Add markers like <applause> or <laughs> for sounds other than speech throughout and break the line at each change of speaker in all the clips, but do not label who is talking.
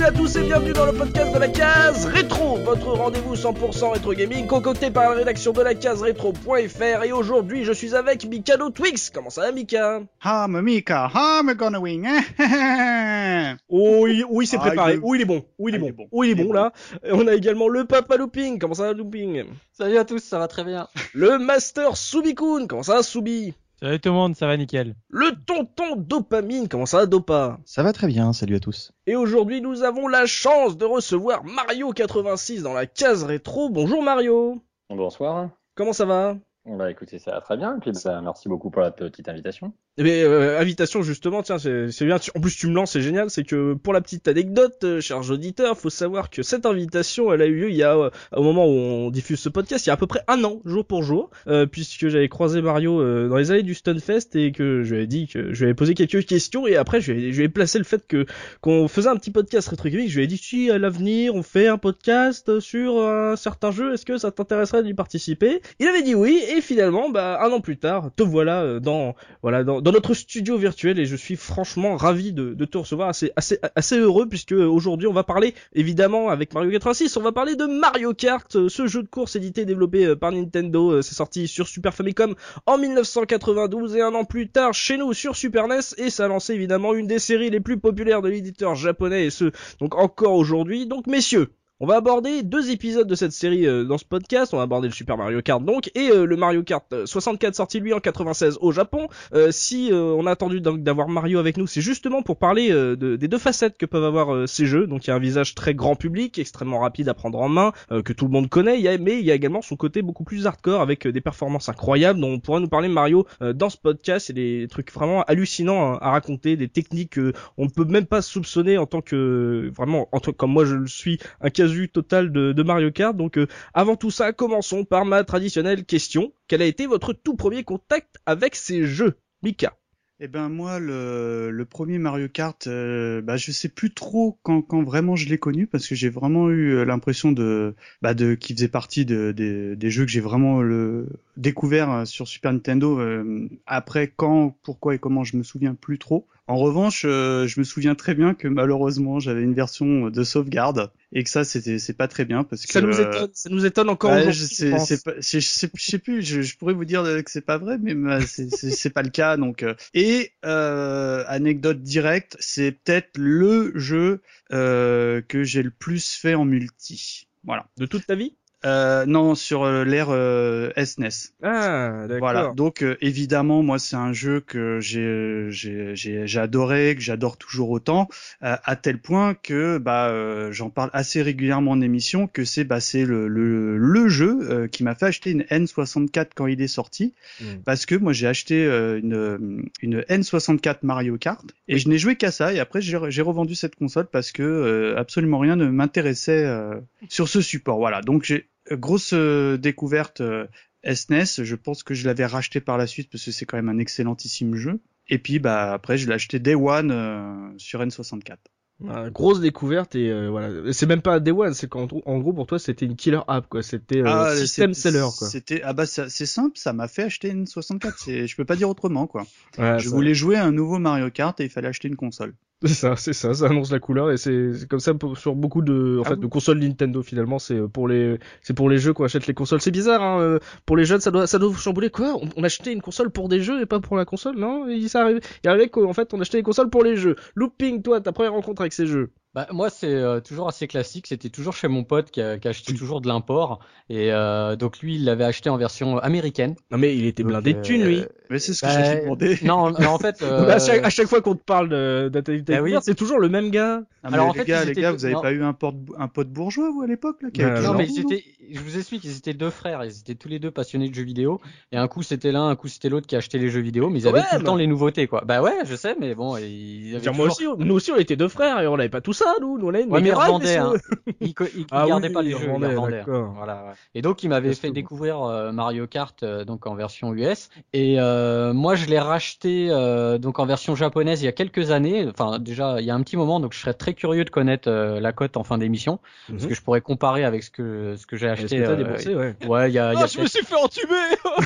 et à tous et bienvenue dans le podcast de la case rétro, votre rendez-vous 100% rétro gaming concocté par la rédaction de la case rétro.fr et aujourd'hui je suis avec Mikado Twix. Comment ça va Mika?
I'm Mika, I'm gonna win.
Oh, il, oui, c'est
Ah,
préparé.
il-
Oh, il est bon. Oh, il est
Ah,
bon.
il est bon.
Oh, il est bon
bon.
là. Et on a également le Papa Looping. Comment ça va Looping?
Salut à tous, ça va très bien.
Le Master Subikun. Comment ça va Subi?
Salut tout le monde, ça va nickel.
Le Tonton Dopamine. Comment ça va Dopa?
Ça va très bien, salut à tous.
Et aujourd'hui, nous avons la chance de recevoir Mario 86 dans la case rétro. Bonjour Mario.
Bonsoir.
Comment ça va?
Bah écoutez, ça va très bien. Et puis bah, merci beaucoup pour la petite invitation.
Eh bien, euh, invitation justement, tiens, c'est bien. En plus, tu me lances, c'est génial. C'est que pour la petite anecdote, euh, chers auditeurs, faut savoir que cette invitation, elle a eu lieu il y a euh, au moment où on diffuse ce podcast, il y a à peu près un an, jour pour jour, euh, puisque j'avais croisé Mario euh, dans les allées du Stunfest et que je lui ai dit que je lui avais posé quelques questions et après je lui ai, je lui ai placé le fait que qu'on faisait un petit podcast rétro gaming. Je lui ai dit si à l'avenir on fait un podcast sur un certain jeu, est-ce que ça t'intéresserait d'y participer? Il avait dit oui et finalement, bah un an plus tard, te voilà euh, dans voilà dans, dans notre studio virtuel et je suis franchement ravi de, de te recevoir assez heureux puisque euh, aujourd'hui on va parler évidemment avec Mario 86 on va parler de Mario Kart euh, ce jeu de course édité et développé euh, par Nintendo c'est sorti sur Super Famicom en 1992 et un an plus tard chez nous sur Super NES et ça a lancé évidemment une des séries les plus populaires de l'éditeur japonais et ce donc encore aujourd'hui. Donc messieurs on va aborder deux épisodes de cette série euh, dans ce podcast. On va aborder le Super Mario Kart donc et euh, le Mario Kart euh, 64 sorti lui en 96 au Japon. Euh, si euh, on a attendu d'avoir Mario avec nous, c'est justement pour parler euh, de- des deux facettes que peuvent avoir euh, ces jeux. Donc il y a un visage très grand public, extrêmement rapide à prendre en main, euh, que tout le monde connaît. Y a, mais il y a également son côté beaucoup plus hardcore avec euh, des performances incroyables dont on pourra nous parler Mario euh, dans ce podcast. C'est des trucs vraiment hallucinants hein, à raconter, des techniques que on ne peut même pas soupçonner en tant que vraiment en comme moi je le suis un casu total de, Mario Kart. Donc euh, avant tout ça, commençons par ma traditionnelle question. Quel a été votre tout premier contact avec ces jeux Mika?
Eh ben moi, le, premier Mario Kart, euh, bah je sais plus trop quand, vraiment je l'ai connu parce que j'ai vraiment eu euh, l'impression de, bah de, qui faisait partie de, des- jeux que j'ai vraiment le découvert sur Super Nintendo. après quand, pourquoi et comment, je me souviens plus trop. En revanche, euh, je me souviens très bien que malheureusement j'avais une version de sauvegarde et que ça c'était c'est pas très bien parce que
Ça nous
euh,
étonne, ça nous étonne encore
Ouais, je sais, pas, je, sais, je sais plus. Je, je pourrais vous dire que c'est pas vrai, mais bah, c'est pas le cas. Donc, euh. et euh, anecdote directe, c'est peut-être le jeu euh, que j'ai le plus fait en multi. Voilà.
De toute ta vie?
Euh, non, sur euh, l'ère euh, SNES.
Ah, d'accord.
Voilà. Donc euh, évidemment, moi c'est un jeu que j'ai j'ai j'ai adoré, que j'adore toujours autant, euh, à tel point que bah euh, j'en parle assez régulièrement en émission que c'est bah c'est le le le jeu euh, qui m'a fait acheter une N64 quand il est sorti
Mm.
parce que moi j'ai acheté euh, une une N64 Mario Kart et je n'ai joué qu'à ça et après j'ai revendu cette console parce que euh, absolument rien ne m'intéressait euh, sur ce support. Voilà. Donc j'ai euh, grosse euh, découverte euh, SNES, je pense que je l'avais racheté par la suite parce que c'est quand même un excellentissime jeu. Et puis bah après je l'ai acheté Day One euh, sur N64.
Ah, grosse découverte et euh, voilà. C'est même pas Day One, c'est qu'en en gros pour toi c'était une killer app quoi. C'était euh, system
c'est-
seller quoi.
C'était ah bah c'est simple, ça m'a fait acheter une 64. C'est je peux pas dire autrement quoi.
Ouais,
je voulais jouer à un nouveau Mario Kart et il fallait acheter une console.
C'est ça, c'est ça, ça annonce la couleur et c'est comme ça pour- sur beaucoup de en
Ah
fait de consoles Nintendo finalement c'est euh, pour les c'est pour les jeux qu'on achète les consoles. C'est bizarre hein, euh, pour les jeunes ça doit ça doit vous chambouler quoi? On, on achetait une console pour des jeux et pas pour la console? Non Il s'est arrivé il arrivé qu'en fait on achetait les consoles pour les jeux. Looping toi ta première rencontre avec ces jeux.
Bah, moi, c'est euh, toujours assez classique. C'était toujours chez mon pote qui, a- qui achetait toujours de l'import. Et euh, donc, lui, il l'avait acheté en version américaine.
Non mais il était
Donc,
blindé de
euh,
thunes lui.
Mais c'est ce que
bah,
j'ai demandé. <laughs>
Non, non, en fait. <laughs> euh,
à, chaque, à chaque fois qu'on te parle de d'Atari
Bah oui.
c'est toujours le même gars.
Mais
Alors, en
les
fait,
gars,
ils
les
étaient
gars, vous avez
non.
pas eu un pote un pote bourgeois vous à l'époque là qui avait
non,
mais ils étaient, je vous explique, ils étaient deux frères, ils étaient tous les deux passionnés de jeux vidéo, et un coup c'était l'un, un coup c'était l'autre qui achetait les jeux vidéo, mais ils
Quand
avaient tout
même.
le temps les nouveautés, quoi. Bah ouais, je sais, mais bon, ils avaient
Dire, moi
toujours-
aussi, nous aussi on était deux frères et on avait pas tout ça nous, nous on avait une
Ouais, mais revendaient, hein. <laughs> ils
Ah
gardaient
oui,
pas les jeux. Voilà, ouais. Et donc, il m'avait
Parce
fait découvrir euh, Mario Kart euh, donc en version US. Et euh, moi, je l'ai racheté euh, donc en version japonaise il y a quelques années. Enfin, déjà, il y a un petit moment. Donc, je serais très curieux de connaître euh, la cote en fin d'émission, parce
Mhm.
que je pourrais comparer avec ce que ce que j'ai acheté.
que t'as
euh,
déboursé ouais.
Ouais, il y a, il y a
Ah, je me suis fait entuber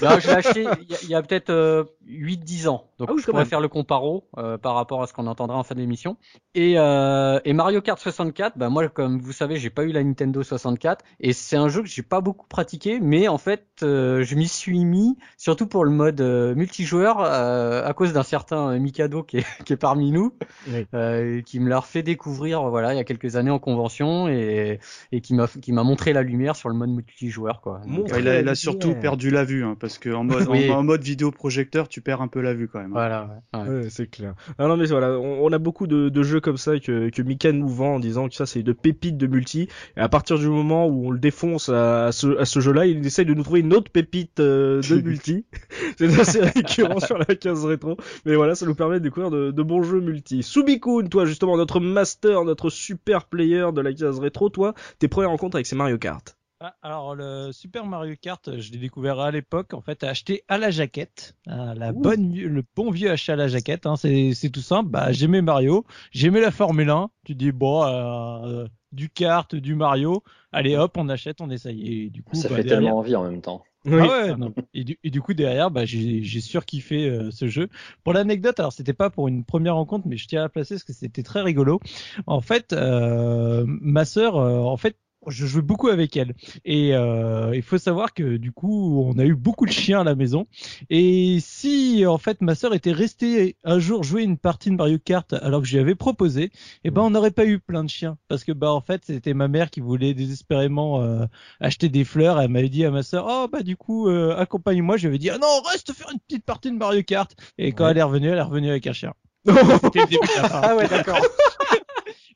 Non, <laughs> je l'ai acheté il y a, il y a peut-être euh, 8-10 ans. Donc
Ah oui,
je pourrais
même.
faire le comparo euh, par rapport à ce qu'on entendra en fin d'émission. Et, euh, et Mario Kart 64, bah moi comme vous savez, j'ai pas eu la Nintendo 64 et c'est un jeu que j'ai pas beaucoup pratiqué, mais en fait euh, je m'y suis mis surtout pour le mode euh, multijoueur euh, à cause d'un certain Mikado qui est, <laughs> qui est parmi nous, qui me l'a refait découvrir voilà il y a quelques années en convention et, et qui m'a qui m'a montré la lumière sur le mode multijoueur quoi.
il, a, il a, surtout perdu la vue hein, parce que en mode en, mode vidéo projecteur tu perds un peu la vue quand même. Hein.
Voilà.
Ouais. c'est clair. Ah non mais voilà, on, a beaucoup de, de, jeux comme ça que que Mika nous vend en disant que ça c'est de pépites de multi et à partir du moment où on le défonce à, ce, à ce jeu-là, il essaye de nous trouver une autre pépite euh, de multi. <laughs> c'est assez récurrent sur la case rétro, mais voilà, ça nous permet de découvrir de, de bons jeux multi. Subikun, toi justement notre master, notre super player de la case rétro, toi, tes premières rencontres avec ces Mario Kart.
Ah, alors le Super Mario Kart, je l'ai découvert à l'époque, en fait, acheté à la jaquette, hein, la bonne, le bon vieux achat à la jaquette. Hein, c'est tout simple. Bah, j'aimais Mario, j'aimais la Formule 1. Tu dis bon, euh, du kart, du Mario, allez hop, on achète, on essaye. Et du coup,
ça
bah,
fait tellement envie en même temps.
Ah ouais, Et, du, et, du, coup derrière, bah, j'ai surkiffé euh, ce jeu. Pour l'anecdote, alors c'était pas pour une première rencontre, mais je tiens à placer parce que c'était très rigolo. En fait, euh, ma sœur, euh, en fait, je jouais beaucoup avec elle. Et euh, il faut savoir que du coup, on a eu beaucoup de chiens à la maison. Et si en fait ma sœur était restée un jour jouer une partie de Mario Kart alors que je lui avais proposé, eh ben on n'aurait pas eu plein de chiens parce que bah en fait c'était ma mère qui voulait désespérément euh, acheter des fleurs. Elle m'avait dit à ma sœur, oh bah du coup euh, accompagne-moi. Je lui avais dit, ah non reste faire une petite partie de Mario Kart. Et quand elle est revenue, elle est revenue avec un chien. <laughs>
C'était le début de la fin. Ah ouais d'accord.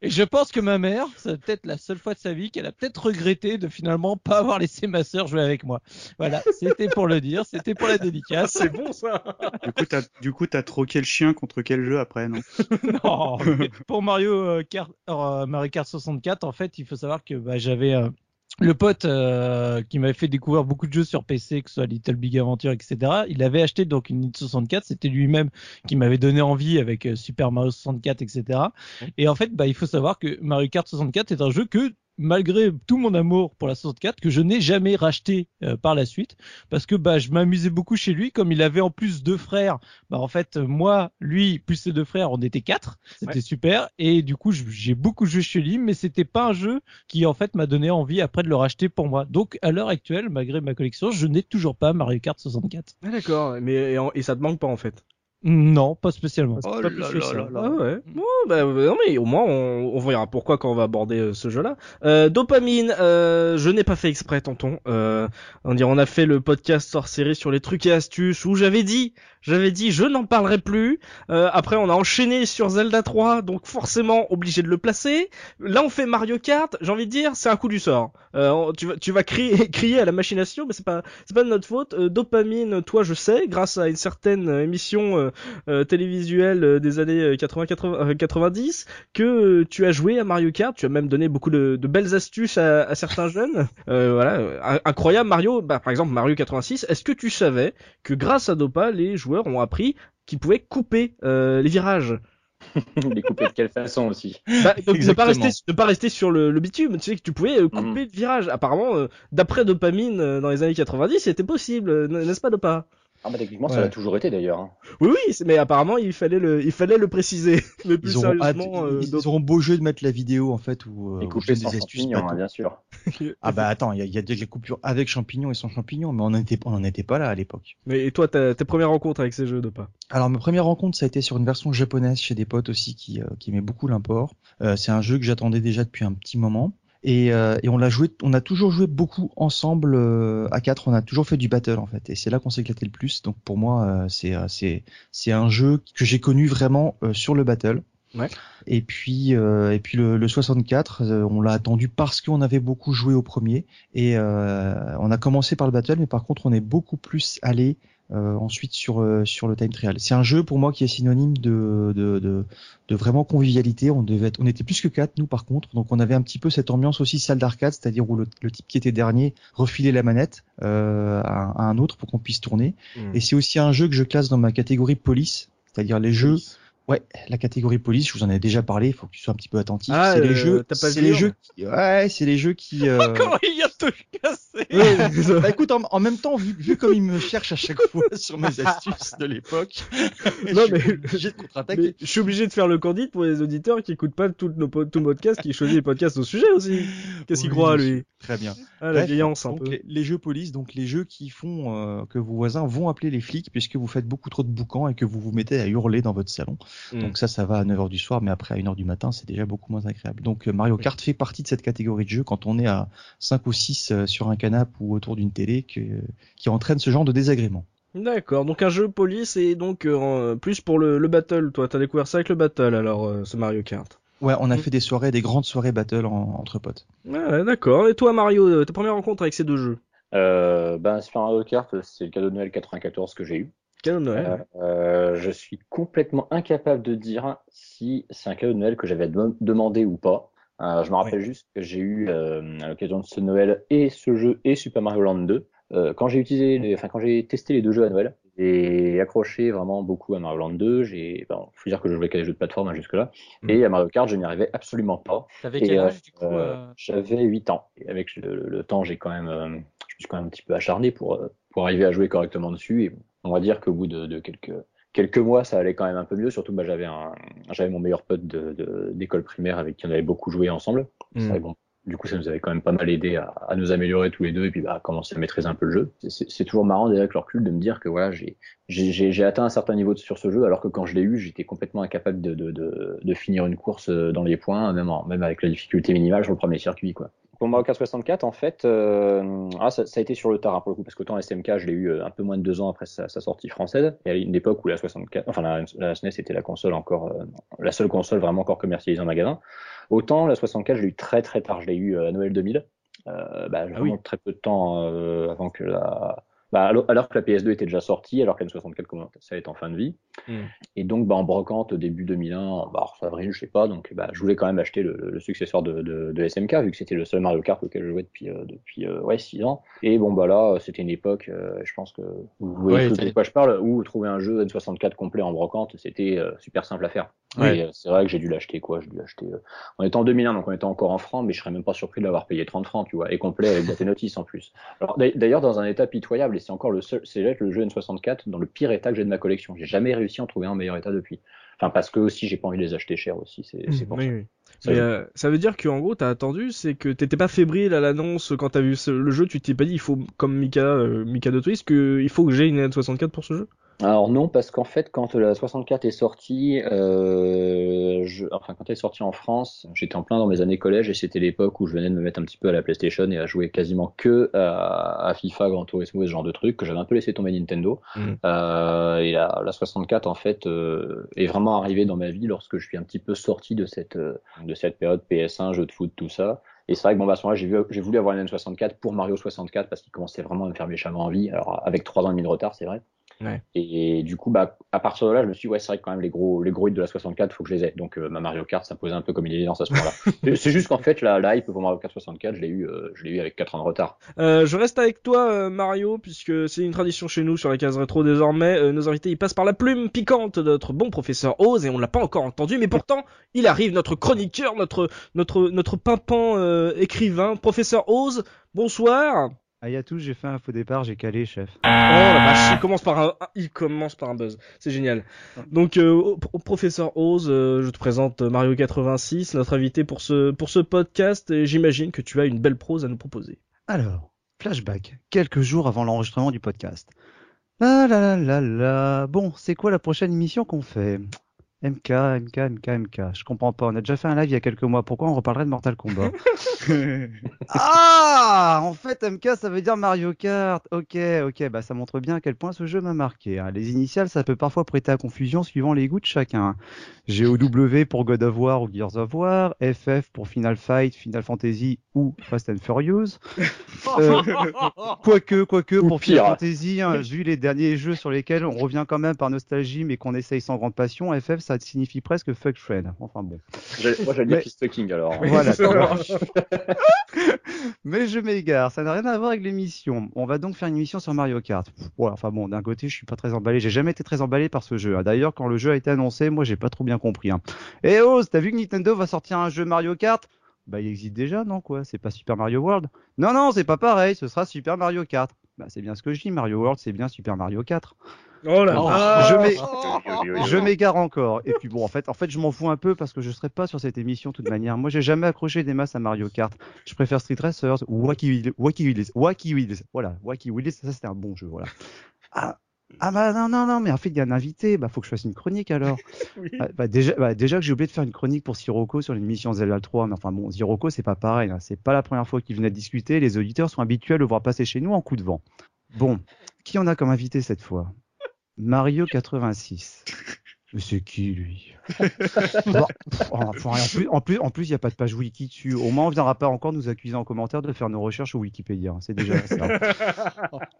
Et je pense que ma mère, c'est peut-être la seule fois de sa vie qu'elle a peut-être regretté de finalement pas avoir laissé ma sœur jouer avec moi. Voilà, c'était pour le dire, c'était pour la <laughs> dédicace.
C'est bon ça.
Du coup, t'as, du coup, t'as troqué le chien contre quel jeu après, non? <laughs>
Non. pour Mario euh, Kart, euh, Mario Kart 64, en fait, il faut savoir que bah, j'avais euh, le pote euh, qui m'avait fait découvrir beaucoup de jeux sur PC, que ce soit Little Big Adventure, etc. Il avait acheté donc une Nintendo 64. C'était lui-même qui m'avait donné envie avec euh, Super Mario 64, etc. Et en fait, bah, il faut savoir que Mario Kart 64 est un jeu que malgré tout mon amour pour la 64 que je n'ai jamais racheté euh, par la suite parce que bah je m'amusais beaucoup chez lui comme il avait en plus deux frères. Bah en fait moi lui plus ses deux frères on était quatre. C'était super. Et du coup j'ai beaucoup joué chez lui mais c'était pas un jeu qui en fait m'a donné envie après de le racheter pour moi. Donc à l'heure actuelle malgré ma collection je n'ai toujours pas Mario Kart 64
ah, d'accord. Mais et, ça te manque pas en fait?
Non, pas spécialement.
Oh là là là ah ouais. Bon, bah, non mais au moins on, on verra pourquoi quand on va aborder euh, ce jeu-là. Euh, dopamine, euh, je n'ai pas fait exprès, tonton. Euh, on dirait on a fait le podcast hors série sur les trucs et astuces où j'avais dit j'avais dit je n'en parlerai plus. Euh, après on a enchaîné sur Zelda 3, donc forcément obligé de le placer. Là on fait Mario Kart, j'ai envie de dire c'est un coup du sort. Euh, tu vas tu vas crier <laughs> crier à la machination, mais c'est pas c'est pas de notre faute. Euh, dopamine, toi je sais, grâce à une certaine émission télévisuelle des années 80 80 90 que tu as joué à Mario Kart, tu as même donné beaucoup de, de belles astuces à, à certains jeunes. <laughs> voilà, incroyable Mario, bah, par exemple Mario 86. Est-ce que tu savais que grâce à Dopa les joueurs ont appris qu'ils pouvaient couper euh, les virages? <laughs>
les couper de quelle façon aussi?
Bah, ne pas rester ne pas rester sur le, bitume tu sais que tu pouvais euh, couper mm. le virage apparemment euh, d'après dopamine dans les années 90 c'était possible n'est-ce pas Dopa?
Ah bah techniquement ça l'a toujours été d'ailleurs. Hein.
Oui oui, mais apparemment il fallait le il fallait le préciser. <laughs> Mais plus
ils auront,
sérieusement,
euh, ils, auront beau jeu de mettre la vidéo en fait ou
euh, couper des astuces. Hein, bien sûr. <laughs>
ah bah attends, il y a, y a des coupures avec champignons et sans champignons, mais on n'en était on était pas là à l'époque.
Mais et toi tes premières rencontres avec ces jeux de pas?
Alors ma première rencontre ça a été sur une version japonaise chez des potes aussi qui euh, qui aimaient beaucoup l'import. Euh, c'est un jeu que j'attendais déjà depuis un petit moment. Et, euh, et, on l'a joué, on a toujours joué beaucoup ensemble euh, à quatre. On a toujours fait du battle en fait, et c'est là qu'on s'est éclaté le plus. Donc pour moi, euh, c'est c'est c'est un jeu que j'ai connu vraiment sur le battle.
Ouais.
Et puis et puis le, le 64, on l'a attendu parce qu'on avait beaucoup joué au premier. Et on a commencé par le battle, mais par contre on est beaucoup plus allé euh, ensuite sur euh, sur le time trial. C'est un jeu pour moi qui est synonyme de de, de, de vraiment convivialité. On devait être, on était plus que quatre nous par contre, donc on avait un petit peu cette ambiance aussi salle d'arcade, c'est-à-dire où le, le, type qui était dernier refilait la manette euh, à, un autre pour qu'on puisse tourner. Mmh. Et c'est aussi un jeu que je classe dans ma catégorie police, c'est-à-dire les jeux Ouais, la catégorie police, je vous en ai déjà parlé, il faut que tu sois un petit peu attentif.
Ah,
c'est
euh,
les jeux,
t'as pas
c'est les jeux qui, ouais, c'est les jeux qui, euh, <laughs>
Comment il de te casser
Ouais, <laughs>
Bah écoute, en, en même temps, vu, vu comme il me cherche à chaque fois sur mes <laughs> astuces de l'époque,
Non,
je
mais-
suis obligé de contre-attaquer.
Je suis obligé de faire le candide pour les auditeurs qui écoutent pas tout nos tout podcast, qui choisissent les podcasts au sujet aussi. Qu'est-ce qu'il
Oui,
croit, lui
Très bien.
Ah, la
Bref,
vieillance, un
donc,
peu.
Les, les jeux police, donc les jeux qui font euh, que vos voisins vont appeler les flics puisque vous faites beaucoup trop de boucans et que vous vous mettez à hurler dans votre salon.
Mm.
Donc ça, ça va à 9h du soir, mais après à 1h du matin, c'est déjà beaucoup moins agréable. Donc euh, Mario Kart fait partie de cette catégorie de jeux quand on est à 5 ou 6 euh, sur un canapé ou autour d'une télé que, qui entraîne ce genre de désagrément.
D'accord, donc un jeu police et donc euh, plus pour le, le battle. Toi, t'as découvert ça avec le battle alors, euh, ce Mario Kart.
Ouais, on a
Mm.
fait des soirées, des grandes soirées battle en- entre potes.
Ouais, ouais, d'accord. Et toi, Mario, ta première rencontre avec ces deux jeux?
Euh, ben, Super Mario Kart, c'est le cadeau de Noël 94 que j'ai eu.
Cadeau de Noël.
Euh, euh, je suis complètement incapable de dire si c'est un cadeau de Noël que j'avais dem- demandé ou pas. Euh, je me rappelle juste que j'ai eu euh, à l'occasion de ce Noël et ce jeu et Super Mario Land 2. Euh, quand j'ai utilisé, les, enfin quand j'ai testé les deux jeux à Noël, j'ai accroché vraiment beaucoup à Mario Land 2. J'ai, bon, faut dire que je jouais qu'à des jeux de plateforme hein, jusque là.
Mm.
Et à Mario Kart, je n'y arrivais absolument pas.
T'avais quel âge du coup
J'avais 8 ans. Et avec le, le temps, j'ai quand même, je me suis quand même un petit peu acharné pour, pour arriver à jouer correctement dessus. Et on va dire qu'au bout de, de quelques, quelques mois, ça allait quand même un peu mieux. Surtout, bah, j'avais un, j'avais mon meilleur pote de, d'école primaire avec qui on avait beaucoup joué ensemble.
Mm.
Bon, du coup, ça nous avait quand même pas mal aidé à, à nous améliorer tous les deux et puis bah, à commencer à maîtriser un peu le jeu. C'est- toujours marrant déjà avec le recul de me dire que voilà, j'ai atteint un certain niveau de- sur ce jeu alors que quand je l'ai eu, j'étais complètement incapable de, de, de, de finir une course euh, dans les points, même, en- même avec la difficulté minimale sur le premier circuit. Quoi. Pour Mario Kart 64, en fait, euh, ah, ça, ça a été sur le tard hein, pour le coup, parce qu'autant la SMK, je l'ai eu euh, un peu moins de deux ans après sa, sa sortie française. Il y a une époque où la 64, enfin la, la SNES était la console encore, euh, la seule console vraiment encore commercialisée en magasin. Autant la 64, je l'ai eu très très tard, je l'ai eu euh, à Noël 2000, euh, bah, vraiment très peu de temps euh, avant que la, bah, alors, que la PS2 était déjà sortie, alors que la 64 commençait à être en fin de vie.
Mm.
Et donc, bah, en brocante, début 2001, bah, en avril, je sais pas, donc bah, je voulais quand même acheter le, le successeur de, de, de SMK, vu que c'était le seul Mario Kart auquel je jouais depuis, euh, depuis euh, ouais, 6 ans. Et bon, bah là, c'était une époque, euh, je pense que vous voyez de quoi je parle, où trouver un jeu N64 complet en brocante, c'était euh, super simple à faire.
Ouais.
Euh, c'est vrai que j'ai dû l'acheter, quoi, j'ai dû l'acheter. euh, on était en 2001, donc on était encore en francs, mais je serais même pas surpris de l'avoir payé 30 francs, tu vois, et complet avec date <laughs> et notice en plus. Alors d'a- d'ailleurs, dans un état pitoyable, et c'est encore le seul, c'est le jeu N64 dans le pire état que j'ai de ma collection. J'ai jamais réussi à en trouver un meilleur état depuis. Enfin, parce que aussi, j'ai pas envie de les acheter cher aussi, c'est c'est pour
Oui,
ça.
oui.
Ça,
Mais
je-
euh, ça veut dire qu'en gros, t'as attendu, c'est que t'étais pas fébrile à l'annonce quand t'as vu ce- le jeu, tu t'es pas dit, il faut, comme Mika, euh, Mika de Twist, que il faut que j'ai une N64 pour ce jeu?
Alors non, parce qu'en fait, quand la 64 est sortie, euh, je, enfin quand elle est sortie en France, j'étais en plein dans mes années collège et c'était l'époque où je venais de me mettre un petit peu à la PlayStation et à jouer quasiment que à, à FIFA, Gran Turismo et ce genre de trucs que j'avais un peu laissé tomber Nintendo.
Mhm.
Euh, et la, la 64 en fait euh, est vraiment arrivée dans ma vie lorsque je suis un petit peu sorti de cette euh, de cette période PS1, jeux de foot, tout ça. Et c'est vrai que bon, bah, à ce moment-là, j'ai voulu avoir une N64 pour Mario 64 parce qu'il commençait vraiment à me faire méchamment envie. Alors, avec trois ans et demi de retard, c'est vrai.
Ouais.
Et, du coup, bah, à partir de là, je me suis dit, ouais, c'est vrai que quand même, les gros, les gros hits de la 64, faut que je les ai. Donc, euh, ma Mario Kart, ça posait un peu comme une évidence à ce moment-là. <laughs> C'est- c'est juste qu'en fait, la, la hype pour Mario Kart 64, je l'ai eu, euh, je l'ai eu avec quatre ans de retard.
Euh, je reste avec toi, euh, Mario, puisque c'est une tradition chez nous sur la case rétro désormais. Euh, nos invités, ils passent par la plume piquante de notre bon professeur Oz, et on l'a pas encore entendu, mais pourtant, il arrive, notre chroniqueur, notre notre notre pimpant euh, écrivain, professeur Oz. Bonsoir.
Ah, y a tout, j'ai fait un faux départ, j'ai calé, chef.
Oh la vache, il commence par un, il commence par un buzz, c'est génial. Donc, euh, au, au professeur Oz, euh, je te présente Mario 86, notre invité pour ce pour ce podcast, et j'imagine que tu as une belle prose à nous proposer.
Alors, flashback, quelques jours avant l'enregistrement du podcast. La la la la la. Bon, c'est quoi la prochaine émission qu'on fait? MK, MK, MK, MK. Je comprends pas. On a déjà fait un live il y a quelques mois. Pourquoi on reparlerait de Mortal Kombat <laughs> Ah En fait, MK, ça veut dire Mario Kart. Ok, ok. Bah, ça montre bien à quel point ce jeu m'a marqué. hein. Les initiales, ça peut parfois prêter à confusion suivant les goûts de chacun. GOW pour God of War ou Gears of War. FF pour Final Fight, Final Fantasy ou Fast and Furious. Euh, Quoique, quoique,
Ou
pour
pire.
Final Fantasy, hein, vu les derniers jeux sur lesquels on revient quand même par nostalgie, mais qu'on essaye sans grande passion, FF, ça signifie presque fuck friend. Enfin bon.
Moi, j'allais dire Fist King alors.
Voilà.
Ça <laughs> marche.
Mais je m'égare, ça n'a rien à voir avec l'émission. On va donc faire une émission sur Mario Kart. Voilà, enfin bon, d'un côté, je suis pas très emballé. J'ai jamais été très emballé par ce jeu. hein. D'ailleurs, quand le jeu a été annoncé, moi, j'ai pas trop bien compris. Hein. Eh oh, t'as vu que Nintendo va sortir un jeu Mario Kart? Bah, il existe déjà, non quoi? C'est pas Super Mario World Non, non, c'est pas pareil. Ce sera Super Mario Kart. Bah, c'est bien ce que je dis. Mario World, c'est bien Super Mario 4.
Oh là
Oh.
là.
Je m'égare encore. Et puis bon, en fait, en fait, je m'en fous un peu parce que je serai pas sur cette émission de toute manière. Moi, j'ai jamais accroché des masses à Mario Kart. Je préfère Street Racers ou Wacky Wheels. Wacky Wheels. Wacky Wheels. Voilà, Wacky Wheels. Ça, c'était un bon jeu. Voilà. Ah, ah bah non, non, non. Mais en fait, il y a un invité. Bah, faut que je fasse une chronique alors. <laughs>
Oui.
Ah, bah, déjà, bah, déjà que j'ai oublié de faire une chronique pour Sirocco sur l'émission Zelda 3. Mais enfin bon, Sirocco, c'est pas pareil. hein. C'est pas la première fois qu'il venait discuter. Les auditeurs sont habitués à le voir passer chez nous en coup de vent. Bon, qui on a comme invité cette fois? Mario 86. <laughs> Mais c'est qui lui? Bon, en plus, en plus, en plus, il n'y a pas de page wiki dessus. Au moins, on ne viendra pas encore nous accuser en commentaire de faire nos recherches au Wikipédia. C'est déjà <laughs> ça.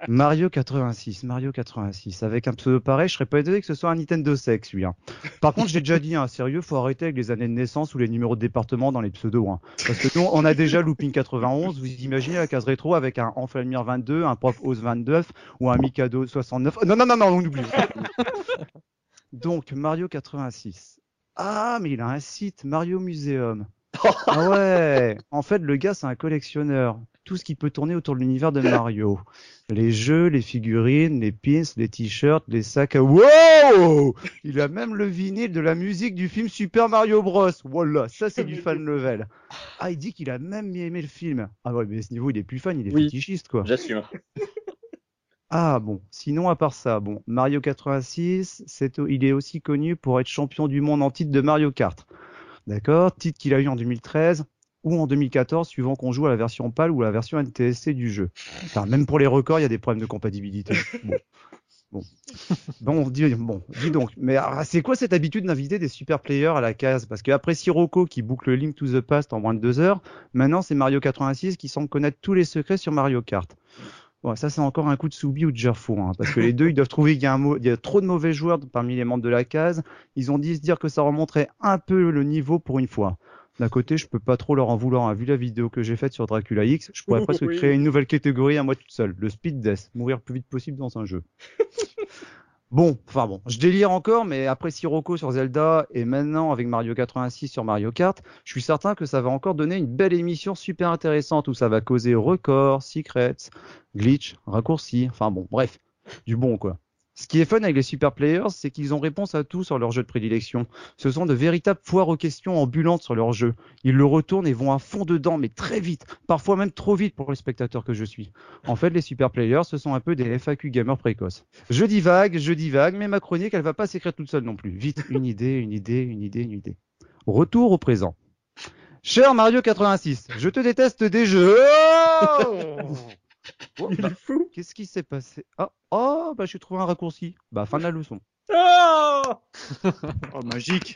Mario 86, Mario 86. Avec un pseudo pareil, je serais pas étonné que ce soit un Nintendo sexe, lui. hein. Par contre, j'ai déjà dit, hein, sérieux, faut arrêter avec les années de naissance ou les numéros de département dans les pseudos. Hein. Parce que nous, on a déjà Looping 91. Vous imaginez la case rétro avec un Enflamir 22, un Prof Ose 29 ou un Mikado 69. Oh, Non, non, non, non, on oublie. Donc, Mario 86. Ah, mais il a un site, Mario Museum. <laughs> Ah ouais, en fait, le gars, c'est un collectionneur. Tout ce qui peut tourner autour de l'univers de Mario. Les jeux, les figurines, les pins, les t-shirts, les sacs à... Wow Il a même le vinyle de la musique du film Super Mario Bros. Voilà, ça c'est du fan level. Ah, il dit qu'il a même aimé le film. Ah ouais, mais à ce niveau, il est plus fan, il est
Oui.
fétichiste, quoi.
J'assume.
Ah bon, sinon à part ça, bon, Mario 86, c'est, il est aussi connu pour être champion du monde en titre de Mario Kart. D'accord Titre qu'il a eu en 2013 ou en 2014, suivant qu'on joue à la version PAL ou à la version NTSC du jeu. Enfin, même pour les records, il y a des problèmes de compatibilité. Bon. Bon, <laughs> bon, dis, bon, dis donc. Mais ah, c'est quoi cette habitude d'inviter des super players à la case? Parce qu'après Sirocco qui boucle Link to the Past en moins de deux heures, maintenant c'est Mario 86 qui semble connaître tous les secrets sur Mario Kart. Bon, ça c'est encore un coup de Soubi ou de Gerfo, hein, parce que les deux ils doivent trouver qu'il y a, un il y a trop de mauvais joueurs parmi les membres de la case. Ils ont dit se dire que ça remonterait un peu le niveau pour une fois. D'un côté, je peux pas trop leur en vouloir. hein. Vu la vidéo que j'ai faite sur Dracula X, je pourrais presque <laughs>
Oui.
créer une nouvelle catégorie à moi toute seule, le speed death, mourir le plus vite possible dans un jeu. Bon, enfin bon, je délire encore, mais après Sirocco sur Zelda et maintenant avec Mario 86 sur Mario Kart, je suis certain que ça va encore donner une belle émission super intéressante où ça va causer records, secrets, glitch, raccourcis, enfin bon, bref, du bon quoi. Ce qui est fun avec les super players, c'est qu'ils ont réponse à tout sur leur jeu de prédilection. Ce sont de véritables foires aux questions ambulantes sur leur jeu. Ils le retournent et vont à fond dedans, mais très vite, parfois même trop vite pour les spectateurs que je suis. En fait, les super players, ce sont un peu des FAQ gamers précoces. Je divague, je divague, mais ma chronique, elle va pas s'écrire toute seule non plus. Vite, une idée, une idée, une idée, une idée. Retour au présent. Cher Mario 86, je te déteste des jeux. <laughs> Oh
fou.
Qu'est-ce qui s'est passé? Ah, oh, bah j'ai trouvé un raccourci. Bah fin de la leçon.
Ah <laughs>
Oh, magique.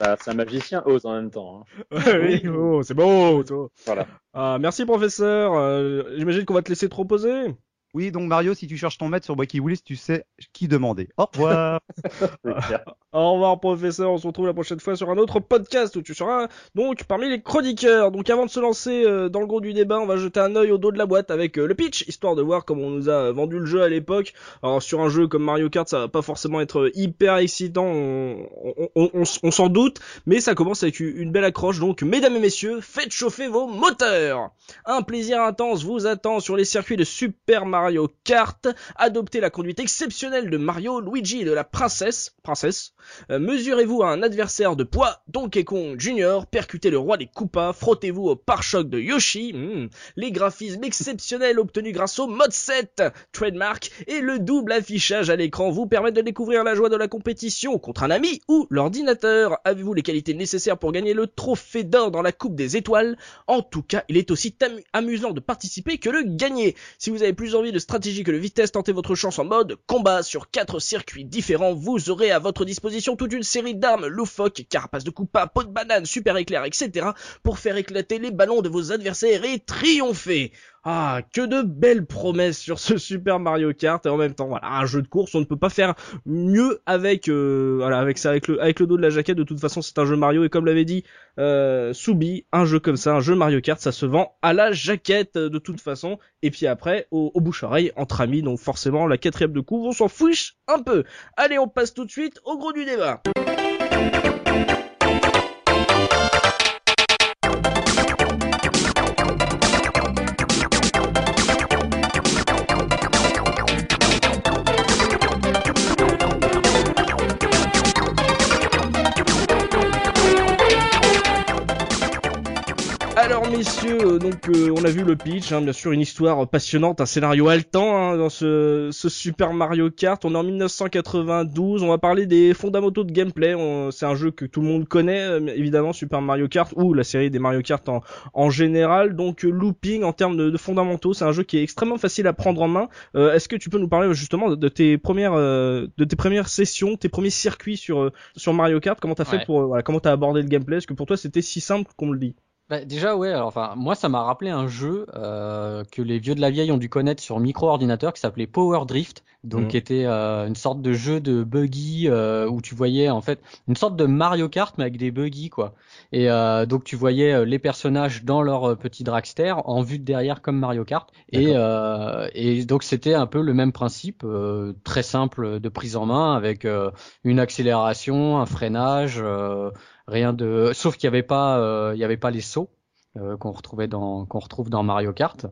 Bah, c'est un magicien ose en même temps. hein.
oui, oh, c'est beau. toi.
Voilà.
Ah, merci professeur. Euh, J'imagine qu'on va te laisser te reposer.
Oui, donc Mario, si tu cherches ton maître sur Wacky Willis, tu sais qui demander. Au revoir. <laughs>
Au revoir professeur, on se retrouve la prochaine fois sur un autre podcast où tu seras donc parmi les chroniqueurs. Donc avant de se lancer euh, dans le gros du débat, on va jeter un œil au dos de la boîte avec euh, le pitch, histoire de voir comment on nous a vendu le jeu à l'époque. Alors sur un jeu comme Mario Kart, ça va pas forcément être hyper excitant, on, on, on- on s- on s'en doute, mais ça commence avec une belle accroche. Donc mesdames et messieurs, faites chauffer vos moteurs. Un plaisir intense vous attend sur les circuits de Super Mario Kart. Adoptez la conduite exceptionnelle de Mario, Luigi et de la princesse, princesse. Euh, Mesurez-vous à un adversaire de poids, Donkey Kong Jr., percutez le roi des Koopas, frottez-vous au pare-choc de Yoshi, hmm, les graphismes exceptionnels obtenus grâce au mode 7, trademark, et le double affichage à l'écran vous permettent de découvrir la joie de la compétition contre un ami ou l'ordinateur. Avez-vous les qualités nécessaires pour gagner le trophée d'or dans la Coupe des Étoiles? En tout cas, il est aussi amu- amusant de participer que de gagner. Si vous avez plus envie de stratégie que de vitesse, tentez votre chance en mode combat sur quatre circuits différents. Vous aurez à votre disposition toute une série d'armes loufoques, carapaces de coupa, peau de banane, super éclair, etc. pour faire éclater les ballons de vos adversaires et triompher. Ah, que de belles promesses sur ce Super Mario Kart et en même temps, voilà, un jeu de course, on ne peut pas faire mieux avec, euh, voilà, avec ça, avec le, avec le dos de la jaquette. De toute façon, c'est un jeu Mario et comme l'avait dit euh, Soubi, un jeu comme ça, un jeu Mario Kart, ça se vend à la jaquette de toute façon. Et puis après, au, au bouche-oreille, entre amis, donc forcément, la quatrième de couve, on s'en fiche un peu. Allez, on passe tout de suite au gros du débat. Messieurs, euh, donc euh, on a vu le pitch, hein, bien sûr une histoire passionnante, un scénario haletant hein, dans ce, ce, Super Mario Kart. On est en 1992, on va parler des fondamentaux de gameplay. C'est un jeu que tout le monde connaît euh, évidemment, Super Mario Kart ou la série des Mario Kart en, en général. Donc looping en termes de, de fondamentaux, c'est un jeu qui est extrêmement facile à prendre en main. Est-ce que tu peux nous parler justement de, de tes premières de tes premières sessions, tes premiers circuits sur sur Mario Kart? Comment t'as fait pour voilà, comment t'as abordé le gameplay? Est-ce que pour toi c'était si simple qu'on le dit?
Bah, déjà, ouais, alors, enfin, moi, ça m'a rappelé un jeu euh, que les vieux de la vieille ont dû connaître sur micro-ordinateur qui s'appelait Power Drift, donc
Mhm.
qui était euh, une sorte de jeu de buggy euh, où tu voyais en fait une sorte de Mario Kart mais avec des buggy quoi. Et euh, donc tu voyais euh, les personnages dans leur euh, petit dragster en vue de derrière comme Mario Kart. Et, euh, et donc c'était un peu le même principe, euh, très simple de prise en main avec euh, une accélération, un freinage. Rien de sauf qu'il y avait pas euh, il y avait pas les sauts euh, qu'on retrouvait dans qu'on retrouve dans Mario Kart.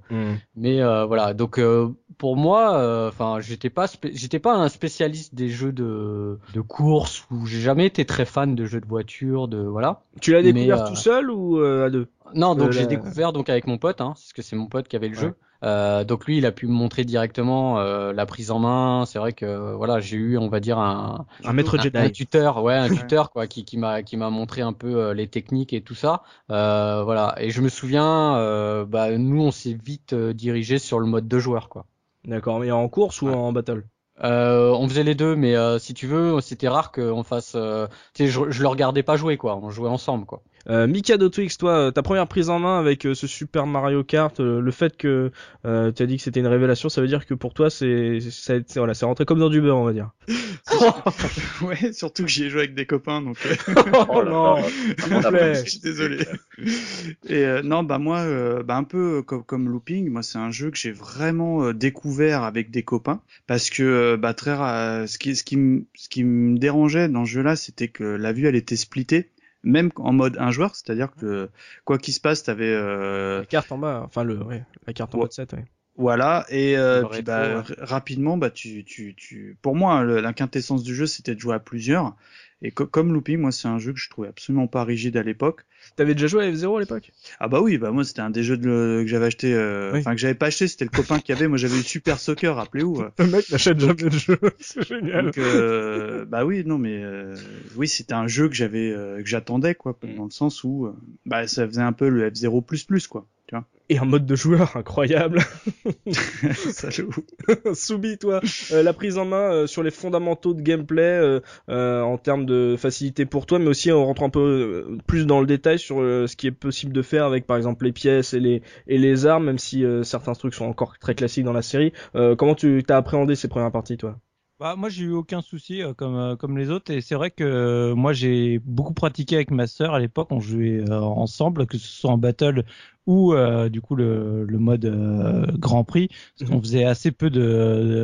Mais euh, voilà. Donc euh, pour moi euh, enfin j'étais pas j'étais pas un spécialiste des jeux de de course ou j'ai jamais été très fan de jeux de voiture de voilà.
Tu l'as
Mais,
découvert
euh,
tout seul ou euh, à deux?
Non donc j'ai découvert donc avec mon pote hein, parce que c'est mon pote qui avait le
Ouais.
jeu Euh, donc lui il a pu me montrer directement euh, la prise en main c'est vrai que voilà j'ai eu on va dire un
Un maître
un,
Jedi.
un tuteur, ouais, un tuteur quoi, qui, qui m'a qui m'a montré un peu euh, les techniques et tout ça. Euh, voilà. Et je me souviens, euh, bah nous on s'est vite dirigé sur le mode deux joueurs quoi.
D'accord, mais en course ou
Ouais.
en battle?
Euh, on faisait les deux, mais euh, si tu veux, c'était rare qu'on fasse. euh, tu sais, je, je le regardais pas jouer quoi. On jouait ensemble quoi.
Euh, Mikado Twix, toi, euh, ta première prise en main avec euh, ce Super Mario Kart, euh, le fait que euh, tu as dit que c'était une révélation, ça veut dire que pour toi, c'est ça a été- voilà, c'est rentré comme dans du beurre, on va dire. <laughs>
ouais, surtout que j'y ai joué avec des copains, donc. euh, <laughs>
oh non,
je suis désolé. Et euh, non, bah moi, euh, bah un peu comme, comme Looping, moi c'est un jeu que j'ai vraiment euh, découvert avec des copains parce que euh, bah très ra- ce qui ce qui me ce qui me dérangeait dans ce jeu-là, c'était que la vue elle était splittée. Même en mode un joueur, c'est-à-dire que quoi qu'il se passe, t'avais euh,
La carte en bas, enfin le, ouais, la carte en
Ouais.
bas de 7, ouais.
voilà, et euh, puis, bah,
ouais.
rapidement, bah, tu, tu, tu, pour moi, hein, le- la quintessence du jeu, c'était de jouer à plusieurs. Et co- comme Looping, moi, c'est un jeu que je trouvais absolument pas rigide à l'époque.
T'avais déjà joué à F0 à l'époque?
Ah bah oui, bah moi, c'était un des jeux de, que j'avais acheté, euh,
Oui.
enfin que j'avais pas acheté, c'était le copain qui avait. Moi, j'avais eu Super Soccer, rappelez-vous. <laughs>
Le mec n'achète jamais de jeu, <laughs> c'est génial.
Donc, euh, bah oui, non, mais euh, oui, c'était un jeu que j'avais, euh, que j'attendais, quoi, dans le sens où, euh, bah, ça faisait un peu le F0++, quoi. Tu vois
Et un mode de joueur incroyable. <laughs> <laughs> Soubi, toi, euh, la prise en main euh, sur les fondamentaux de gameplay euh, euh, en termes de facilité pour toi, mais aussi en rentrant un peu plus dans le détail sur ce qui est possible de faire avec par exemple les pièces et les et les armes, même si euh, certains trucs sont encore très classiques dans la série. Euh, comment tu t'as appréhendé ces premières parties, toi?
Bah, moi, j'ai eu aucun souci euh, comme euh, comme les autres et c'est vrai que euh, moi j'ai beaucoup pratiqué avec ma sœur à l'époque. On jouait euh, ensemble, que ce soit en battle ou euh, du coup le, le mode euh, Grand Prix. Parce qu'on faisait assez peu de,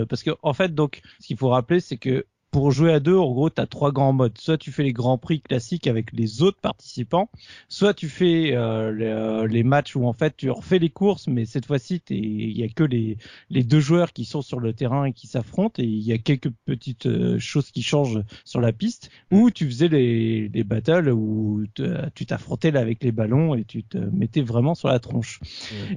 de- parce que en fait donc ce qu'il faut rappeler c'est que pour jouer à deux, en gros, tu as trois grands modes. Soit tu fais les grands prix classiques avec les autres participants, soit tu fais euh, les, euh, les matchs où en fait tu refais les courses, mais cette fois-ci il y a que les les deux joueurs qui sont sur le terrain et qui s'affrontent et il y a quelques petites euh, choses qui changent sur la piste où tu faisais les, les battles où te- tu t'affrontais là avec les ballons et tu te mettais vraiment sur la tronche.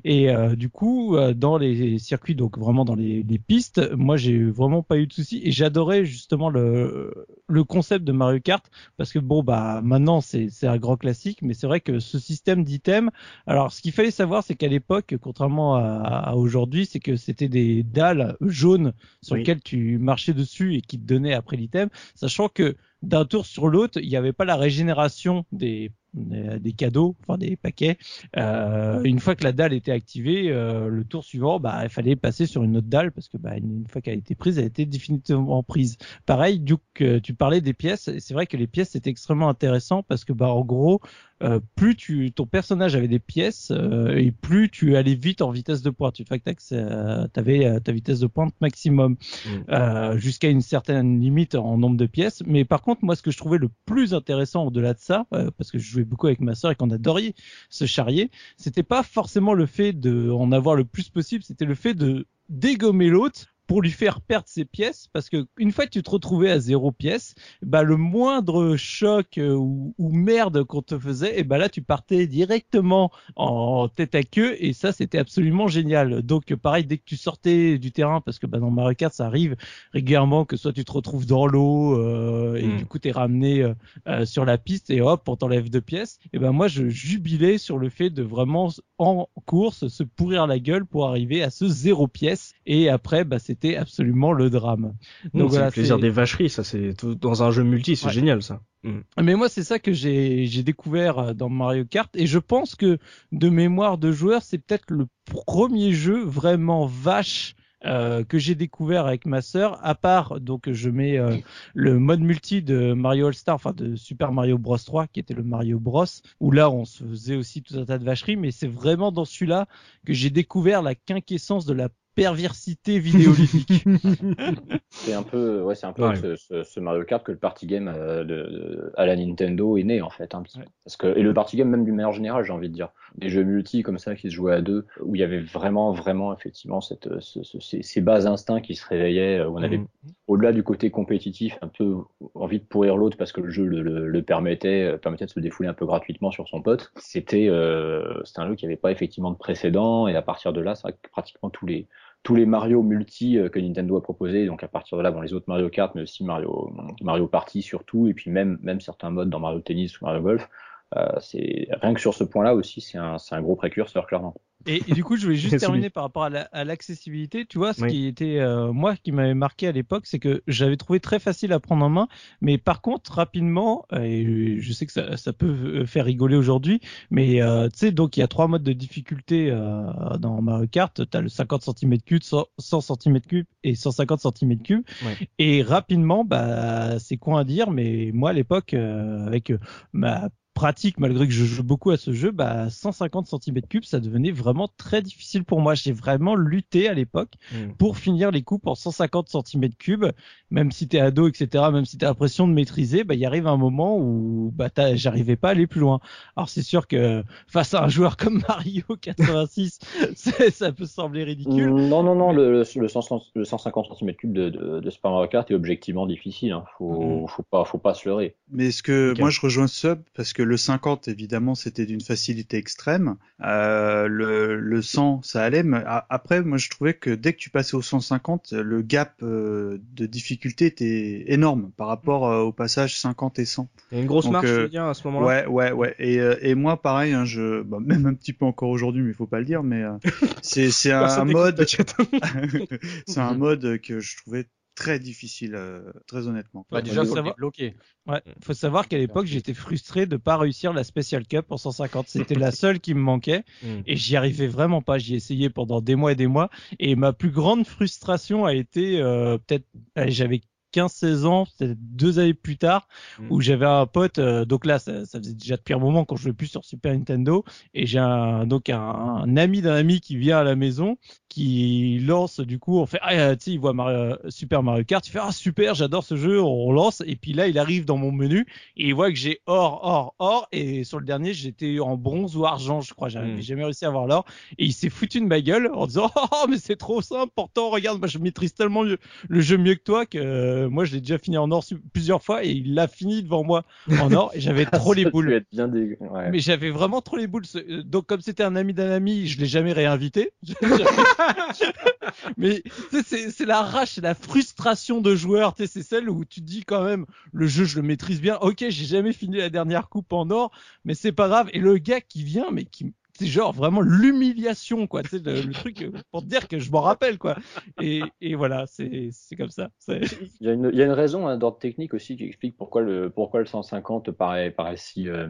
Et euh, du coup, dans les circuits, donc vraiment dans les, les pistes, moi j'ai vraiment pas eu de soucis et j'adorais justement le, le concept de Mario Kart parce que bon bah maintenant c'est c'est un grand classique, mais c'est vrai que ce système d'items, alors ce qu'il fallait savoir c'est qu'à l'époque, contrairement à, à aujourd'hui, c'est que c'était des dalles jaunes sur
Oui.
lesquelles tu marchais dessus et qui te donnaient après l'item, sachant que d'un tour sur l'autre, il n'y avait pas la régénération des des, des cadeaux, enfin des paquets. Euh, une fois que la dalle était activée, euh, le tour suivant, bah, il fallait passer sur une autre dalle parce que bah, une, fois qu'elle a été prise, elle était définitivement prise. Pareil, Duke, euh, tu parlais des pièces, et c'est vrai que les pièces c'était extrêmement intéressant parce que bah en gros, euh, plus tu ton personnage avait des pièces euh, et plus tu allais vite en vitesse de pointe. Une fois que tu avais ta vitesse de pointe maximum
Mm.
euh, jusqu'à une certaine limite en nombre de pièces. Mais par contre, moi, ce que je trouvais le plus intéressant au-delà de ça, euh, parce que je beaucoup avec ma sœur et qu'on adorait se charrier, c'était pas forcément le fait de en avoir le plus possible, c'était le fait de dégommer l'autre pour lui faire perdre ses pièces parce que une fois que tu te retrouvais à zéro pièce bah le moindre choc euh, ou, ou merde qu'on te faisait et bah là tu partais directement en tête à queue et ça c'était absolument génial. Donc pareil dès que tu sortais du terrain parce que bah dans Mario Kart ça arrive régulièrement que soit tu te retrouves dans l'eau euh, et
Mm.
du coup t'es ramené euh, euh, sur la piste et hop on t'enlève deux pièces. Et ben moi je jubilais sur le fait de vraiment en course se pourrir la gueule pour arriver à ce zéro pièce. Et après bah c'était absolument le drame
Donc c'est
voilà,
le plaisir des vacheries, ça c'est tout dans un jeu multi, c'est
Ouais.
génial ça. Mm.
Mais moi, c'est ça que j'ai j'ai découvert euh, dans Mario Kart, et je pense que de mémoire de joueur, c'est peut-être le premier jeu vraiment vache. euh, que j'ai découvert avec ma sœur, à part donc je mets euh, le mode multi de Mario All Star, enfin de Super Mario Bros 3, qui était le Mario Bros, où là on se faisait aussi tout un tas de vacheries, mais c'est vraiment dans celui-là que j'ai découvert la quinquessence de la perversité vidéoludique. <laughs>
C'est un peu, ouais, c'est un peu
Ouais.
ce, ce- ce Mario Kart que le party game euh, de, à la Nintendo est né en fait. Peu.
Ouais.
Parce que et le party game même d'une manière générale, j'ai envie de dire, des jeux multi comme ça qui se jouaient à deux, où il y avait vraiment, vraiment effectivement cette, ce- ce- ces, ces bas instincts qui se réveillaient, où on avait
Mm.
au-delà du côté compétitif, un peu envie de pourrir l'autre parce que le jeu le, le- le permettait, euh, permettait de se défouler un peu gratuitement sur son pote. C'était, euh, c'était un jeu qui n'avait pas effectivement de précédent et à partir de là, c'est pratiquement tous les tous les Mario multi euh, que Nintendo a proposé, donc à partir de là, bon, les autres Mario Kart, mais aussi Mario Mario Party surtout, et puis même même certains modes dans Mario Tennis ou Mario Golf. Euh, c'est rien que sur ce point-là aussi, c'est un, c'est un gros précurseur clairement.
Et, et du coup, je voulais juste terminer par rapport à la- à l'accessibilité. tu vois, ce
Oui.
qui était euh, moi qui m'avait marqué à l'époque, c'est que j'avais trouvé très facile à prendre en main, mais par contre rapidement, euh, et je sais que ça, ça peut euh, faire rigoler aujourd'hui, mais euh, tu sais, donc il y a trois modes de difficulté euh, dans Mario Kart. T'as le 50 cm3, 100, 100 cm3 et 150 cm3.
Ouais.
Et rapidement, bah c'est quoi à dire, mais moi à l'époque, avec ma pratique, malgré que je joue beaucoup à ce jeu, bah 150 cm3, ça devenait vraiment très difficile pour moi. J'ai vraiment lutté à l'époque
Mm.
pour finir les coupes en 150 cm3, même si t'es ado, etc., même si t'as l'impression de maîtriser, bah il arrive un moment où bah j'arrivais pas à aller plus loin. Alors c'est sûr que face à un joueur comme <laughs> Mario 86, <laughs> c'est- ça peut sembler ridicule.
Non, non, non, le, le, le 100 le 150 cm3 de, de, de Super Mario Kart est objectivement difficile. Hein. Faut, faut pas, faut pas se leurrer.
Mais ce que moi je rejoins Sub parce que le 50 évidemment c'était d'une facilité extrême, euh, le, le 100 ça allait, mais après moi je trouvais que dès que tu passais au 150 le gap euh, de difficulté était énorme par rapport euh, au passage 50 et 100.
Il y a une grosse
Donc,
marche,
euh,
tu veux dire, à ce moment-là?
Ouais ouais ouais et, euh, et moi pareil hein, je bah, même un petit peu encore aujourd'hui mais il faut pas le dire mais euh, c'est c'est <laughs> un, mode <laughs> c'est un mode que je trouvais très difficile euh, très honnêtement.
Bah, déjà,
faut savoir-
débloquer.
Ouais, faut savoir qu'à l'époque, j'étais frustré de pas réussir la Special Cup en 150. C'était la seule qui me manquait <laughs>
Mm.
et j'y arrivais vraiment pas. J'y ai essayé pendant des mois et des mois et ma plus grande frustration a été euh, peut-être j'avais 15-16 ans, peut-être deux années plus tard,
Mm.
où j'avais un pote, euh, donc là, ça, ça faisait déjà depuis un moment quand je jouais plus sur Super Nintendo, et j'ai un, donc un, un ami d'un ami qui vient à la maison, qui lance, du coup, on fait, ah, tu sais, il voit Mario- Super Mario Kart, il fait, ah, super, j'adore ce jeu, on lance, et puis là, il arrive dans mon menu, et il voit que j'ai or, or, or, et sur le dernier, j'étais en bronze ou argent, je crois, j'avais
Mm.
jamais réussi à avoir l'or, et il s'est foutu de ma gueule en disant, <laughs> oh, mais c'est trop simple, pourtant, regarde, moi, je maîtrise tellement mieux le jeu mieux que toi que euh, moi je l'ai déjà fini en or plusieurs fois et il l'a fini devant moi en or et j'avais <laughs> trop les boules.
être bien dégueu. Ouais.
Mais j'avais vraiment trop les boules. Euh, Donc comme c'était un ami d'un ami, je l'ai jamais réinvité. <laughs> <laughs> Mais c'est la rage, c'est la frustration de joueur. C'est celle où tu te dis quand même le jeu je le maîtrise bien. Ok, j'ai jamais fini la dernière coupe en or, mais c'est pas grave. Et le gars qui vient, mais qui c'est genre vraiment l'humiliation, quoi. Tu le, truc euh, pour te dire que je m'en rappelle, quoi. Et, voilà, c'est comme ça.
Il y a une, il y a une raison hein, d'ordre technique aussi qui explique pourquoi le, pourquoi le 150 paraît, paraît si euh,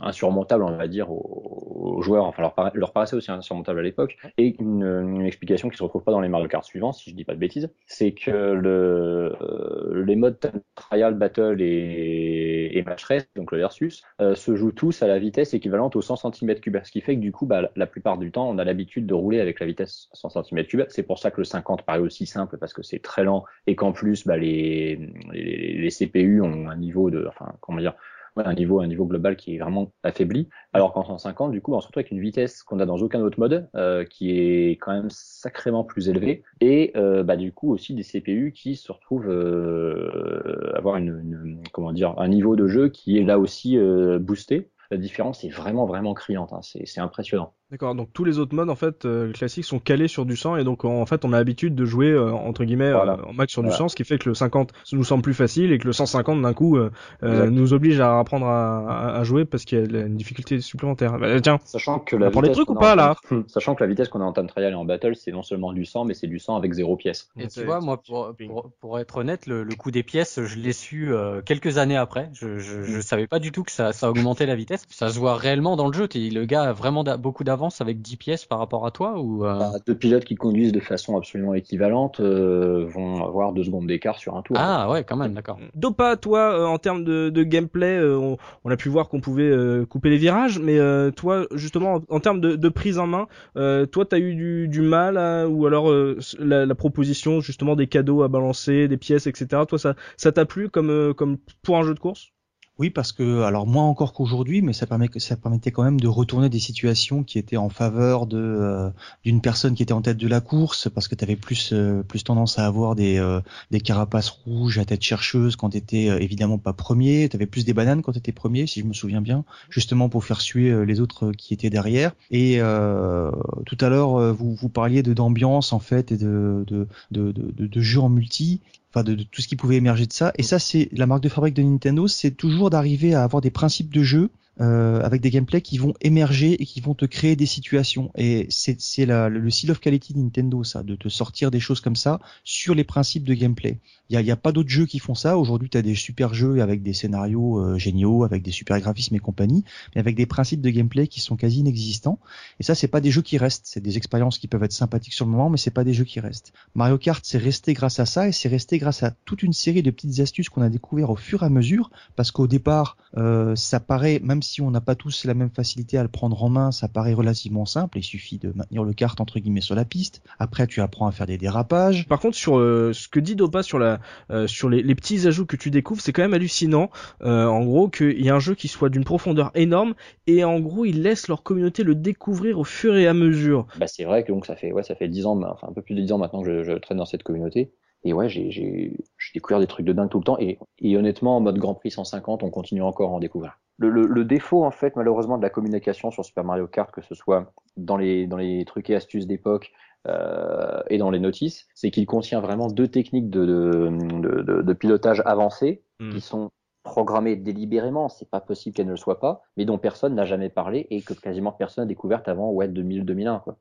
insurmontable, on va dire, aux, joueurs. Enfin, leur, paraissait aussi insurmontable à l'époque. Et une, explication qui se retrouve pas dans les Mario Kart suivants, si je dis pas de bêtises, c'est que euh, les modes Trial, Battle et, Match Race, donc le versus, se jouent tous à la vitesse équivalente aux 100 cm3. Ce qui fait que du coup, bah, la plupart du temps, on a l'habitude de rouler avec la vitesse 100 cm3. C'est pour ça que le 50 paraît aussi simple parce que c'est très lent et qu'en plus, bah, les, les, les CPU ont un niveau de, enfin, comment dire, un niveau, un niveau global qui est vraiment affaibli. Alors qu'en 150, du coup, on se retrouve avec une vitesse qu'on a dans aucun autre mode, euh, qui est quand même sacrément plus élevée, et euh, bah, du coup aussi des CPU qui se retrouvent euh, avoir une, comment dire, un niveau de jeu qui est là aussi boosté. La différence est vraiment vraiment criante, hein. c'est c'est impressionnant.
D'accord, donc tous les autres modes en fait euh, classiques sont calés sur du 100 et donc en fait on a l'habitude de jouer euh, entre guillemets
Voilà.
euh, en max sur du. 100, ce qui fait que le 50 nous semble plus facile et que le 150 d'un coup euh, euh, nous oblige à apprendre à, à- à jouer parce qu'il y a une difficulté supplémentaire. Bah, tiens,
Sachant que
On
la
apprend des
vitesse
trucs
qu'on
ou
a
pas,
en
là
time- Sachant que la vitesse qu'on a en time trial et en battle, c'est non seulement du 100, mais c'est du 100 avec zéro pièce.
Et tu vois, moi, pour, pour, pour être honnête, le, le coût des pièces, je l'ai su euh, quelques années après. Je, je, je savais pas du tout que ça, ça augmentait la vitesse. Ça se voit réellement dans le jeu. T'es- le gars a vraiment beaucoup d'avance avec 10 pièces par rapport à toi ou euh,
Bah, deux pilotes qui conduisent de façon absolument équivalente euh, vont avoir deux secondes d'écart sur un tour.
Ah ouais, quand même, d'accord.
Dopa, toi, euh, en termes de, de gameplay, euh, on, on a pu voir qu'on pouvait euh, couper les virages, mais euh, toi, justement, en, en termes de, de prise en main, euh, toi, t'as eu du, du mal, à- ou alors euh, la, la proposition justement des cadeaux à balancer, des pièces, etc. Toi, ça, ça t'a plu comme, euh, comme pour un jeu de course?
Oui, parce que, alors moins encore qu'aujourd'hui, mais ça, permet, ça permettait quand même de retourner des situations qui étaient en faveur de euh, d'une personne qui était en tête de la course, parce que tu avais plus euh, plus tendance à avoir des euh, des carapaces rouges à tête chercheuse quand tu étais évidemment pas premier, tu avais plus des bananes quand tu étais premier, si je me souviens bien, justement pour faire suer les autres qui étaient derrière. Et tout à l'heure, vous vous parliez de d'ambiance en fait et de de de, de, de, jeux en multi enfin de, tout ce qui pouvait émerger de ça. Et ça, c'est la marque de fabrique de Nintendo, c'est toujours d'arriver à avoir des principes de jeu euh, avec des gameplays qui vont émerger et qui vont te créer des situations. Et c'est le seal of quality de Nintendo, ça, de te sortir des choses comme ça sur les principes de gameplay. Il y a, a pas d'autres jeux qui font ça. Aujourd'hui, tu as des super jeux avec des scénarios euh, géniaux, avec des super graphismes et compagnie, mais avec des principes de gameplay qui sont quasi inexistants. Et ça, c'est pas des jeux qui restent. C'est des expériences qui peuvent être sympathiques sur le moment, mais c'est pas des jeux qui restent. Mario Kart, c'est resté grâce à ça et c'est resté grâce à toute une série de petites astuces qu'on a découvert au fur et à mesure, parce qu'au départ, euh, ça paraît, même si on n'a pas tous la même facilité à le prendre en main, ça paraît relativement simple. Il suffit de maintenir le kart entre guillemets sur la piste. Après, tu apprends à faire des dérapages.
Par contre, sur euh, ce que dit Dopa sur la, sur les, les petits ajouts que tu découvres, c'est quand même hallucinant. Euh, en gros, qu'il y a un jeu qui soit d'une profondeur énorme et en gros, ils laissent leur communauté le découvrir au fur et à mesure.
Bah, c'est vrai que donc ça fait ouais ça fait dix ans, enfin un peu plus de dix ans maintenant que je, je traîne dans cette communauté. Et ouais, j'ai j'ai j'ai découvert des trucs de dingue tout le temps. Et, et honnêtement, en mode Grand Prix 150, on continue encore à en découvrir. Le, le, le défaut en fait, malheureusement, de la communication sur Super Mario Kart, que ce soit dans les dans les trucs et astuces d'époque euh, et dans les notices, c'est qu'il contient vraiment deux techniques de de, de, de, pilotage avancées
Hmm.
qui sont programmées délibérément, c'est pas possible qu'elles ne le soient pas, mais dont personne n'a jamais parlé et que quasiment personne n'a découvert avant ouais 2000-2001 quoi.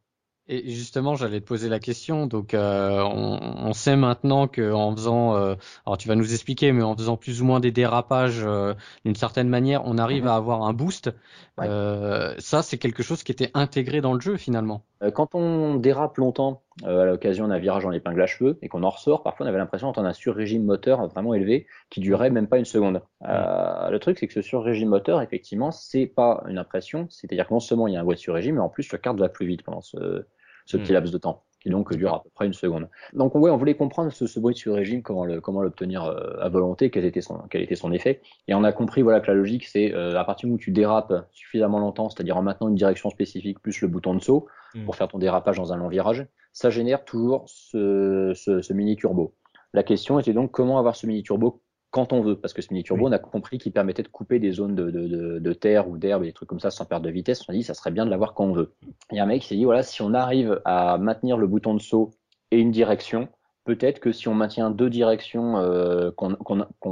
Et justement, j'allais te poser la question. Donc, euh, on, on sait maintenant que en faisant, euh, alors tu vas nous expliquer, mais en faisant plus ou moins des dérapages euh, d'une certaine manière, on arrive
Mhm.
à avoir un boost.
Ouais.
Euh, ça, c'est quelque chose qui était intégré dans le jeu finalement.
Euh, Quand on dérape longtemps à l'occasion d'un virage en épingle à cheveux et qu'on en ressort, parfois on avait l'impression d'entendre un sur-régime moteur vraiment élevé qui durait même pas une seconde. Euh, le truc, c'est que ce sur-régime moteur, effectivement, c'est pas une impression, c'est-à-dire que non seulement il y a un bruit de sur-régime, mais en plus le kart va plus vite pendant ce, ce petit
Mm.
laps de temps, qui donc dure à peu près une seconde. Donc ouais, on voulait comprendre ce, ce bruit de sur-régime, comment le, comment l'obtenir euh, à volonté, quel était son, quel était son effet. Et on a compris voilà que la logique, c'est euh, à partir du moment où tu dérapes suffisamment longtemps, c'est-à-dire en maintenant une direction spécifique plus le bouton de saut,
Mm.
pour faire ton dérapage dans un long virage, ça génère toujours ce, ce, ce mini turbo. La question était donc comment avoir ce mini turbo quand on veut, parce que ce mini turbo,
Oui.
on a compris qu'il permettait de couper des zones de, de, de, de terre ou d'herbe et des trucs comme ça sans perdre de vitesse. On a dit ça serait bien de l'avoir quand on veut. Il y a un mec qui s'est dit voilà si on arrive à maintenir le bouton de saut et une direction, peut-être que si on maintient deux directions, euh, qu'on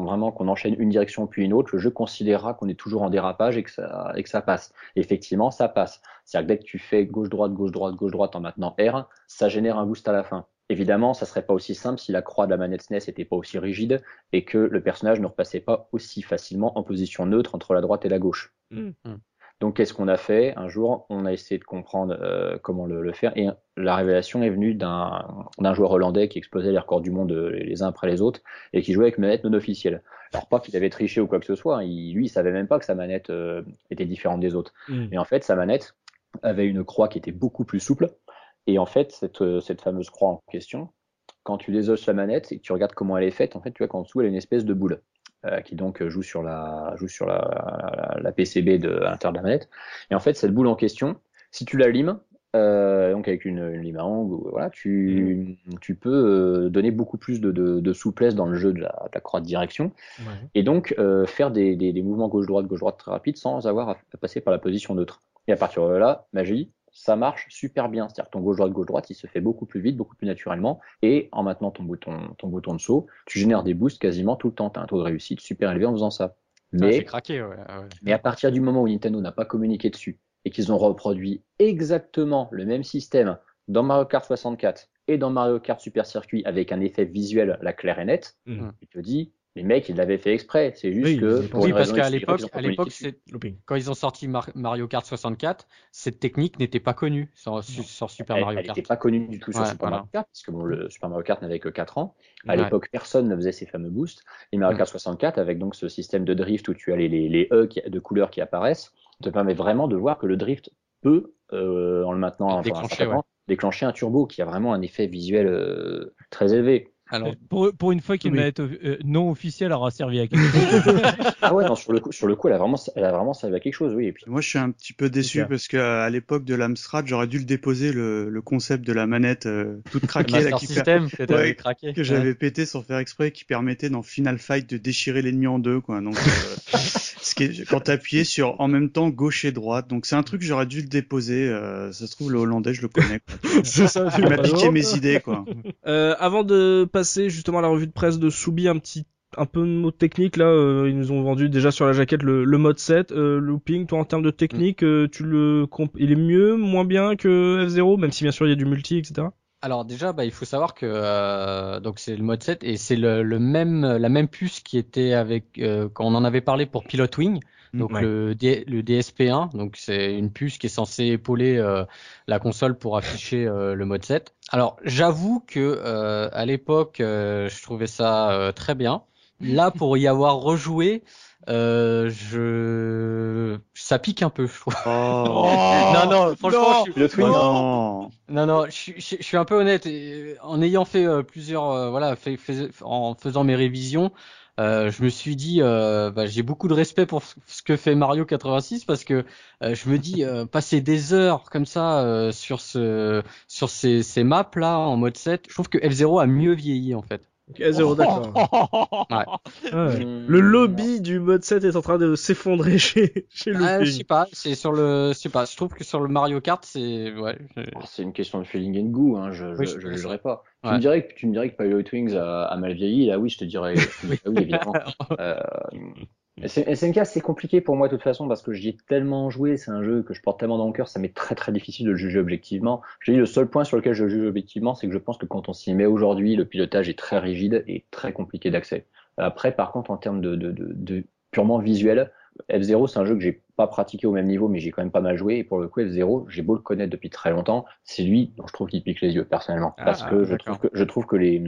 vraiment qu'on enchaîne une direction puis une autre, le jeu considérera qu'on est toujours en dérapage et que ça, et que ça passe. Et effectivement, ça passe. C'est-à-dire que dès que tu fais gauche-droite, gauche-droite, gauche-droite en maintenant R, ça génère un boost à la fin. Évidemment, ça serait pas aussi simple si la croix de la manette SNES était pas aussi rigide et que le personnage ne repassait pas aussi facilement en position neutre entre la droite et la gauche.
Mm.
Mm.
Donc, qu'est-ce qu'on a fait? Un jour, on a essayé de comprendre euh, comment le, le faire et la révélation est venue d'un joueur hollandais qui explosait les records du monde euh, les uns après les autres et qui jouait avec manette non officielle. Alors pas qu'il avait triché ou quoi que ce soit, hein, il, lui il savait même pas que sa manette euh, était différente des autres.
Mm.
Et en fait, sa manette avait une croix qui était beaucoup plus souple. Et en fait, cette, euh, cette fameuse croix en question, quand tu désosses la manette et que tu regardes comment elle est faite, en fait, tu vois qu'en dessous, elle a une espèce de boule euh, qui donc joue sur la, joue sur la, la, la PCB de, à l'intérieur de la manette. Et en fait, cette boule en question, si tu la limes, euh, donc avec une, une lime à angle, voilà, tu, tu peux euh, donner beaucoup plus de, de, de souplesse dans le jeu de la, de la croix de direction
Ouais.
et donc euh, faire des, des, des mouvements gauche-droite, gauche-droite très rapides sans avoir à, à passer par la position neutre. Et à partir de là, magie, ça marche super bien. C'est-à-dire que ton gauche-droite, gauche-droite, il se fait beaucoup plus vite, beaucoup plus naturellement. Et en maintenant ton bouton, ton bouton de saut, tu génères des boosts quasiment tout le temps. Tu as un taux de réussite super élevé en faisant ça.
Ah,
Mais,
c'est craqué, ouais. ah ouais.
mais à partir du moment où Nintendo n'a pas communiqué dessus et qu'ils ont reproduit exactement le même système dans Mario Kart 64 et dans Mario Kart Super Circuit avec un effet visuel là clair et net,
Mm.
tu te dis, les mecs, ils l'avaient fait exprès. C'est juste
Oui,
que pour
Oui, parce qu'à l'époque, quand ils ont sorti Mar- Mario Kart 64, cette technique n'était pas connue sur, su- sur Super
elle,
Mario
elle
Kart.
n'était pas connue du tout sur
Ouais,
Super
voilà.
Mario Kart, parce que bon, le Super Mario Kart n'avait que 4 ans. À
Ouais.
l'époque, personne ne faisait ces fameux boosts. Et Mario. Kart 64, avec donc ce système de drift où tu as les, les, les E qui- de couleurs qui apparaissent, te permet vraiment de voir que le drift peut, euh, en le maintenant
Déclencher,
temps, déclencher un turbo qui a vraiment un effet visuel euh, très élevé.
Alors, <laughs>
Pour, pour une fois qu'une
Oui.
manette euh, non officielle aura servi à quelque <laughs> chose.
Ah ouais, non, sur le coup, sur le coup, elle a vraiment, elle a vraiment servi à quelque chose, oui. Et puis,
Moi, je suis un petit peu déçu parce que à l'époque de l'Amstrad, j'aurais dû le déposer le, le concept de la manette euh, toute <laughs> craquée là, qui
System que t'avais
Ouais,
craqué.
que j'avais pété sans faire exprès, qui permettait dans Final Fight de déchirer l'ennemi en deux, quoi. Donc, euh, ce qui est, quand t'appuyais sur en même temps gauche et droite, donc c'est un truc que j'aurais dû le déposer. Euh, ça se trouve le hollandais, je le connais. Quoi.
Ça,
Il m'a piqué mes idées, quoi.
Euh, avant de passer justement à la revue de presse de Soubi, un petit un peu de mots techniques là, euh, ils nous ont vendu déjà sur la jaquette le, le mode 7, euh, looping, toi en termes de technique, euh, tu le comp- il est mieux, moins bien que F0, même si bien sûr il y a du multi, etc.
Alors déjà, bah, il faut savoir que donc c'est le mode 7 et c'est le, même la même puce qui était avec quand on en avait parlé pour Pilot Wing, donc
Ouais.
le, D- le DSP1. Donc c'est une puce qui est censée épauler euh, la console pour afficher euh, le mode 7. Alors j'avoue que euh, à l'époque, euh, je trouvais ça euh, très bien. Là, <laughs> pour y avoir rejoué, euh, je ça pique un peu, je trouve.
Oh, <laughs>
non, non, franchement, je suis-
le twin,
non.
non, non, je, suis- je, je suis un peu honnête. et, en ayant fait euh, plusieurs, euh, voilà, fait, fait- en faisant mes révisions, euh, je me suis dit, euh, bah, j'ai beaucoup de respect pour ce que fait Mario 86 parce que euh, je me dis, euh, passer des heures comme ça euh, sur ce, sur ces, ces maps là en mode 7, je trouve que F0 a mieux vieilli en fait.
Ok, F0, d'accord. <laughs> Ouais.
Hmm,
Le lobby du mode 7 est en train de s'effondrer <laughs> chez, chez
Ah, je sais pas, c'est sur le, je sais pas, je trouve que sur le Mario Kart, c'est, ouais,
Oh, C'est une question de feeling and goût, hein, je,
Oui,
je,
je
jugerai pas. Tu
Ouais.
me dirais que tu me dirais que Pilot Wings a, a mal vieilli, là oui, je te dirais, dirais <laughs> oui évidemment. Euh, SNK c'est compliqué pour moi de toute façon parce que j'y ai tellement joué, c'est un jeu que je porte tellement dans mon cœur, ça m'est très très difficile de le juger objectivement. J'ai le seul point sur lequel je le juge objectivement, c'est que je pense que quand on s'y met aujourd'hui, le pilotage est très rigide et très compliqué d'accès. Après, par contre, en termes de, de, de, de purement visuel, F0 c'est un jeu que j'ai pas pratiqué au même niveau, mais j'ai quand même pas mal joué. Et pour le coup, F0, j'ai beau le connaître depuis très longtemps, c'est lui dont je trouve qu'il pique les yeux personnellement,
Ah,
parce que je trouve que je trouve que les,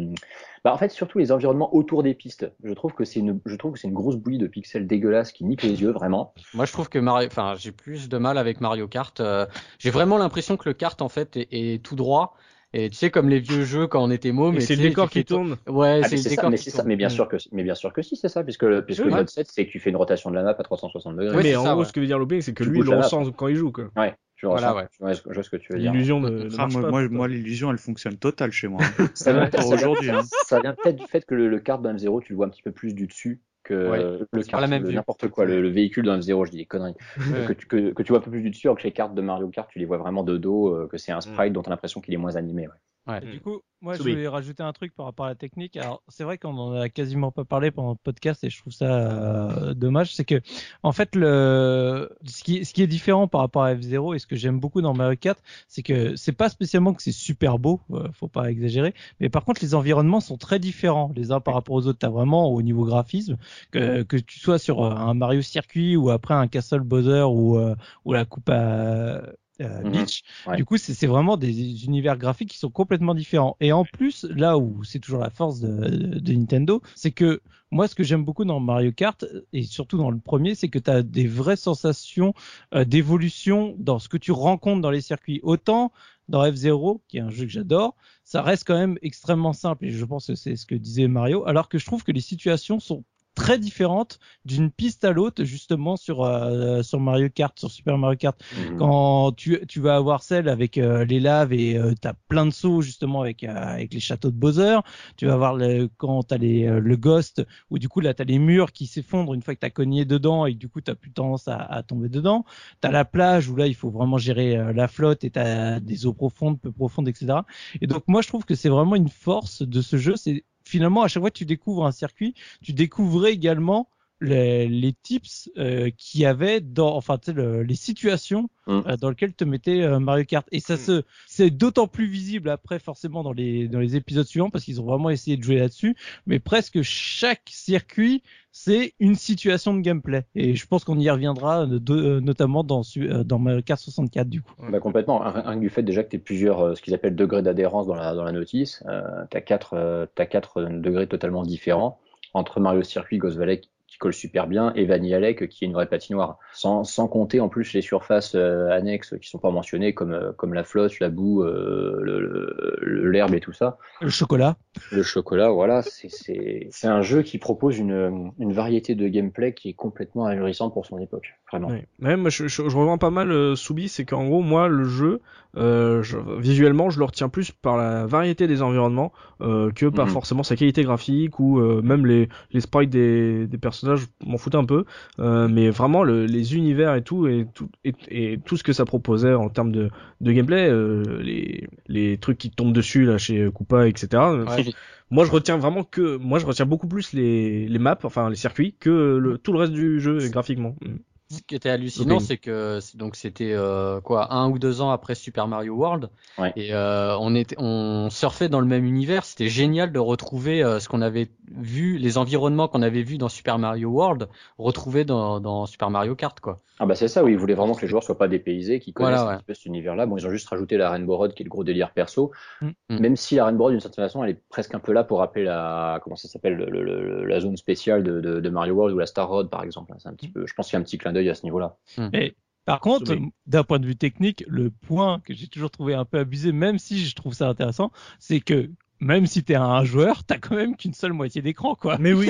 bah en fait surtout les environnements autour des pistes, je trouve que c'est une, je trouve que c'est une grosse bouillie de pixels dégueulasses qui nique les yeux vraiment.
Moi, je trouve que Mario, enfin, j'ai plus de mal avec Mario Kart. euh, j'ai vraiment l'impression que le kart, en fait, est, est tout droit. Et tu sais, comme les vieux jeux quand on était môme.
C'est le décor qui tourne.
Ouais,
Ah,
c'est
mais
le décor
mais
qui
c'est ça,
tourne.
mais bien sûr que, mais bien sûr que si, c'est ça, puisque le, puisque
Oui,
le
ouais.
mode 7, c'est que tu fais une rotation de la map à 360 degrés.
Ouais,
mais en
ça,
gros,
ouais.
ce que veut dire Looping, c'est que
Tu
lui, il le ressent quand il joue, quoi.
Ouais, je
Voilà,
ressens,
ouais.
je vois, je vois ce que tu veux dire.
L'illusion
Ah,
marche
moi, l'illusion, elle fonctionne total chez moi.
Ça vient,
Pour
ça vient-
aujourd'hui, hein.
ça vient peut-être du fait que le, le dans M0, tu le vois un petit peu plus du dessus que
Ouais,
le kart, n'importe quoi, le, le véhicule dans M0, je dis des conneries.
Ouais.
Que, tu, que, que tu vois un peu plus du dessus, alors que les cartes de Mario Kart, tu les vois vraiment de dos, euh, que c'est un sprite dont tu as l'impression qu'il est moins animé. Ouais.
Ouais.
Et Du coup, moi, je voulais rajouter un truc par rapport à la technique. Alors, c'est vrai qu'on en a quasiment pas parlé pendant le podcast et je trouve ça euh, dommage. C'est que, en fait, le ce qui, ce qui est différent par rapport à F0 et ce que j'aime beaucoup dans Mario Kart, c'est que c'est pas spécialement que c'est super beau, euh, faut pas exagérer, mais par contre, les environnements sont très différents les uns par rapport aux autres. T'as vraiment au niveau graphisme que que tu sois sur euh, un Mario circuit ou après un Castle Bowser ou euh, ou la coupe à euh,
Mhm. Ouais.
Du coup, c'est c'est vraiment des univers graphiques qui sont complètement différents. Et en plus, là où c'est toujours la force de, de Nintendo, c'est que moi, ce que j'aime beaucoup dans Mario Kart, et surtout dans le premier, c'est que tu as des vraies sensations euh, d'évolution dans ce que tu rencontres dans les circuits. Autant dans F0, qui est un jeu que j'adore, ça reste quand même extrêmement simple, et je pense que c'est ce que disait Mario, alors que je trouve que les situations sont très différentes d'une piste à l'autre justement sur euh, sur Mario Kart sur Super Mario Kart
Mhm.
quand tu, tu vas avoir celle avec euh, les laves et euh, t'as plein de sauts justement avec euh, avec les châteaux de Bowser. Tu vas avoir le, quand t'as les euh, le Ghost où du coup là t'as les murs qui s'effondrent une fois que t'as cogné dedans et du coup t'as plus tendance à, à tomber dedans. T'as la plage où là il faut vraiment gérer euh, la flotte et t'as des eaux profondes, peu profondes, etc. Et donc moi je trouve que c'est vraiment une force de ce jeu. C'est finalement à chaque fois que tu découvres un circuit, tu découvrais également les, les tips euh, qu'il y avait dans, enfin, tu sais, le- les situations
Mm.
euh, dans lesquelles te mettait euh, Mario Kart. Et ça
Mm.
se, c'est d'autant plus visible après, forcément, dans les, dans les épisodes suivants, parce qu'ils ont vraiment essayé de jouer là-dessus. Mais presque chaque circuit, c'est une situation de gameplay. Et je pense qu'on y reviendra, de- de- notamment dans, euh, dans Mario Kart 64, du coup.
Bah complètement. Rien que du fait déjà que tu plusieurs, euh, ce qu'ils appellent degrés d'adhérence dans la, dans la notice, euh, tu as quatre, euh, t'as quatre degrés totalement différents entre Mario Circuit, Ghost Valley colle super bien et Vanilla Lake qui est une vraie patinoire. Sans, sans compter en plus les surfaces euh, annexes qui sont pas mentionnées comme, euh, comme la flotte, la boue, euh, l'herbe et tout ça.
Le chocolat.
Le chocolat, voilà, c'est- un jeu qui propose une, une variété de gameplay qui est complètement ahurissante pour son époque, vraiment.
Ouais. Ouais, moi je, je, je rejoins pas mal euh, Soubi, c'est qu'en gros moi le jeu, euh, je- visuellement je le retiens plus par la variété des environnements euh, que par
Mhm.
forcément sa qualité graphique ou euh, même les, les sprites des, des personnages, m'en foutais un peu, euh, mais vraiment le, les univers et tout et tout et, et tout ce que ça proposait en termes de, de gameplay, euh, les, les trucs qui tombent dessus là chez Koopa etc.
Ouais,
Moi je retiens vraiment que moi je retiens beaucoup plus les, les maps, enfin les circuits que le, tout le reste du jeu graphiquement. Mm.
Ce qui était hallucinant, c'est que donc c'était euh, quoi un ou deux ans après Super Mario World,
Ouais.
et euh, on était, on surfait dans le même univers. C'était génial de retrouver euh, ce qu'on avait vu, les environnements qu'on avait vus dans Super Mario World, retrouvés dans, dans Super Mario Kart, quoi.
Ah bah c'est ça, oui, ils voulaient vraiment que les joueurs soient pas dépaysés, qu'ils connaissent
Voilà,
un
ouais.
petit peu cet univers-là. Bon, ils ont juste rajouté la Rainbow Road qui est le gros délire perso.
Mm.
Mm.
Même si la Rainbow Road, d'une certaine façon, elle est presque un peu là pour rappeler la, comment ça s'appelle, le- le- le- la zone spéciale de, de, de Mario World ou la Star Road, par exemple. C'est un petit peu, je pense qu'il y a un petit clin d'œil à ce niveau-là.
Mais par contre, d'un point de vue technique, le point que j'ai toujours trouvé un peu abusé, même si je trouve ça intéressant, c'est que même si t'es un joueur, t'as quand même qu'une seule moitié d'écran, quoi.
Mais oui.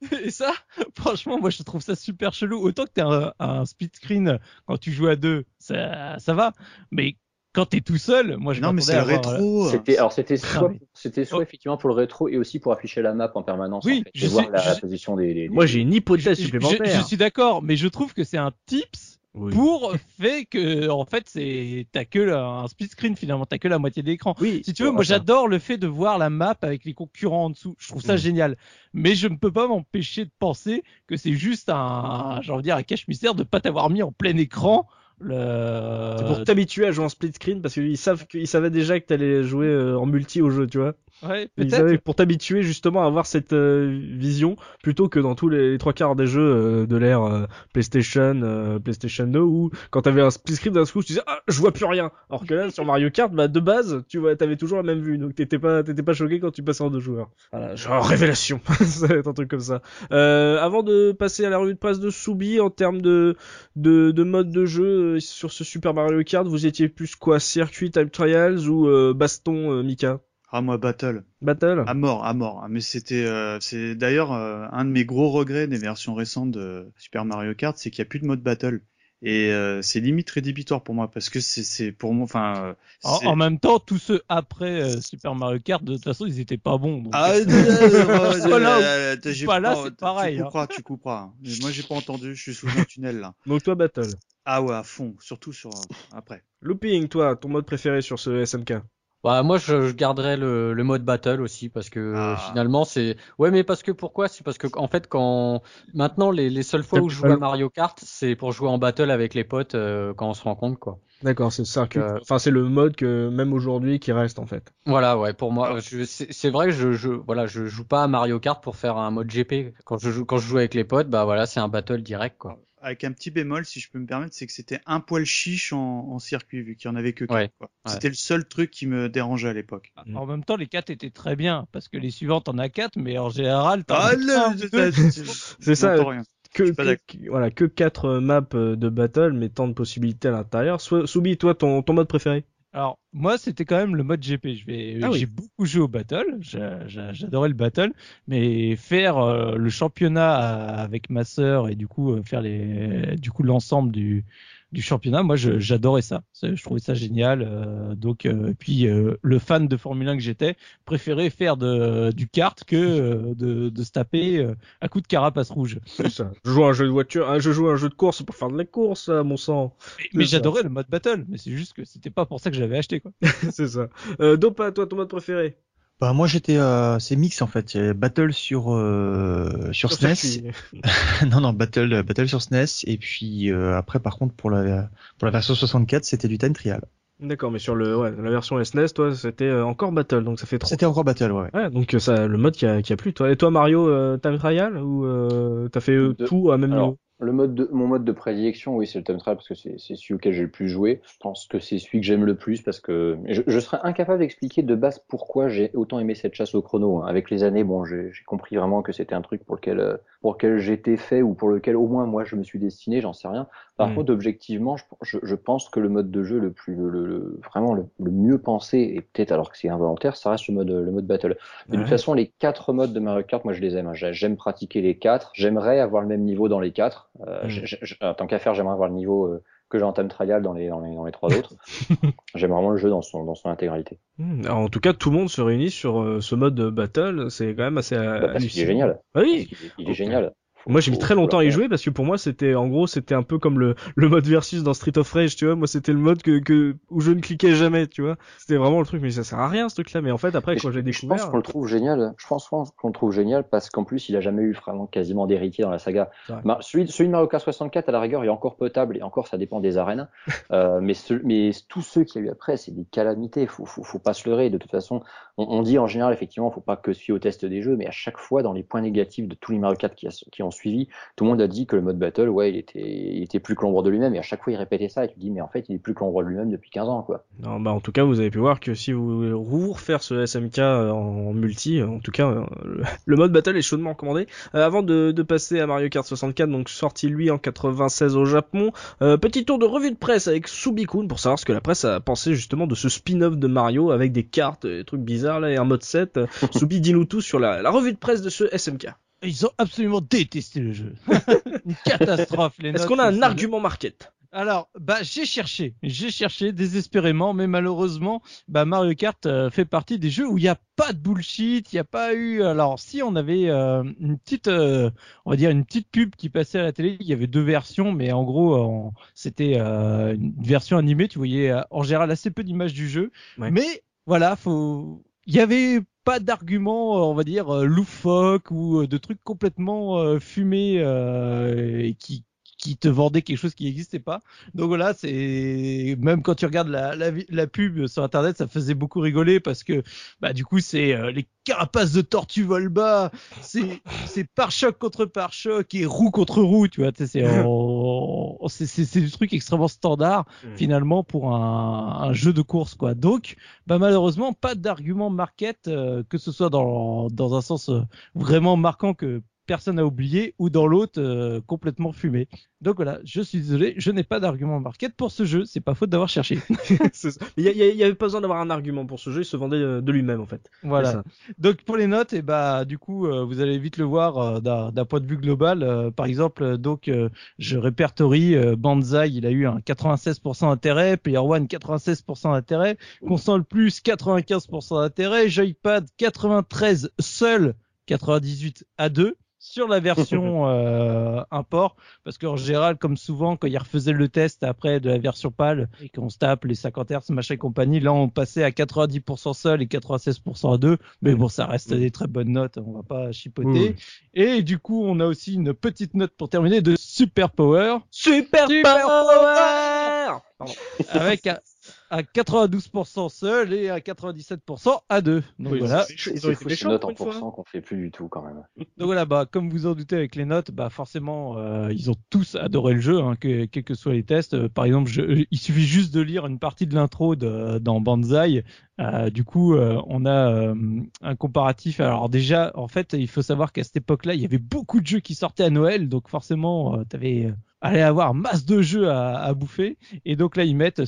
<laughs>
Et ça, franchement, moi je trouve ça super chelou. Autant que t'es un, un split screen quand tu joues à deux, ça, ça va. Mais quand t'es tout seul, moi je
Non, mais c'est le
avoir, euh,
rétro.
C'était, alors c'était soit,
mais-
c'était soit
Oh.
effectivement pour le rétro et aussi pour afficher la map en permanence.
Oui,
en fait,
je
et voir
sais-
la
je-
position des, des-
Moi j'ai une hypothèse
je,
supplémentaire.
je suis d'accord, mais je trouve que c'est un tips
Oui.
pour fait que en fait c'est t'as que la- un split screen finalement, t'as que la moitié d'écran.
Oui,
Si tu veux, moi j'adore le fait de voir la map avec les concurrents en dessous. Je trouve ça
Mm.
génial. Mais je ne peux pas m'empêcher de penser que c'est juste un, j'ai envie de dire, un cache-mystère de pas t'avoir mis en plein écran.
C'est pour t'habituer à jouer en split screen parce qu'ils savent qu'ils savaient déjà que t'allais jouer euh, en multi au jeu, tu vois.
Ouais,
Ils pour t'habituer justement à avoir cette euh, vision plutôt que dans tous les, les trois quarts des jeux euh, de l'ère euh, PlayStation, euh, PlayStation 2 où quand t'avais un split screen d'un coup tu disais ah je vois plus rien. Alors que là sur Mario Kart bah de base tu vois t'avais toujours la même vue donc t'étais pas t'étais pas choqué quand tu passais en deux joueurs. Voilà genre révélation <laughs> ça va être un truc comme ça. Euh, avant de passer à la revue de presse de Soubi en termes de de, de mode de jeu euh, sur ce Super Mario Kart vous étiez plus quoi? Circuit time trials ou euh, baston Mika?
Ah moi Battle.
Battle
À mort, à mort. Ah, Mais c'était, euh, c'est d'ailleurs euh, un de mes gros regrets des versions récentes de Super Mario Kart, c'est qu'il n'y a plus de mode battle. Et euh, c'est limite rédhibitoire pour moi parce que c'est, c'est pour moi, enfin. euh,
En, même temps, tous ceux après euh, Super Mario Kart, de toute façon, ils étaient pas bons. donc-
Ah,
Pas là pas là, c'est pareil,
Tu
hein.
couperas, tu couperas. Mais moi, j'ai pas entendu. Je suis sous un tunnel là. <laughs>
donc toi Battle
Ah ouais, à fond. Surtout sur après.
Looping, toi, ton mode préféré sur ce SMK
Bah, moi, je, je garderais le, le mode battle aussi parce que
Ah.
finalement, c'est. Ouais, mais parce que pourquoi? C'est parce que en fait, quand maintenant, les, les seules fois où je joue à Mario Kart, c'est pour jouer en battle avec les potes euh, quand on se rencontre, quoi.
D'accord, c'est ça. que-
Euh,
Enfin, c'est le mode que même aujourd'hui qui reste en fait.
Voilà, ouais. Pour moi, c'est vrai que je, je, voilà, je joue pas à Mario Kart pour faire un mode GP. Quand je joue, quand je joue avec les potes, bah voilà, c'est un battle direct, quoi.
Avec un petit bémol, si je peux me permettre, c'est que c'était un poil chiche en, en circuit, vu qu'il y en avait que quatre.
Ouais.
C'était le seul truc qui me dérangeait à l'époque.
Mm.
En même temps, les 4 étaient très bien parce que les suivantes en a 4, mais en général, t'en
Ah,
as.
C'est ça,
rien.
Que, voilà, que quatre euh, maps euh, de battle, mais tant de possibilités à l'intérieur. Soubi, toi, ton, ton mode préféré?
Alors, moi, c'était quand même le mode GP. Je vais,
Ah oui.
j'ai beaucoup joué au battle. J'a- j'a- J'adorais le battle, mais faire euh, le championnat avec ma sœur et du coup faire les, du coup l'ensemble du du championnat, moi, j'adorais ça. Je trouvais ça génial. euh, donc, euh, puis euh, le fan de Formule 1 que j'étais préférait faire de, du kart que euh, de, de se taper euh, à coups de carapace rouge.
C'est ça. Je joue à un jeu de voiture, hein, je joue à un jeu de course pour faire de la course, à mon sang.
Mais, j'adorais le mode battle, mais c'est juste que c'était pas pour ça que j'avais acheté quoi. <laughs>
c'est ça. Euh, Dopa, toi, ton mode préféré?
Bah moi j'étais euh, c'est mix en fait, battle sur euh, sur,
Sur
SNES. <laughs> non non battle euh, battle sur SNES et puis euh, après par contre pour la pour la version 64 c'était du time trial.
D'accord, mais sur le, ouais, la version SNES, toi, c'était encore battle, donc ça fait trop.
C'était encore battle ouais.
Ouais, donc ça, le mode qui a, qui a plu, toi. Et toi, Mario, euh, time trial ou euh, t'as fait euh, tout à même
Alors,
niveau?
Le mode de, mon mode de prédilection, oui, c'est le time trial parce que c'est celui auquel j'ai le plus joué. Je pense que c'est celui que j'aime le plus parce que je, je serais incapable d'expliquer de base pourquoi j'ai autant aimé cette chasse au chrono. hein. Avec les années, bon, j'ai j'ai compris vraiment que c'était un truc pour lequel, euh, pour lequel j'étais fait ou pour lequel au moins moi je me suis destiné, j'en sais rien. Par
Mm.
contre, objectivement, je, je, je pense que le mode de jeu le plus, le, le- vraiment le, le mieux pensé et peut-être alors que c'est involontaire, ça reste le mode, le mode battle. Mais de toute façon, les quatre modes de Mario Kart, moi je les aime. hein. J'ai- J'aime pratiquer les quatre. J'aimerais avoir le même niveau dans les quatre. Euh,
Mm.
j'ai- j'ai- tant qu'à faire, j'aimerais avoir le niveau euh, que j'ai en time trial dans les, dans les, dans les trois <laughs> autres. J'aime vraiment le jeu dans son, dans son intégralité.
Hmm, alors, en tout cas, tout le monde se réunit sur euh, ce mode de battle. C'est quand même assez
Bah, parce qu'il est génial.
Ah oui.
Parce il est génial.
Moi, j'ai mis très longtemps à y jouer parce que pour moi, c'était, en gros, c'était un peu comme le, le mode versus dans Street of Rage, tu vois. Moi, c'était le mode que, que, où je ne cliquais jamais, tu vois. C'était vraiment le truc, mais ça sert à rien, ce truc-là. Mais en fait, après,
Mais
quand
je,
j'ai
je
découvert.
pense qu'on le trouve génial. Je pense qu'on le trouve génial parce qu'en plus, il a jamais eu vraiment quasiment d'héritier dans la saga. Ma- celui, celui de Mario Kart 64, à la rigueur, il est encore potable et encore, ça dépend des arènes. <laughs> Euh, mais, ce- mais tous ceux qu'il y a eu après, c'est des calamités. Faut, faut, faut pas se leurrer. De toute façon, on, on dit en général, effectivement, faut pas que se fier au test des jeux, mais à chaque fois, dans les points négatifs de tous les Mario Kart qui, a- qui ont suivi, tout le monde a dit que le mode battle, ouais, il était, il était plus que l'ombre de lui-même. Et à chaque fois, il répétait ça. Et tu te dis, mais en fait, il est plus que l'ombre de lui-même depuis 15 ans, quoi.
Non, bah, en tout cas, vous avez pu voir que si vous voulez vous refaire ce SMK euh, en multi, en tout cas, euh, <laughs> le, mode battle est chaudement recommandé. Euh, avant de, de passer à Mario Kart 64, donc sorti lui en 96 au Japon, euh, petit tour de revue de presse avec Subikun pour savoir ce que la presse a pensé justement de ce spin-off de Mario avec des cartes, des trucs bizarres là et un mode 7. Euh, <laughs> Subi, dis-nous tout sur la, la revue de presse de ce SMK.
Ils ont absolument détesté le jeu. <laughs> Une catastrophe, les
Est-ce qu'on a un argument market
Alors, bah, j'ai cherché, j'ai cherché désespérément, mais malheureusement, bah, Mario Kart euh, fait partie des jeux où il n'y a pas de bullshit, il n'y a pas eu. Alors, si on avait euh, une petite, euh, on va dire une petite pub qui passait à la télé, il y avait deux versions, mais en gros, c'était une version animée. Tu voyais en général assez peu d'images du jeu,
Ouais.
mais voilà, faut. Il y avait pas d'arguments, euh, on va dire, euh, loufoques ou euh, de trucs complètement fumés et qui qui te vendaient quelque chose qui n'existait pas. Donc voilà, c'est même quand tu regardes la, la, pub sur internet, ça faisait beaucoup rigoler parce que bah du coup c'est euh, les carapaces de tortue volent bas, c'est c'est pare-choc contre pare-choc et roue contre roue, tu vois, <laughs> c'est c'est du truc extrêmement standard finalement pour un, un jeu de course quoi. Donc bah malheureusement pas d'argument market euh, que ce soit dans dans un sens euh, vraiment marquant que personne n'a oublié ou dans l'autre euh, complètement fumé. Donc voilà, je suis désolé, je n'ai pas d'argument market pour ce jeu, c'est pas faute d'avoir cherché. <laughs>
Il y, a- il y a- il y avait pas besoin d'avoir un argument pour ce jeu, il se vendait euh, de lui-même en fait.
Voilà. Donc pour les notes, et bah du coup euh, vous allez vite le voir euh, d'un point de vue global. Par exemple, donc je répertorie Banzai, il a eu un 96% d'intérêt, Player One 96% d'intérêt, Console Plus 95% d'intérêt, Joypad 93 seul, 98 à 2. Sur la version <laughs> euh, import parce qu'en général comme souvent quand ils refaisaient le test après de la version PAL et qu'on se tape les 50 Hz machin et compagnie là on passait à 90% seul et 96% à deux. Mais bon ça reste des très bonnes notes on va pas chipoter. Et du coup on a aussi une petite note pour terminer de Super Power
Super,
Super
Power Pardon. <laughs>
avec un- à 92% seul et à 97% à deux donc
Oui,
voilà
c'est-
ces notes en pourcent qu'on fait plus du tout quand même.
Donc voilà, bah, comme vous en doutez avec les notes, bah, forcément, euh, ils ont tous adoré le jeu, hein, que, quels que soient les tests. Euh, par exemple, je- il suffit juste de lire une partie de l'intro de, dans Banzai. Euh, du coup, euh, on a euh, un comparatif. Alors déjà, en fait, il faut savoir qu'à cette époque-là, il y avait beaucoup de jeux qui sortaient à Noël, donc forcément, euh, t'avais euh, allé avoir masse de jeux à, à bouffer. Et donc là, ils mettent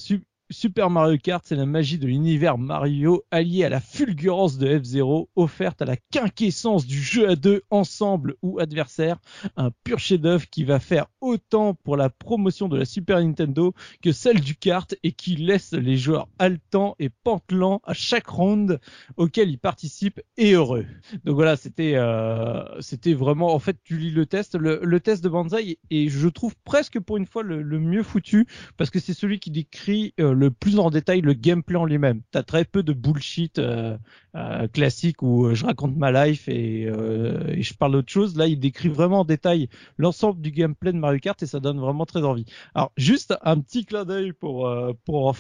Super Mario Kart, c'est la magie de l'univers Mario alliée à la fulgurance de F-Zero, offerte à la quinquessence du jeu à deux ensemble ou adversaire, un pur chef-d'œuvre qui va faire autant pour la promotion de la Super Nintendo que celle du kart et qui laisse les joueurs haletants et pantelants à chaque round auquel ils participent et heureux. Donc voilà, c'était euh, c'était vraiment en fait tu lis le test, le, test de Banzai et je trouve presque pour une fois le, le mieux foutu parce que c'est celui qui décrit euh, le plus en détail le gameplay en lui-même. T'as très peu de bullshit euh, euh, classique où euh, je raconte ma life et, et je parle d'autre chose. Là, il décrit vraiment en détail l'ensemble du gameplay de Mario Kart et ça donne vraiment très envie. Alors, juste un petit clin d'œil pour pour.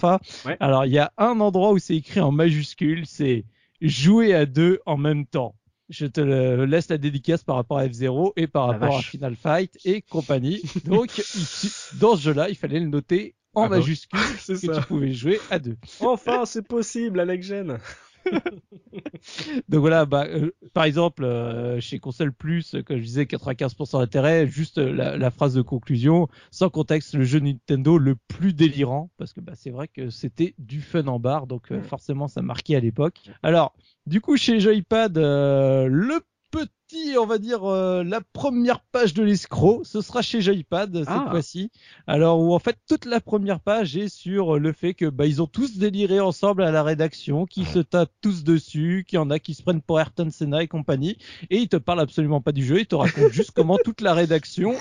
Ouais.
Alors, il y a un endroit où c'est écrit en majuscule, c'est jouer à deux en même temps. Je te le- laisse la dédicace par rapport à F0 et par
La
rapport à. Final Fight et compagnie. Donc, ici, dans ce jeu-là, il fallait le noter en
Ah
majuscule <laughs> que
ça.
tu pouvais jouer à deux.
Enfin, c'est possible, Alex Gen. <laughs>
Donc voilà, bah, euh, par exemple, euh, chez Console Plus, comme je disais, 95% d'intérêt, juste euh, la, la phrase de conclusion, sans contexte, le jeu Nintendo le plus délirant, parce que bah, c'est vrai que c'était du fun en barre, donc euh, forcément ça marquait à l'époque. Alors, du coup, chez Joypad, le petit, on va dire, euh, la première page de l'escroc, ce sera chez Joypad cette
Ah.
fois-ci. Alors où en fait toute la première page est sur le fait que bah ils ont tous déliré ensemble à la rédaction, qui se tapent tous dessus, qu'il y en a qui se prennent pour Ayrton Senna et compagnie, et ils te parlent absolument pas du jeu, ils te racontent juste <laughs> comment toute la rédaction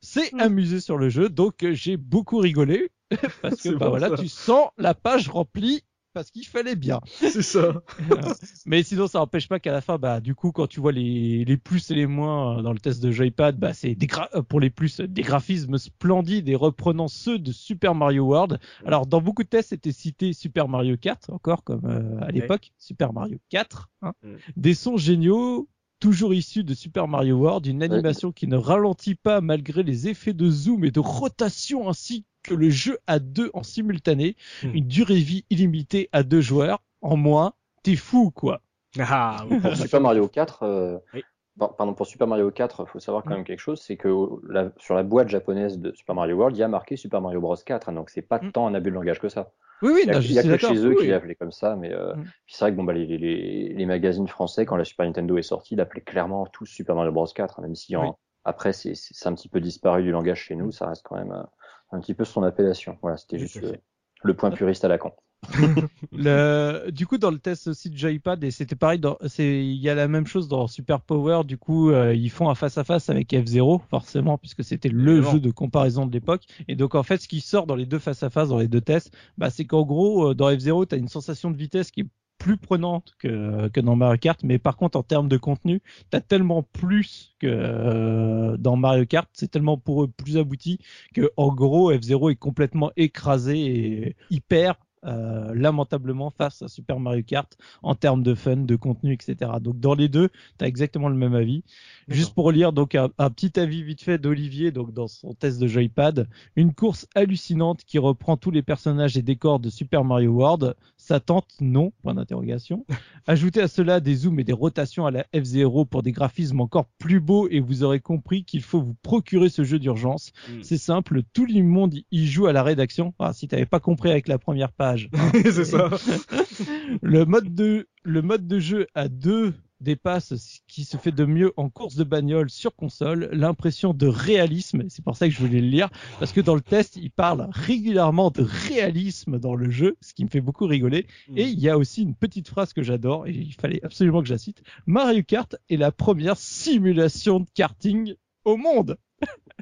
s'est amusée sur le jeu. Donc euh, j'ai beaucoup rigolé <laughs> parce que bah voilà,
ça.
tu sens la page remplie parce qu'il fallait bien. <laughs>
C'est ça. <laughs>
Mais sinon, ça n'empêche pas qu'à la fin, bah, du coup, quand tu vois les, les plus et les moins euh, dans le test de Joypad, bah, c'est euh, pour les plus des graphismes splendides et reprenant ceux de Super Mario World. Alors, dans beaucoup de tests, c'était cité Super Mario 4, encore comme euh, à l'époque, Super Mario 4. hein.
Mm.
Des sons géniaux. Toujours issus de Super Mario World, une animation qui ne ralentit pas malgré les effets de zoom et de rotation ainsi que le jeu à deux en simultané,
Mm.
une durée vie illimitée à deux joueurs. En moins, t'es fou quoi.
Ah, oui.
Pour <laughs> Super Mario 4, euh,
Oui.
par- pardon, pour Super Mario 4, faut savoir quand même quelque chose, c'est que la- sur la boîte japonaise de Super Mario World, il y a marqué Super Mario Bros 4, hein, donc c'est pas
Mm.
tant un abus de langage que ça.
Oui, oui,
Il y a,
non,
il
je
y a
suis
que chez eux
oui,
qui l'appelaient comme ça, mais euh,
Mm.
c'est vrai que bon, bah, les, les- les, les magazines français, quand la Super Nintendo est sortie, l'appelaient clairement tous Super Mario Bros 4, hein, même si en-
Oui.
après c'est un petit peu disparu du langage chez nous, ça reste quand même euh, un petit peu son appellation. Voilà, c'était juste le, point puriste à la con. <laughs>
Le... Du coup, dans le test aussi de Joypad, et c'était pareil, il y a la même chose dans Super Power, du coup, euh, ils font un face-à-face avec F0, forcément, puisque c'était le jeu de comparaison de l'époque. Et donc, en fait, ce qui sort dans les deux face-à-face, dans les deux tests, bah, c'est qu'en gros, euh, dans F0, tu as une sensation de vitesse qui est plus prenante que, que dans Mario Kart, mais par contre, en termes de contenu, tu as tellement plus que euh, dans Mario Kart, c'est tellement pour eux plus abouti que, en gros, F0 est complètement écrasé et hyper euh, lamentablement face à Super Mario Kart en termes de fun, de contenu, etc. Donc dans les deux, tu as exactement le même avis. Juste pour lire donc un, un petit avis vite fait d'Olivier donc dans son test de Joypad, une course hallucinante qui reprend tous les personnages et décors de Super Mario World. Ça tente non Point d'interrogation. <laughs> Ajoutez à cela des zooms et des rotations à la F0 pour des graphismes encore plus beaux et vous aurez compris qu'il faut vous procurer ce jeu d'urgence.
Mm.
C'est simple, tout le monde y joue à la rédaction. Ah, si t'avais pas compris avec la première page. hein. <laughs>
c'est ça. <laughs>
le mode de le mode de jeu à deux dépasse ce qui se fait de mieux en course de bagnole sur console, l'impression de réalisme. C'est pour ça que je voulais le lire, parce que dans le test, il parle régulièrement de réalisme dans le jeu, ce qui me fait beaucoup rigoler.
Mm.
Et il y a aussi une petite phrase que j'adore, et il fallait absolument que je la cite. Mario Kart est la première simulation de karting au monde.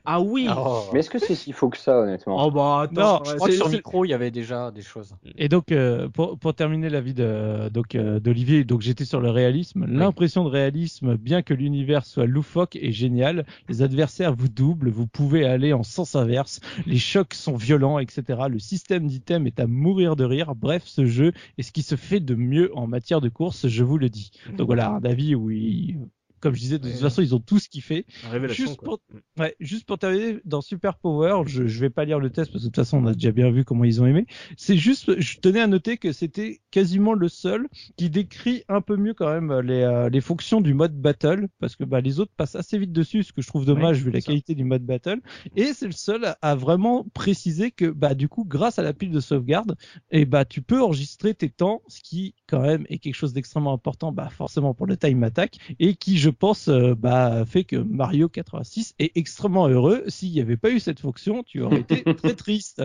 Ah oui.
Mais est-ce que c'est si faux que ça, honnêtement
Oh bah attends.
Non,
Je crois que sur micro, il y avait déjà des choses.
Et donc, euh, pour, pour terminer la vie de, donc, euh, d'Olivier, donc j'étais sur le réalisme. L'impression de réalisme, bien que l'univers soit loufoque et génial, les adversaires vous doublent, vous pouvez aller en sens inverse, les chocs sont violents, etc. Le système d'item est à mourir de rire. Bref, ce jeu est ce qui se fait de mieux en matière de course, je vous le dis. Donc voilà, un avis où ils- comme je disais, de toute façon, ils ont fait.
Révélation.
Juste
quoi.
Ouais, juste pour terminer, dans Super Power, je, je vais pas lire le test parce que de toute façon on a déjà bien vu comment ils ont aimé. C'est juste, je tenais à noter que c'était quasiment le seul qui décrit un peu mieux quand même les, euh, les fonctions du mode battle parce que bah, les autres passent assez vite dessus, ce que je trouve dommage vu la
ça.
qualité du mode battle. Et c'est le seul à, à vraiment préciser que bah du coup, grâce à la pile de sauvegarde, et bah tu peux enregistrer tes temps, ce qui quand même est quelque chose d'extrêmement important, bah forcément pour le time attack et qui je pense euh, bah fait que Mario 86 est extrêmement heureux. S'il n'y avait pas eu cette fonction, tu aurais été <laughs> très triste.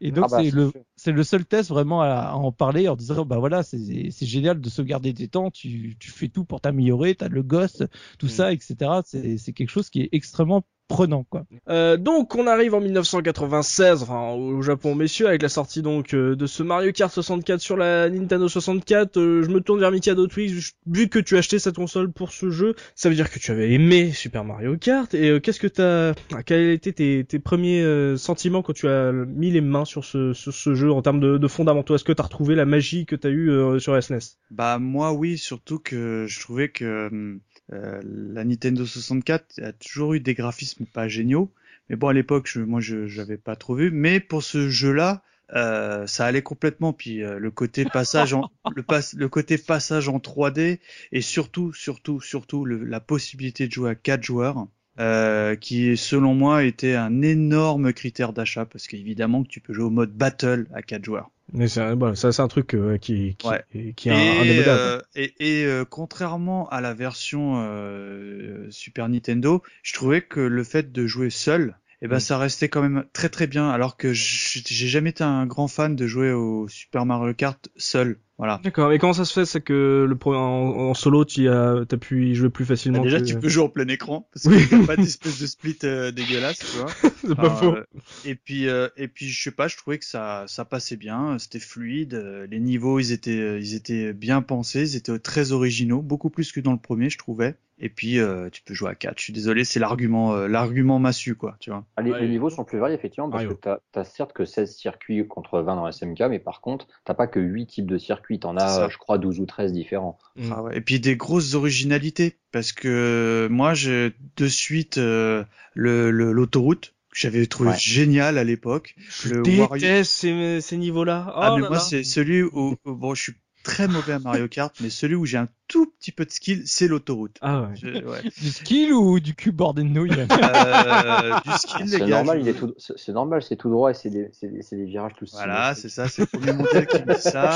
Et donc
Ah bah,
c'est le
sûr.
c'est le seul test vraiment à, à en parler en disant bah voilà c'est c'est génial de sauvegarder tes temps, tu tu fais tout pour t'améliorer, t'as le gosse, tout
Mm.
ça etc. C'est c'est quelque chose qui est extrêmement prenant quoi.
Euh, donc on arrive en 1996, enfin au Japon messieurs, avec la sortie donc euh, de ce Mario Kart 64 sur la Nintendo 64. Euh, je me tourne vers Mikado Twix, je- vu que tu as acheté cette console pour ce jeu, ça veut dire que tu avais aimé Super Mario Kart. Et euh, qu'est-ce que t'as, ah, quels étaient tes, tes premiers euh, sentiments quand tu as mis les mains sur ce, sur ce jeu en termes de, de fondamentaux? Est-ce que t'as retrouvé la magie que t'as eu euh, sur SNES
Bah moi oui, surtout que je trouvais que hum, euh, la Nintendo 64 a toujours eu des graphismes pas géniaux. Mais bon à l'époque, je, moi je j'avais pas trop vu. Mais pour ce jeu-là, euh, ça allait complètement. Puis euh, le côté passage en <laughs> le, pas- le côté passage en 3D et surtout surtout surtout le- la possibilité de jouer à quatre joueurs. Euh, qui selon moi était un énorme critère d'achat parce qu'évidemment que tu peux jouer au mode battle à quatre joueurs.
Mais c'est, voilà, ça c'est un truc euh, qui, qui,
Ouais.
qui est un-
et, euh, et, et, euh, contrairement à la version euh, Super Nintendo, je trouvais que le fait de jouer seul, eh ben
Mm.
ça restait quand même très très bien. Alors que j'ai jamais été un grand fan de jouer au Super Mario Kart seul. Voilà.
D'accord, et comment ça se fait C'est que le pro- en, en solo, tu as, t'as pu y jouer plus facilement
Bah, déjà,
que-
tu peux jouer en plein écran parce
Oui.
qu'il n'y a pas d'espèce de split euh, dégueulasse, tu vois. <laughs>
C'est pas
Enfin,
faux.
euh, et puis euh, et puis je sais pas, je trouvais que ça ça passait bien, c'était fluide, euh, les niveaux ils étaient euh, ils étaient bien pensés, ils étaient très originaux, beaucoup plus que dans le premier, je trouvais. Et puis euh, tu peux jouer à 4. Je suis désolé, c'est l'argument euh, l'argument massu quoi, tu vois.
Ah, les,
Ouais.
les niveaux sont plus variés, effectivement, parce que t'as as certes que 16 circuits contre 20 dans SMK, mais par contre, t'as pas que 8 types de circuits, t'en as, euh, je crois, 12 ou 13 différents.
Mm.
Ah ouais. Et puis des grosses originalités parce que moi j'ai de suite euh, le le- l'autoroute que j'avais trouvé
Ouais.
génial à l'époque.
Je
Le
déteste
Wario-
ces, ces niveaux-là. Oh
Ah mais
là
moi c'est celui où- bon je suis très mauvais à Mario Kart mais celui où j'ai un tout petit peu de skill c'est l'autoroute.
Ah ouais.
Je- ouais.
Du skill ou du cul bordé de nouilles
Euh, du skill les
C'est
gars.
normal,
je-
il est tout, c'est c'est normal, c'est tout droit et c'est des, c'est des, c'est des virages tous
Voilà, c'est ça, c'est le premier modèle qui me dit ça.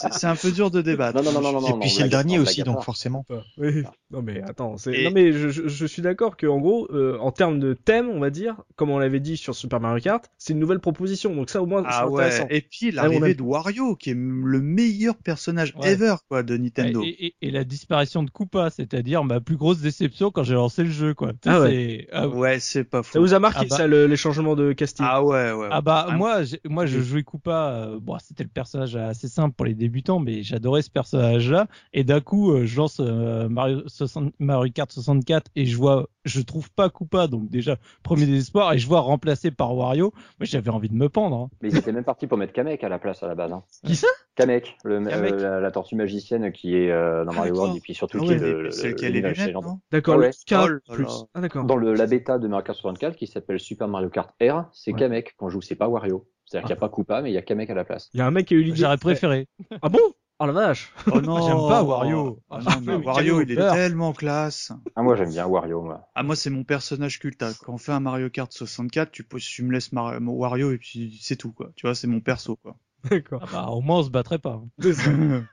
C'est- C'est un peu dur de débattre.
Non, non, non, non, non,
Et puis
non,
c'est le dernier aussi, donc forcément.
Oui. Non mais attends, c'est
Et-
non mais je, je, je suis d'accord que en gros, euh, en termes de thème, on va dire, comme on l'avait dit sur Super Mario Kart, c'est une nouvelle proposition. Donc ça au moins c'est
Ah ouais.
intéressant.
Et puis
on
l'arrivée de Wario, qui est le meilleur personnage
Ouais.
ever quoi de Nintendo.
et, et- et la disparition de Koopa, c'est-à-dire ma plus grosse déception quand j'ai lancé le jeu quoi.
Ah ouais.
c'est- ah,
Ouais, c'est pas
Ça
fou.
vous a marqué
Ah bah-
ça le- les changements de casting?
Ah ouais, ouais.
Ah bah
ouais.
moi j'ai- moi je jouais Koopa euh, bon c'était le personnage assez simple pour les débutants mais j'adorais ce personnage là et d'un coup euh, je lance euh, Mario 60 Mario Kart 64 et je vois je trouve pas Koopa donc déjà premier désespoir et je vois remplacé par Wario moi j'avais envie de me pendre hein.
Mais ils étaient même partis pour mettre Kamek à la place à la base. Hein.
Qui ça?
Kamek, le,
Kamek.
euh, la, la tortue magicienne qui est euh, dans
Ah,
Mario. World et puis surtout
Ah
qui
ouais,
est le, le,
c'est
le-
qui a les lunettes,
D'accord,
Ah
le
ouais.
4
Oh là
plus. Ah.
Dans le, la bêta de Mario Kart 64 qui s'appelle Super Mario Kart R, c'est
Ouais.
Kamek qu'on joue, c'est pas Wario. C'est-à-dire qu'il n'y a pas Koopa, mais il y a Kamek à la place.
Il y a un mec qui a eu l'idée.
j'aurais préféré
Ah bon? Oh la vache.
Oh non. <laughs>
J'aime pas Wario.
Ah non, mais
Mais
Wario,
quel
il est tellement classe.
Ah, moi j'aime bien Wario, moi.
Ah moi c'est mon personnage culte. hein. Quand on fait un Mario Kart 64, tu, me laisses Mar- Wario et puis c'est tout quoi. Tu vois, c'est mon perso quoi. <laughs>
D'accord.
Ah bah, au moins on se battrait pas. <laughs>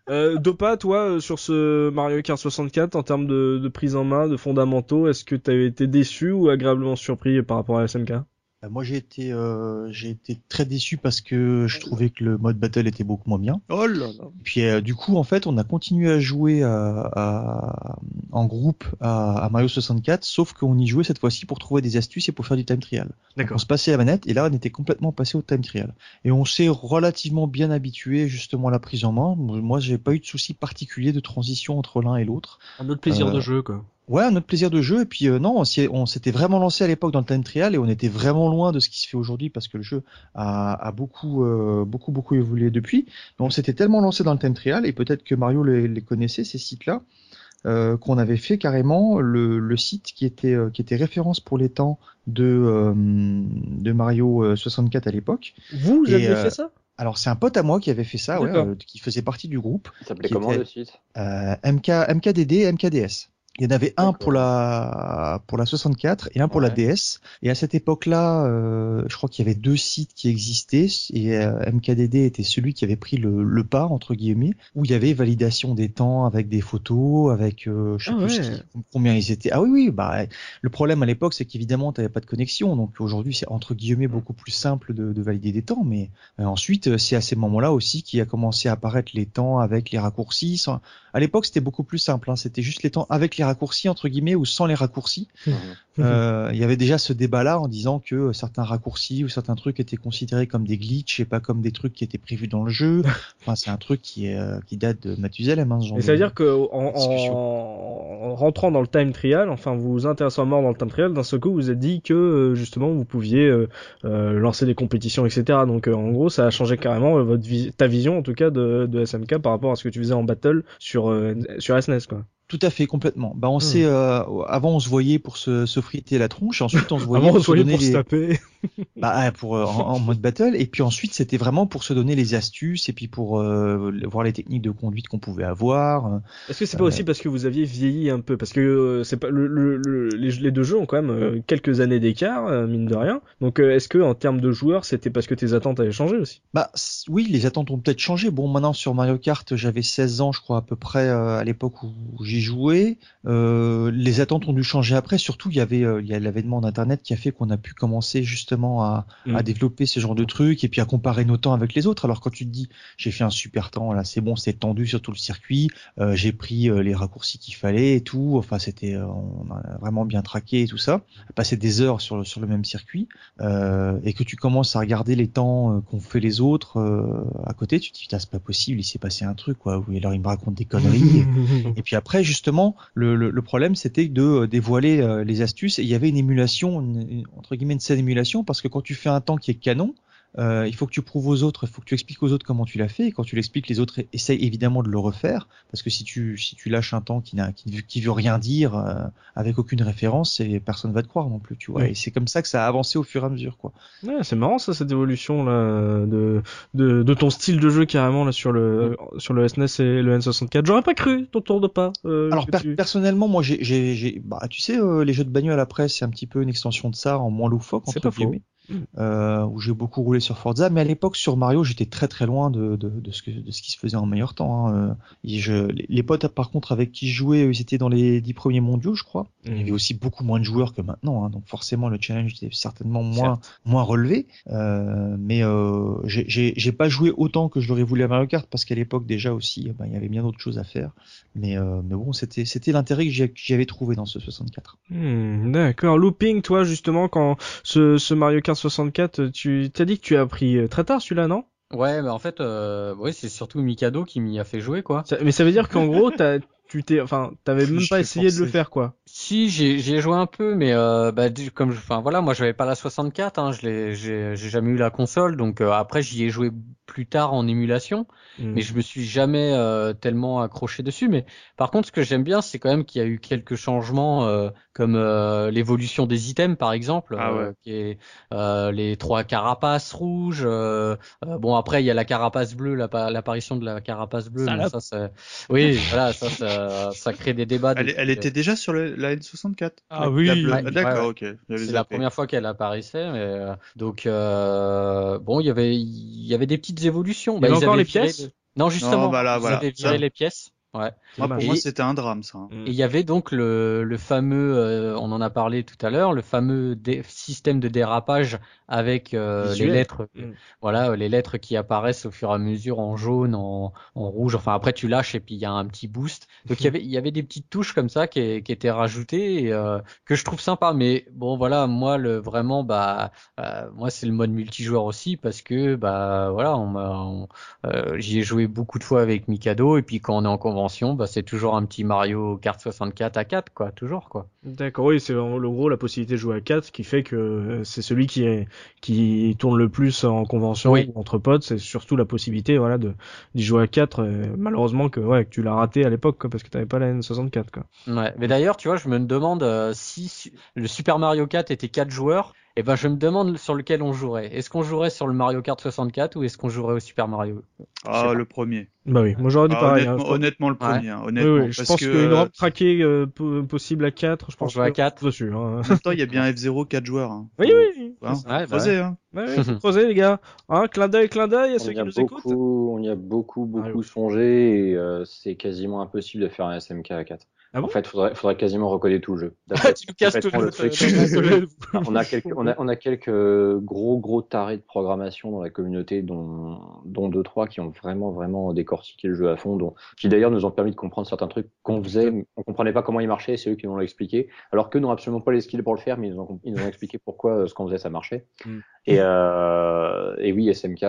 Euh, Dopa, toi, euh, sur ce Mario Kart 64, en termes de, de prise en main, de fondamentaux, est-ce que tu avais été déçu ou agréablement surpris par rapport à SMK
Euh, Moi, j'ai été, euh, j'ai été très déçu parce que je trouvais que le mode battle était beaucoup moins bien.
Oh là là.
Puis euh, du coup, en fait, on a continué à jouer à- à- en groupe à, à Mario 64, sauf qu'on y jouait cette fois-ci pour trouver des astuces et pour faire du time trial. Donc, on se passait la manette et là, on était complètement passé au time trial. Et on s'est relativement bien habitué justement à la prise en main. Moi, j'ai pas eu de souci particulier de transition entre l'un et l'autre.
Un autre plaisir
Euh,
de jeu, quoi.
Ouais, un autre plaisir de jeu. Et puis euh, non, on s'était vraiment lancé à l'époque dans le time trial et on était vraiment loin de ce qui se fait aujourd'hui parce que le jeu a, a beaucoup, euh, beaucoup, beaucoup évolué depuis. Mais on s'était tellement lancé dans le time trial et peut-être que Mario les, les connaissait ces sites-là. euh, qu'on avait fait carrément le, le site qui était euh, qui était référence pour les temps de euh, de Mario euh, 64 à l'époque.
Vous, vous aviez
euh,
fait ça?
Alors c'est un pote à moi qui avait fait ça, ouais, euh, qui faisait partie du groupe.
Ça s'appelait comment
était-
le site?
Euh, MK, MKDD, MKDS. Il y en avait un pour la pour la 64 et un pour la. DS. Et à cette époque-là, euh, je crois qu'il y avait deux sites qui existaient et euh, MKDD était celui qui avait pris le, le pas entre guillemets, où il y avait validation des temps avec des photos, avec euh, je sais
Ah
plus ce
ouais.
qui- combien ils étaient. Ah oui oui, bah le problème à l'époque c'est qu'évidemment tu pas de connexion, donc aujourd'hui c'est entre guillemets beaucoup plus simple de, de valider des temps. Mais ensuite c'est à ces moments-là aussi qu'il a commencé à apparaître les temps avec les raccourcis. sans- À l'époque c'était beaucoup plus simple, hein. c'était juste les temps avec les raccourcis entre guillemets ou sans les raccourcis.
Mhm.
Euh, il y avait déjà ce débat-là en disant que certains raccourcis ou certains trucs étaient considérés comme des glitches et pas comme des trucs qui étaient prévus dans le jeu. <laughs> Enfin, c'est un truc qui, est, euh, qui date de Mathusalem. Hein, ce genre
Et
de-
ça veut dire que en, en, en rentrant dans le time trial, enfin vous vous intéressant à mort dans le time trial, d'un seul coup vous êtes dit que euh, justement vous pouviez euh, euh, lancer des compétitions, etc. Donc euh, en gros ça a changé carrément euh, votre vi- ta vision en tout cas de, de SMK par rapport à ce que tu faisais en battle sur euh, sur SNES quoi.
Tout à fait, complètement. Bah,
Hmm.
on s'est, euh, avant on se voyait pour se, se friter la tronche, ensuite on se voyait
Avant
pour
se voyait taper. <laughs>
bah, ouais, pour euh, en, en mode battle, et puis ensuite c'était vraiment pour se donner les astuces et puis pour euh, voir les techniques de conduite qu'on pouvait avoir.
Est-ce que c'est pas aussi parce que vous aviez vieilli un peu? Parce que c'est pas le, le- le- les, les deux jeux ont quand même quelques années d'écart, mine de rien. Donc est-ce que en termes de joueurs, c'était parce que tes attentes avaient changé aussi?
Bah oui, les attentes ont peut-être changé. Bon, maintenant sur Mario Kart, j'avais 16 ans, je crois à peu près à l'époque où j'y jouais. Euh, les attentes ont dû changer après. Surtout, il y avait euh, il y a l'avènement d'Internet qui a fait qu'on a pu commencer justement à,
Mm.
à développer ce genre de trucs et puis à comparer nos temps avec les autres. Alors quand tu te dis, j'ai fait un super temps, là c'est bon, c'est tendu sur tout le circuit, euh, j'ai pris euh, les raccourcis qu'il fallait et tout. Enfin, c'était, on a vraiment bien traqué et tout ça. Passer des heures sur le sur le même circuit et que tu commences à regarder les temps qu'ont fait les autres à côté, tu te dis c'est pas possible, il s'est passé un truc quoi. Ou alors il me raconte des conneries. <laughs> et puis après justement le, problème c'était de euh, dévoiler euh, les astuces. Et il y avait une émulation, entre guillemets une saine émulation parce que quand tu fais un temps qui est canon euh, il faut que tu prouves aux autres, il faut que tu expliques aux autres comment tu l'as fait. Et quand tu l'expliques, les autres essayent évidemment de le refaire, parce que si tu si tu lâches un temps qui n'a qui, qui veut rien dire, euh, avec aucune référence, et personne va te croire non plus, tu vois.
Oui.
Et c'est comme ça que ça a avancé au fur et à mesure, quoi.
Ouais, c'est marrant ça cette évolution là de, de de ton style de jeu carrément là sur le sur le SNES et le N64. J'aurais pas cru ton tour de pas. euh,
Alors
que
per-
tu-
personnellement, moi, j'ai, j'ai, j'ai- bah, tu sais, euh, les jeux de bagnole après, c'est un petit peu une extension de ça, en moins loufoque
C'est
entre
pas faux.
Euh, où j'ai beaucoup roulé sur Forza, mais à l'époque sur Mario, j'étais très très loin de, de, de ce que de ce qui se faisait en meilleur temps. hein. Euh, et je, les, potes par contre avec qui je jouais, ils étaient dans les dix premiers mondiaux, je crois. Il y avait aussi beaucoup moins de joueurs que maintenant, hein, donc forcément le challenge était certainement moins moins relevé. Euh, mais euh, j'ai- pas joué autant que je l'aurais voulu à Mario Kart parce qu'à l'époque déjà aussi, eh ben, il y avait bien d'autres choses à faire. Mais euh, mais bon, c'était c'était l'intérêt que j'y- que j'y avais trouvé dans ce 64.
Hmm, D'accord. Looping, toi justement quand ce, ce Mario Kart 64, tu t'as dit que tu as appris euh, très tard celui-là, non?
Ouais, mais en fait, euh, ouais, c'est surtout Mikado qui m'y a fait jouer, quoi.
Ça- Mais ça veut dire qu'en gros, t'as tu t'es, enfin, t'avais même pas essayé de le faire quoi.
Si, j'ai j'y ai joué un peu, mais euh, bah, du- comme, enfin voilà, moi j'avais pas la 64, hein, je l'ai, j'ai j'ai jamais eu la console, donc euh, après j'y ai joué plus tard en émulation,
Hmm.
mais je me suis jamais euh, tellement accroché dessus. Mais par contre, ce que j'aime bien, c'est quand même qu'il y a eu quelques changements, euh, comme euh, l'évolution des items, par exemple,
Ah
euh, qui est euh, les trois carapaces rouges. euh, euh, bon, après il y a la carapace bleue, l'appa- l'apparition de la carapace bleue.
Salope.
bon, ça, c'est- oui, voilà, ça, ça, ça crée des débats.
Elle, était déjà sur le- la N64
Ah
La-
oui.
la bleue.
Ouais,
D'accord,
ouais,
ok.
C'est la première fois qu'elle apparaissait, mais euh, donc euh, bon, il y avait il y avait des petites évolutions.
Il y avait
ils
encore
avaient
les pièces
Non, justement,
Non, voilà,
ils
voilà.
avaient viré
Ça-
les pièces. Ouais.
Moi, pour
Et-
moi, c'était un drame, ça. hein.
Et il y avait donc le, le fameux, euh, on en a parlé tout à l'heure, le fameux dé- système de dérapage avec euh, les lettres,
Mm.
voilà, les lettres qui apparaissent au fur et à mesure en jaune, en, en rouge. Enfin après tu lâches et puis il y a un petit boost. Donc il y avait il y avait des petites touches comme ça qui, qui étaient rajoutées et euh, que je trouve sympa. Mais bon voilà, moi le vraiment bah euh, moi c'est le mode multijoueur aussi parce que bah voilà on m'a on- euh, j'y ai joué beaucoup de fois avec Mikado et puis quand on est en convention bah c'est toujours un petit Mario Kart 64 à 4 quoi toujours quoi.
D'accord, oui, c'est le gros la possibilité de jouer à 4 qui fait que euh, c'est celui qui est qui tourne le plus en convention
Oui.
ou entre potes, c'est surtout la possibilité voilà de d'y jouer à 4 euh, malheureusement que ouais, que tu l'as raté à l'époque quoi parce que t'avais pas la N64 quoi.
Ouais, mais d'ailleurs, tu vois, je me demande euh, si le Super Mario Kart était quatre joueurs, et ben je me demande sur lequel on jouerait. Est-ce qu'on jouerait sur le Mario Kart 64 ou est-ce qu'on jouerait au Super Mario?
Ah, le premier.
Bah oui, moi j'aurais dit
Ah,
pareil. hein,
honnêtement, honnêtement, le premier. hein, honnêtement,
oui, je
parce
pense
que
qu'une
euh,
robe craquée euh, po- possible à 4, je pense
jouer à
que-
4
dessus. Hein.
en même temps, il y a bien <laughs> F0 4 joueurs. Hein.
Oui, oui.
Hein,
Ouais, bah
creusez, hein.
Ouais, <laughs> faut creuser les gars. Hein, clin d'œil, clin d'œil à ceux
On y
qui
a
nous écoutent.
beaucoup, on y a beaucoup,
Ah
beaucoup songé et euh, c'est quasiment impossible de faire un SMK à 4.
Ah bon
en fait, faudrait, faudrait quasiment recoder tout le jeu. <laughs>
tu nous casses tout le,
le- <laughs> on a quelques, on a, on a quelques gros, gros tarés de programmation dans la communauté, dont, dont deux, trois qui ont vraiment, vraiment décortiqué le jeu à fond, dont, qui d'ailleurs nous ont permis de comprendre certains trucs qu'on faisait, on comprenait pas comment ils marchaient, c'est eux qui nous l'ont expliqué, alors qu'eux n'ont absolument pas les skills pour le faire, mais ils nous ont, ils nous ont expliqué pourquoi euh, ce qu'on faisait ça marchait.
Mm.
Et, euh, et oui, SMK,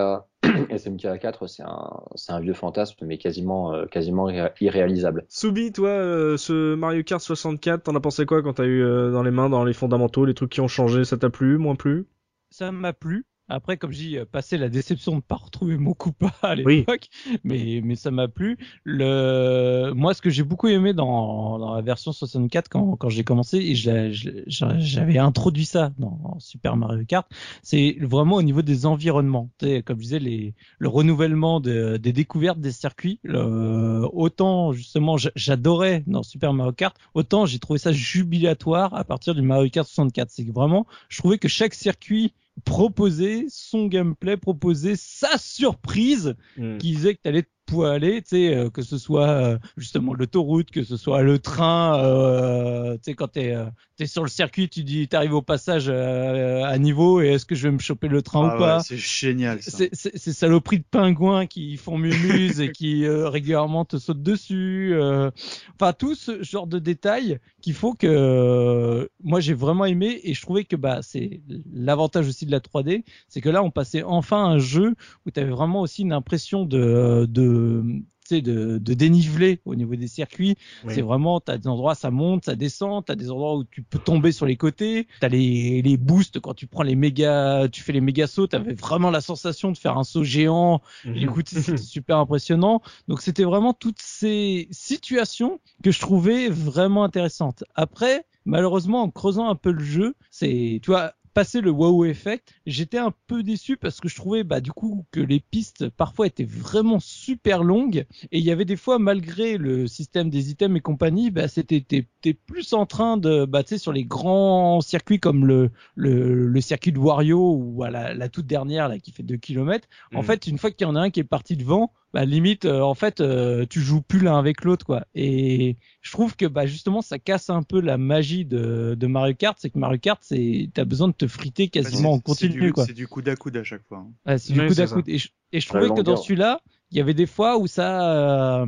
<clears throat> SMK A4, c'est un, c'est un vieux fantasme, mais quasiment, euh, quasiment irré- irréalisable.
Soubi, toi, euh, ce Mario Kart 64, t'en as pensé quoi quand t'as eu euh, dans les mains, dans les fondamentaux, les trucs qui ont changé, ça t'a plu, moins plu?
Ça m'a plu. Après, comme dis, euh, passer la déception de ne pas retrouver mon coupa <laughs> à
Oui.
l'époque, mais, mais ça m'a plu. Le, moi, ce que j'ai beaucoup aimé dans, dans la version 64 quand, quand j'ai commencé, et j'avais introduit ça dans Super Mario Kart, c'est vraiment au niveau des environnements. Comme je disais, les, le renouvellement de- des découvertes des circuits. Le- autant, justement, j'a- j'adorais dans Super Mario Kart, autant j'ai trouvé ça jubilatoire à partir du Mario Kart 64. C'est vraiment, je trouvais que chaque circuit proposait son gameplay, proposait sa surprise
Mm.
qui disait que tu allais pouvoir aller, tu sais, euh, que ce soit euh, justement l'autoroute, que ce soit le train, euh, tu sais, quand t'es euh, t'es sur le circuit, tu dis, t'arrives au passage euh, à niveau et est-ce que je vais me choper le train
Ah
ou
ouais,
pas
c'est génial.
C'est ces saloperies de pingouins qui font mumuse et qui euh, régulièrement te sautent dessus. euh, Enfin, tout ce genre de détails qu'il faut que euh, moi j'ai vraiment aimé et je trouvais que bah c'est l'avantage aussi de la 3D, c'est que là on passait enfin un jeu où tu avais vraiment aussi une impression de de de, de dénivelé au niveau des circuits.
Oui.
C'est vraiment, t'as des endroits, ça monte, ça descend, t'as des endroits où tu peux tomber sur les côtés, t'as les, les boosts quand tu prends les méga, tu fais les méga sauts, t'avais vraiment la sensation de faire un saut géant. Écoute, c'était <laughs> super impressionnant. Donc c'était vraiment toutes ces situations que je trouvais vraiment intéressantes. Après, malheureusement, en creusant un peu le jeu, c'est, tu vois, passer le wow effect, j'étais un peu déçu parce que je trouvais bah du coup que les pistes parfois étaient vraiment super longues et il y avait des fois malgré le système des items et compagnie, bah c'était t'es, t'es plus en train de bah tu sais sur les grands circuits comme le le, le circuit de Wario ou à la, la toute dernière là qui fait 2 km, en
Mm.
fait une fois qu'il y en a un qui est parti devant, bah limite euh, en fait euh, tu joues plus l'un avec l'autre quoi. Et je trouve que bah justement ça casse un peu la magie de, de Mario Kart, c'est que Mario Kart c'est t'as besoin de te friter quasiment en
Bah,
continu
du-
quoi.
C'est du coup à coude à chaque fois. hein.
Ouais, c'est du à coude. Et je, et je
La
trouvais que dans celui-là, il y avait des fois où ça, euh,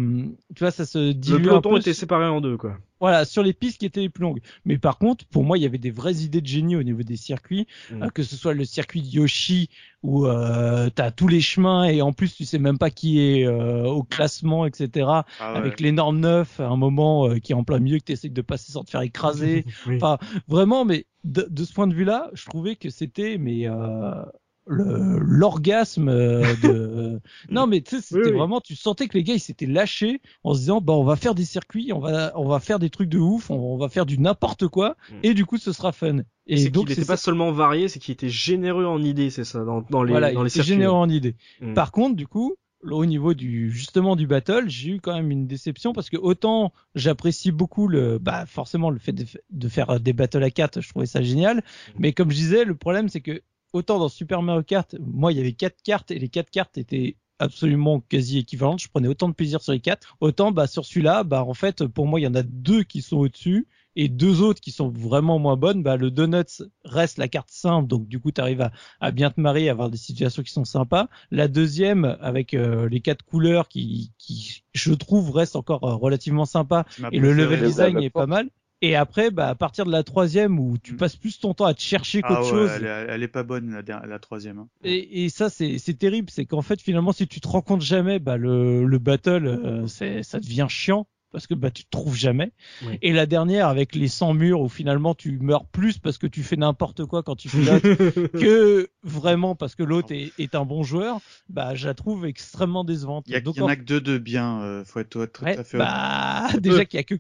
tu vois, ça se
Le
dilue un
peloton
peu
était
sur-
séparé en deux, quoi.
voilà, sur les pistes qui étaient les plus longues. Mais par contre, pour moi, il y avait des vraies idées de génie au niveau des circuits,
Mm.
euh, que ce soit le circuit de Yoshi où euh, t'as tous les chemins et en plus tu sais même pas qui est euh, au classement, etc.
Ah ouais.
Avec l'énorme neuf, à un moment euh, qui est en plein milieu que tu essaies de passer sans te faire écraser. <laughs>
Oui.
Enfin, vraiment, mais de, de ce point de vue-là, je trouvais que c'était mais euh, le- l'orgasme euh, de. <laughs> non, mais tu sais, c'était
Oui, oui.
vraiment, tu sentais que les gars ils s'étaient lâchés en se disant, bah on va faire des circuits, on va on va faire des trucs de ouf, on, on va faire du n'importe quoi,
Mm.
et du coup ce sera fun. Et
c'est
donc
n'était pas seulement varié, c'est qu'il était généreux en idées, c'est ça, dans, dans les,
voilà,
dans
il
les
était
circuits.
généreux en idées.
Mm.
Par contre, du coup, au niveau du justement du battle, j'ai eu quand même une déception parce que autant j'apprécie beaucoup le bah forcément le fait de, de faire des battles à 4, je trouvais ça génial, mais comme je disais, le problème c'est que autant dans Super Mario Kart, moi, il y avait quatre cartes et les quatre cartes étaient absolument quasi équivalentes. Je prenais autant de plaisir sur les quatre. Autant, bah, sur celui-là, bah, en fait, pour moi, il y en a deux qui sont au-dessus et deux autres qui sont vraiment moins bonnes. Bah, le Donuts reste la carte simple, donc du coup, tu arrives à, à bien te marier, à avoir des situations qui sont sympas. La deuxième, avec euh, les quatre couleurs qui, qui, je trouve, reste encore euh, relativement sympa. Et le level design est pas mal. Et après, bah, à partir de la troisième, où tu
Mm.
passes plus ton temps à te chercher
Ah
qu'autre
ouais,
chose,
elle, est, elle est pas bonne la, la troisième. hein.
et, et ça, c'est c'est terrible. C'est qu'en fait, finalement, si tu te rends compte jamais, bah, le, le battle, euh, c'est ça devient chiant parce que bah, tu te trouves jamais.
Oui.
Et la dernière, avec les 100 murs, où finalement tu meurs plus parce que tu fais n'importe quoi quand tu pilotes <laughs> que vraiment parce que l'autre est, est un bon joueur, bah, je la trouve extrêmement décevante.
Il y, en a que deux de bien, euh, faut être tout
ouais,
à fait
bah, <laughs> déjà qu'il y a que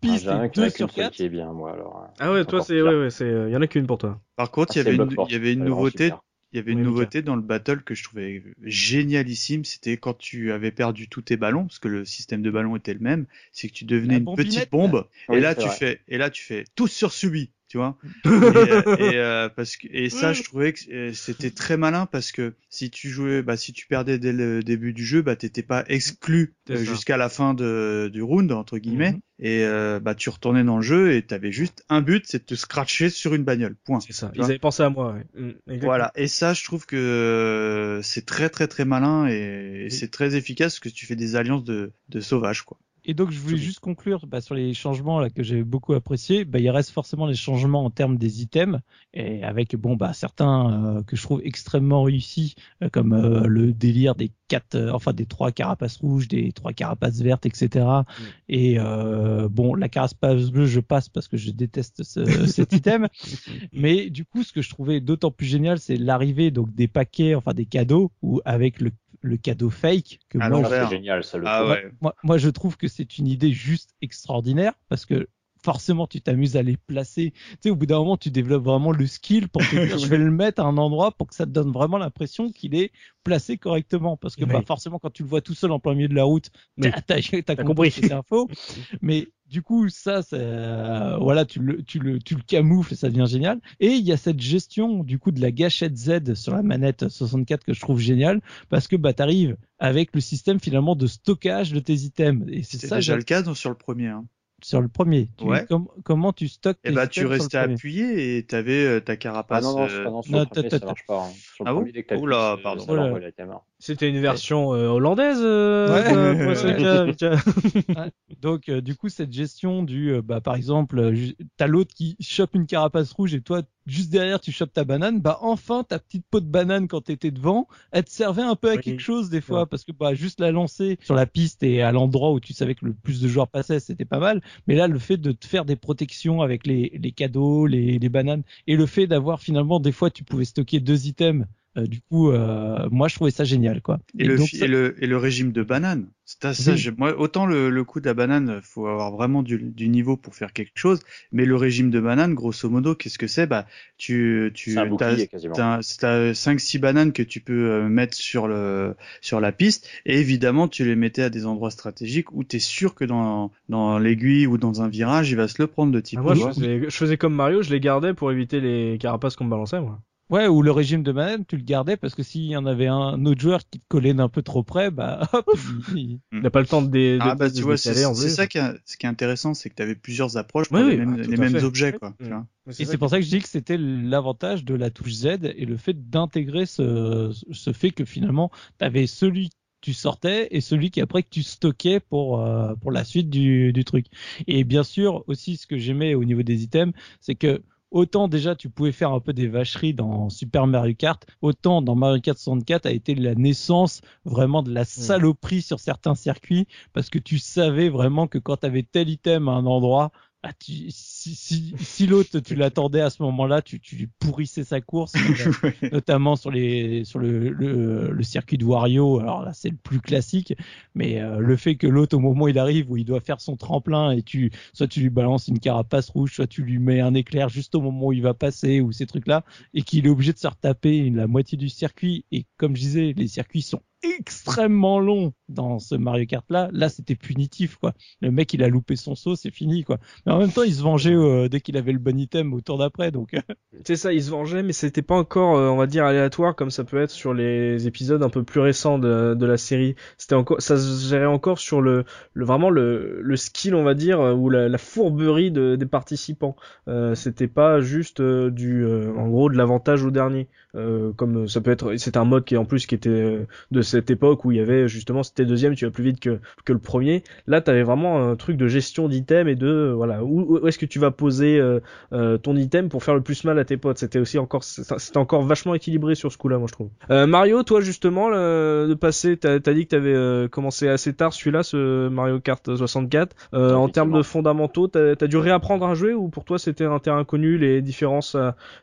4
Ah,
pistes
J'ai un
et
qui en
2
a qu'une
sur
seule
4.
qui est bien, moi, alors. euh,
Ah ouais, toi, c'est, ouais, ouais, c'est, il y en a qu'une pour toi.
Par contre, il y
Ah, c'est
avait une,
Bloodborne,
il y avait une il y avait
Oui,
nouveauté dans le battle que je trouvais génialissime. C'était quand tu avais perdu tous tes ballons, parce que le système de ballons était le même. C'est que tu devenais
La
une petite bombe,
Oui,
et là tu
vrai.
fais, et là tu fais tous sur subi, tu vois. <laughs> et, euh, et, euh, parce que et ça, je trouvais que euh, c'était très malin parce que si tu jouais, bah si tu perdais dès le début du jeu, bah t'étais pas exclu euh, jusqu'à la fin de, du round entre guillemets,
Mhm.
et euh, bah tu retournais dans le jeu et t'avais juste un but, c'est de te scratcher sur une bagnole. Point.
C'est ça. Ils
vois?
avaient pensé à moi, ouais. Mm.
Voilà, et ça, je trouve que euh, c'est très très très malin et, et c'est très efficace parce que tu fais des alliances de, de sauvages, quoi.
Et donc je voulais juste conclure bah, sur les changements là que j'ai beaucoup apprécié. Bah, il reste forcément les changements en termes des items et avec bon bah certains euh, que je trouve extrêmement réussis euh, comme euh, le délire des quatre, enfin des trois carapaces rouges, des trois carapaces vertes, etc. Et euh, bon la carapace bleue je passe parce que je déteste ce, <laughs> cet item. Mais du coup ce que je trouvais d'autant plus génial c'est l'arrivée donc des paquets, enfin des cadeaux ou avec le le cadeau fake que moi
génial, ça, le
Ah ouais.
moi, moi, je trouve que c'est une idée juste extraordinaire parce que forcément, tu t'amuses à les placer. Tu sais, au bout d'un moment, tu développes vraiment le skill pour te <laughs> dire, je vais le mettre à un endroit pour que ça te donne vraiment l'impression qu'il est placé correctement. Parce que,
Oui.
bah, forcément, quand tu le vois tout seul en plein milieu de la route,
Oui.
t'as, T'as compris que c'est. <laughs> Mais du coup, ça, euh, voilà, tu le, tu le, tu le camoufles et ça devient génial. Et il y a cette gestion, du coup, de la gâchette Z sur la manette 64 que je trouve géniale parce que, bah, t'arrives avec le système finalement de stockage de tes items. Et c'est ça,
déjà le cas sur le premier. Hein.
Sur le premier. Tu-
Ouais.
com- comment tu stockes
Et
tes
bah tu
le
restais appuyé et t'avais euh, ta
Ah
carapace.
non, non,
euh,
non, sur
non,
le premier, ça marche pas. hein. Sur le
Ah bon
premier, dès que
Oula,
plus,
pardon.
ça l'envoie
Oula.
C'était une version euh, hollandaise. Euh,
Ouais.
de- <laughs>
Donc euh, du coup cette gestion du euh, bah par exemple euh, t'as l'autre qui chope une carapace rouge et toi juste derrière tu chopes ta banane bah enfin ta petite peau de banane quand t'étais devant elle te servait un peu à
Oui.
quelque chose des fois
Ouais.
parce que bah juste la lancer sur la piste et à l'endroit où tu savais que le plus de joueurs passaient c'était pas mal mais là le fait de te faire des protections avec les, les cadeaux les, les bananes et le fait d'avoir finalement des fois tu pouvais stocker deux items euh, du coup euh, moi je trouvais ça génial quoi
Et, le,
donc,
fi-
ça-
et, le, et le régime de banane. Ça,
Oui.
moi, autant le, le coup de la banane, faut avoir vraiment du, du niveau pour faire quelque chose. Mais le régime de banane, grosso modo, qu'est-ce que c'est? Bah, tu,
quasiment.
t'as, t'as 5-6 bananes que tu peux euh, mettre sur le, sur la piste. Et évidemment, tu les mettais à des endroits stratégiques où tu es sûr que dans, dans l'aiguille ou dans un virage, il va se le prendre de type.
Ah, moi, je
rouge.
faisais, je faisais comme Mario, je les gardais pour éviter les carapaces qu'on me balançait, moi.
Ouais, ou le régime de banane, tu le gardais parce que s'il y en avait un autre joueur qui te collait d'un peu trop près, bah <laughs> hop, il-
n'a pas le temps de, dé, de,
Ah bah
de
tu
se
vois, c'est ça qui est, ce qui est intéressant, c'est que tu avais plusieurs approches pour
Oui,
les
oui,
mêmes,
bah,
les
fait.
objets, quoi. tu
Mm.
vois.
Et c'est pour ça que je dis que c'était l'avantage de la touche Z et le fait d'intégrer ce, ce fait que finalement, tu avais celui que tu sortais et celui qui après que tu stockais pour euh, pour la suite du, du truc. Et bien sûr aussi ce que j'aimais au niveau des items, c'est que autant déjà tu pouvais faire un peu des vacheries dans Super Mario Kart, autant dans Mario Kart 64 a été la naissance vraiment de la saloperie sur certains circuits parce que tu savais vraiment que quand tu avais tel item à un endroit, ah, tu- si, si, si l'autre tu l'attendais à ce moment-là, tu, tu lui pourrissais sa course, <laughs> euh, notamment sur les sur le, le, le circuit de Wario. Alors là, c'est le plus classique, mais euh, le fait que l'autre au moment où il arrive où il doit faire son tremplin et tu soit tu lui balances une carapace rouge, soit tu lui mets un éclair juste au moment où il va passer ou ces trucs-là, et qu'il est obligé de se retaper la moitié du circuit. Et comme je disais, les circuits sont extrêmement longs dans ce Mario Kart là. Là, c'était punitif, quoi. Le mec, il a loupé son saut, c'est fini, quoi. Mais en même temps, il se vengeait euh, dès qu'il avait le bon item au tour d'après, donc. euh,
C'est ça, il se vengeait, mais c'était pas encore, euh, on va dire, aléatoire comme ça peut être sur les épisodes un peu plus récents de, la série. C'était encore, ça se gérait encore sur le, vraiment le, skill, on va dire, ou la, fourberie de, des participants. C'était pas juste du, en gros, de l'avantage au dernier. Euh, comme ça peut être, c'est un mode qui en plus qui était euh, de cette époque où il y avait justement, t'es deuxième, tu vas plus vite que, que le premier. Là, t'avais vraiment un truc de gestion d'items et de, euh, voilà, où, où est-ce que tu vas poser euh, euh, ton item pour faire le plus mal à tes potes? C'était aussi encore, c'était encore vachement équilibré sur ce coup-là, moi je trouve. Euh, Mario, toi justement, le, de passer, t'as as dit que t'avais euh, commencé assez tard celui-là, ce Mario Kart 64. Euh, en termes de fondamentaux, t'as as dû réapprendre à jouer ou pour toi c'était un terrain connu, les différences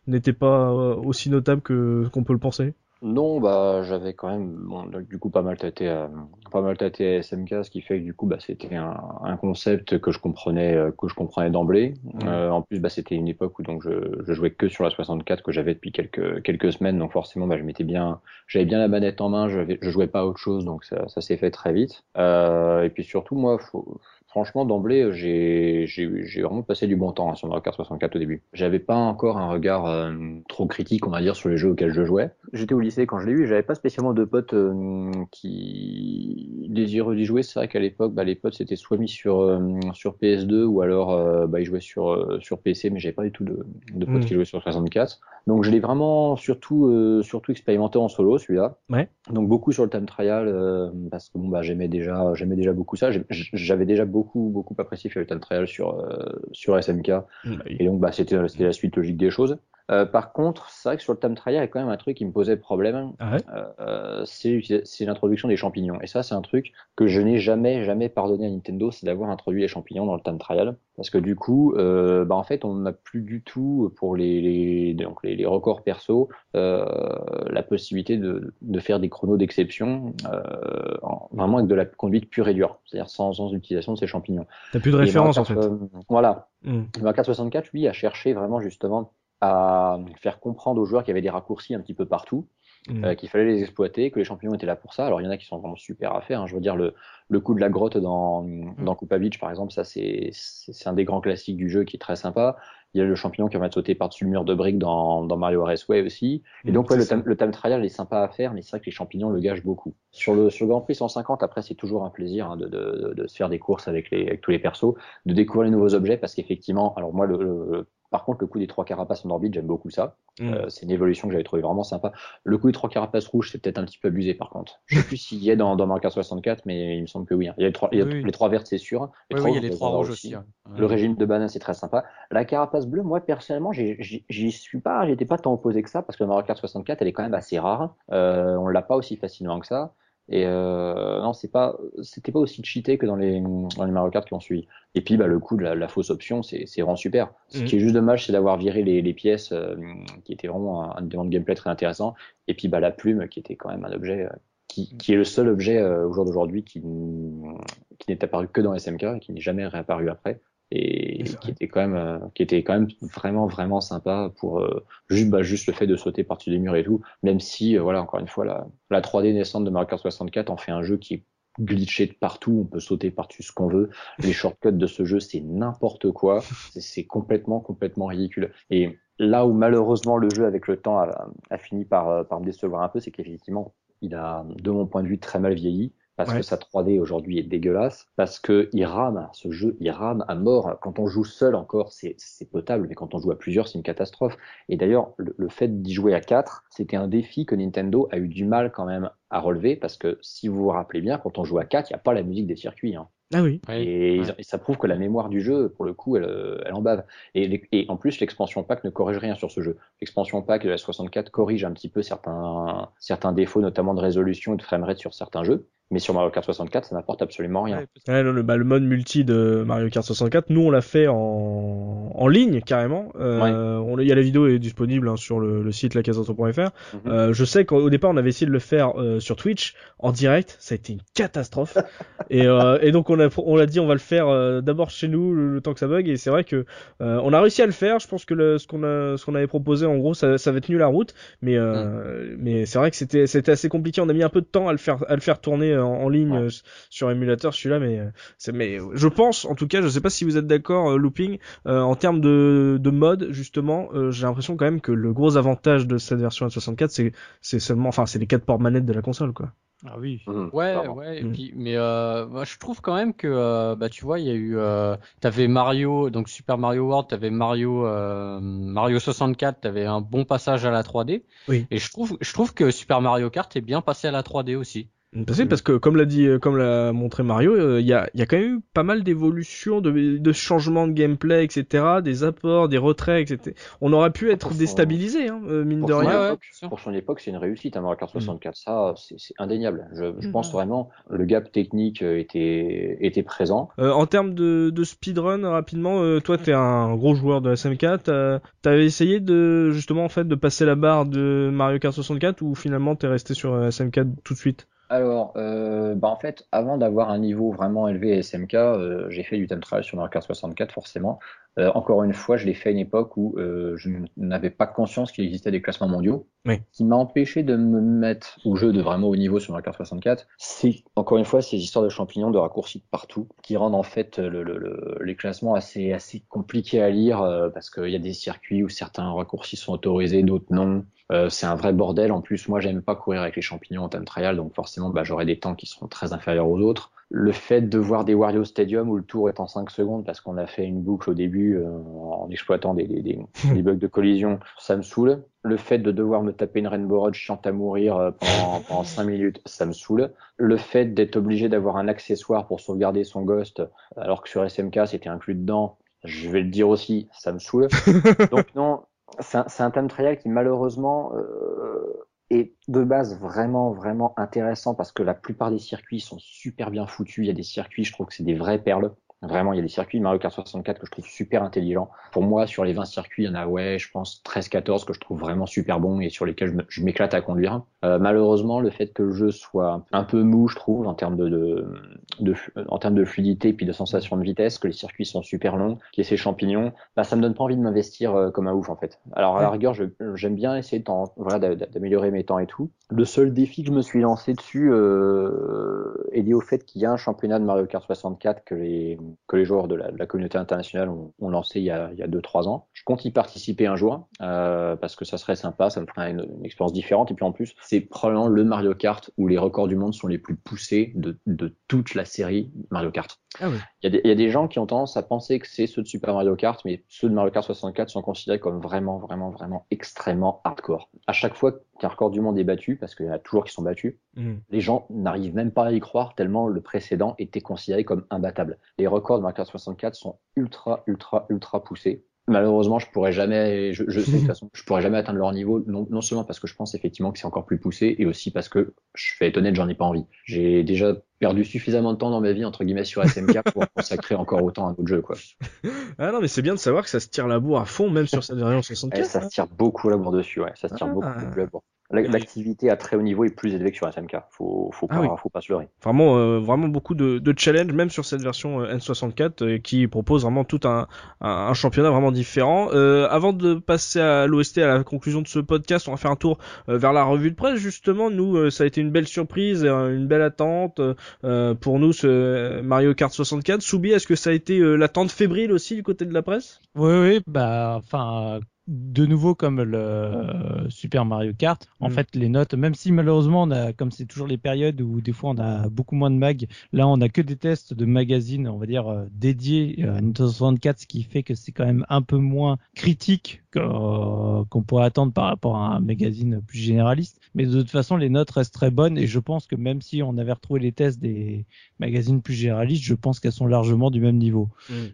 n'étaient pas aussi notables que qu'on peut le penser?
Non, bah j'avais quand même bon, du coup pas mal tâté euh, pas mal tâté SMK, ce qui fait que du coup bah c'était un, un concept que je comprenais euh, que je comprenais d'emblée. Euh, en plus bah c'était une époque où donc je, je jouais que sur la 64 que j'avais depuis quelques quelques semaines, donc forcément bah je m'étais bien j'avais bien la manette en main, je, je jouais pas à autre chose, donc ça, ça s'est fait très vite. Euh, et puis surtout moi faut, franchement, d'emblée, j'ai j'ai- vraiment passé du bon temps hein, sur Mario Kart 64 au début. J'avais pas encore un regard euh, trop critique, on va dire, sur les jeux auxquels je jouais. J'étais au lycée quand je l'ai eu et j'avais pas spécialement de potes euh, qui désireux d'y jouer. C'est vrai qu'à l'époque, bah, les potes c'était soit mis sur euh, sur PS2 ou alors euh, bah, ils jouaient sur euh, sur PC, mais j'avais pas du tout de, de potes
Mm.
qui jouaient sur 64. Donc je l'ai vraiment surtout euh, surtout expérimenté en solo celui-là.
Ouais.
Donc beaucoup sur le time trial euh, parce que bon bah j'aimais déjà j'aimais déjà beaucoup ça. J'avais déjà beaucoup beaucoup apprécié faire le time trial sur euh, sur SMK et donc bah c'était la suite logique des choses. Euh, par contre, c'est vrai que sur le time trial, il y a quand même un truc qui me posait problème.
Ah ouais?
Euh, c'est l'introduction des champignons. Et ça, c'est un truc que je n'ai jamais jamais pardonné à Nintendo, c'est d'avoir introduit les champignons dans le time trial, parce que du coup, euh, bah en fait, on n'a plus du tout pour les les donc les, les records perso euh, la possibilité de de faire des chronos d'exception, euh, en- vraiment avec de la conduite pure et dure, c'est-à-dire sans sans utilisation de ces champignons.
T'as plus de référence en fait.
Voilà,
Mm.
le Mario Kart 64, lui, a cherché vraiment justement à faire comprendre aux joueurs qu'il y avait des raccourcis un petit peu partout,
Mm.
euh, qu'il fallait les exploiter, que les champignons étaient là pour ça. Alors il y en a qui sont vraiment super à faire. hein. Je veux dire le, le coup de la grotte dans dans Koopa Beach par exemple, ça c'est un des grands classiques du jeu qui est très sympa. Il y a le champignon qui va sauter par-dessus le mur de briques dans, dans Mario Raceway aussi. Et donc, ouais, le time, le time trial est sympa à faire, mais c'est vrai que les champignons le gâchent beaucoup. Sur le, sur le Grand Prix 150, après, c'est toujours un plaisir hein, de, de, de se faire des courses avec, les, avec tous les persos, de découvrir les nouveaux objets, parce qu'effectivement, alors moi, le, le- par contre, le coup des trois carapaces en orbite, j'aime beaucoup ça.
Mm.
Euh, c'est une évolution que j'avais trouvé vraiment sympa. Le coup des trois carapaces rouges, c'est peut-être un petit peu abusé par contre. Je sais plus <laughs> s'il y est dans, dans Mario Kart 64, mais il me semble que oui. hein. Il y a les trois, il y a
Oui, oui.
les trois vertes, c'est sûr. Les
Oui,
trois
il y a les trois rouges aussi. ouais.
le régime de banane, c'est très sympa. La carapace bleue, moi personnellement, j'y suis pas, j'étais pas tant opposé que ça parce que Mario Kart 64, elle est quand même assez rare. Euh, on l'a pas aussi facilement que ça. Et euh, non, c'est pas, c'était pas aussi cheaté que dans les dans les Mario Kart qui ont suivi. Et puis bah le coup de la, la fausse option, c'est c'est vraiment super. Ce
Mhm.
qui est juste dommage, c'est d'avoir viré les, les pièces euh, qui étaient vraiment un, un élément de gameplay très intéressant. Et puis bah la plume qui était quand même un objet euh, qui, qui est le seul objet euh, au jour d'aujourd'hui qui, qui n'est apparu que dans SMK et qui n'est jamais réapparu après et qui était quand même euh, qui était quand même vraiment vraiment sympa pour euh, juste bah, juste le fait de sauter par-dessus des murs et tout. Même si euh, voilà encore une fois la, la 3D naissante de Mario Kart 64 en fait un jeu qui est glitché de partout. On peut sauter par-dessus ce qu'on veut. Les <laughs> shortcuts de ce jeu c'est n'importe quoi. C'est c'est complètement complètement ridicule. Et là où malheureusement le jeu avec le temps a, a fini par euh, par me décevoir un peu c'est qu'effectivement il a de mon point de vue très mal vieilli parce
Ouais.
que sa 3D aujourd'hui est dégueulasse, parce que il rame, ce jeu, il rame à mort. Quand on joue seul encore, c'est potable, mais quand on joue à plusieurs, c'est une catastrophe. Et d'ailleurs, le, le fait d'y jouer à 4, c'était un défi que Nintendo a eu du mal quand même à relever, parce que si vous vous rappelez bien, quand on joue à 4, il n'y a pas la musique des circuits. Hein.
Ah oui.
Et,
Ouais.
et ça prouve que la mémoire du jeu, pour le coup, elle, elle en bave. Et, et en plus, l'expansion pack ne corrige rien sur ce jeu. L'expansion pack de la 64 corrige un petit peu certains, certains défauts, notamment de résolution et de framerate sur certains jeux. Mais sur Mario Kart 64, ça n'apporte absolument rien.
Ouais,
Ouais, le, bah, le mode multi de Mario Kart 64, nous on l'a fait en, en ligne carrément. Euh, on- Il y a la vidéo est disponible hein, sur le, le site lacasato.fr.
Mhm.
Euh, je sais qu'au départ on avait essayé de le faire euh, sur Twitch en direct, ça a été une catastrophe. <laughs> et, euh, et donc on a on l'a dit on va le faire euh, d'abord chez nous le, le temps que ça bug et c'est vrai que euh, on a réussi à le faire. Je pense que le, ce qu'on a ce qu'on avait proposé en gros ça, ça avait tenu la route, mais euh, mais c'est vrai que c'était c'était assez compliqué. On a mis un peu de temps à le faire à le faire tourner euh, en, en ligne
Ouais.
euh, sur émulateur celui-là, mais euh, c'est mais je pense, en tout cas, je sais pas si vous êtes d'accord, euh, Looping, euh, en termes de de mode justement, euh, j'ai l'impression quand même que le gros avantage de cette version N64, c'est c'est seulement, enfin, c'est les quatre ports manettes de la console, quoi.
Ah oui.
Mhm,
Ouais, ouais. Et
Mm.
puis, mais euh, moi, je trouve quand même que, euh, bah, tu vois, il y a eu, euh, t'avais Mario, donc Super Mario World, t'avais Mario, euh, Mario 64, t'avais un bon passage à la 3D.
Oui.
Et je trouve, je trouve que Super Mario Kart est bien passé à la 3D aussi.
Parce que, parce que comme l'a dit, euh, comme l'a montré Mario, euh, il y, a, il y a quand même eu pas mal d'évolutions, de, de changements de gameplay, etc., des apports, des retraits, etc. On aurait pu être
son-
déstabilisé, hein, euh, mine
Pour
de rien.
Ouais,
pour son époque, c'est une réussite, hein, Mario
Mm.
Kart 64. Ça, c'est indéniable. Je, je pense vraiment le gap technique était, était présent.
Euh, en termes de, de speedrun, rapidement, euh, toi t'es un gros joueur de SMK, t'as- t'avais essayé de justement en fait de passer la barre de Mario Kart 64 ou finalement t'es resté sur euh, SMK tout de suite?
Alors, euh, bah en fait, avant d'avoir un niveau vraiment élevé à SMK, euh, j'ai fait du time trial sur Mario Kart 64, forcément. Euh, encore une fois, je l'ai fait à une époque où euh, je n'avais pas conscience qu'il existait des classements mondiaux.
Oui.
Ce qui m'a empêché de me mettre au jeu de vraiment haut niveau sur Mario Kart 64, c'est encore une fois ces histoires de champignons, de raccourcis de partout, qui rendent en fait le, le- le- les classements assez, assez compliqués à lire, euh, parce qu'il y a des circuits où certains raccourcis sont autorisés, d'autres non. Euh, c'est un vrai bordel. En plus, moi, j'aime pas courir avec les champignons en time trial, donc forcément, bah, j'aurai des temps qui seront très inférieurs aux autres. Le fait de voir des Wario Stadium où le tour est en 5 secondes parce qu'on a fait une boucle au début euh, en exploitant des, des, des, <laughs> des bugs de collision, ça me saoule. Le fait de devoir me taper une Rainbow Road chiante à mourir euh, pendant, <laughs> pendant 5 minutes, ça me saoule. Le fait d'être obligé d'avoir un accessoire pour sauvegarder son Ghost, alors que sur SMK c'était inclus dedans, je vais le dire aussi, ça me saoule. <laughs> Donc non, c'est un, un time trial qui malheureusement euh, est de base vraiment vraiment intéressant parce que la plupart des circuits sont super bien foutus. Il y a des circuits, je trouve que c'est des vraies perles. Vraiment, il y a des circuits de Mario Kart 64 que je trouve super intelligents. Pour moi, sur les 20 circuits, il y en a, ouais, je pense 13-14 que je trouve vraiment super bons et sur lesquels je m'éclate à conduire. Euh, malheureusement, le fait que le jeu soit un peu mou, je trouve, en termes de, de, de, en termes de fluidité et puis de sensation de vitesse, que les circuits sont super longs, qu'il y ait ces champignons, bah, ça me donne pas envie de m'investir euh, comme un ouf, en fait. Alors, à la rigueur, j'aime bien essayer voilà, d'a- d'améliorer mes temps et tout. Le seul défi que je me suis lancé dessus euh, est lié au fait qu'il y a un championnat de Mario Kart 64 que les, que les joueurs de la, de la communauté internationale ont, ont lancé il y a, il y a deux, trois ans. Je compte y participer un jour euh, parce que ça serait sympa, ça me ferait une, une expérience différente. Et puis en plus, c'est probablement le Mario Kart où les records du monde sont les plus poussés de, de toute la série Mario Kart.
Ah ouais.
Il y, a des, il y a des gens qui ont tendance à penser que c'est ceux de Super Mario Kart, mais ceux de Mario Kart 64 sont considérés comme vraiment, vraiment, vraiment extrêmement hardcore. À chaque fois qu'un record du monde est battu, parce qu'il y en a toujours qui sont battus,
Mm.
les gens n'arrivent même pas à y croire tellement le précédent était considéré comme imbattable. Les records de Mario Kart 64 sont ultra, ultra, ultra poussés. Malheureusement, je pourrais jamais, je, je sais de toute façon, je pourrais jamais atteindre leur niveau, non, non seulement parce que je pense effectivement que c'est encore plus poussé, et aussi parce que je vais être honnête, j'en ai pas envie. J'ai déjà perdu suffisamment de temps dans ma vie, entre guillemets, sur SMK pour consacrer encore autant à un autre jeu, quoi.
Ah non, mais c'est bien de savoir que ça se tire la bourre à fond, même sur cette version
Et
64.
ça se tire beaucoup la bourre dessus, ouais. Ça se tire
Ah.
beaucoup, beaucoup la bourre. La- L'activité à très haut niveau est plus élevée que sur SMK. Faut, faut
Ah
pas,
oui.
faut pas se leurrer.
Vraiment, euh, vraiment beaucoup de, de challenges, même sur cette version euh, N64, euh, qui propose vraiment tout un, un, un championnat vraiment différent. Euh, avant de passer à l'OST, à la conclusion de ce podcast, on va faire un tour euh, vers la revue de presse. Justement, nous, euh, ça a été une belle surprise, euh, une belle attente euh, pour nous, ce Mario Kart 64. Soubi, est-ce que ça a été euh, l'attente fébrile aussi du côté de la presse?
Oui, oui, bah, enfin, de nouveau comme le euh, Super Mario Kart. En
Mm.
fait, les notes, même si malheureusement, on a, comme c'est toujours les périodes où des fois on a beaucoup moins de mag, là on a que des tests de magazines, on va dire euh, dédiés euh, à Nintendo 64, ce qui fait que c'est quand même un peu moins critique que, euh, qu'on pourrait attendre par rapport à un magazine plus généraliste. Mais de toute façon, les notes restent très bonnes et je pense que même si on avait retrouvé les tests des magazines plus généralistes, je pense qu'elles sont largement du même niveau.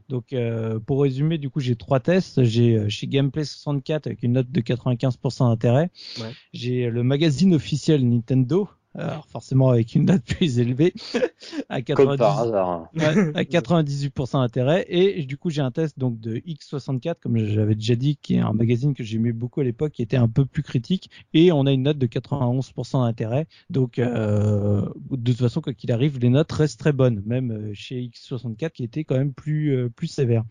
Donc euh, pour résumer, du coup j'ai trois tests. J'ai euh, chez Gameplay 64 avec une note de 95% d'intérêt.
Ouais.
J'ai le magazine officiel Nintendo. Alors forcément avec une note plus élevée <laughs> à
Comme
90,
par hasard.
ouais, à 98% d'intérêt. Et du coup j'ai un test donc de X64 comme j'avais déjà dit qui est un magazine que j'aimais beaucoup à l'époque qui était un peu plus critique. Et on a une note de 91% d'intérêt. Donc euh, de toute façon quoi qu'il arrive les notes restent très bonnes même euh, chez X64 qui était quand même plus euh, plus sévère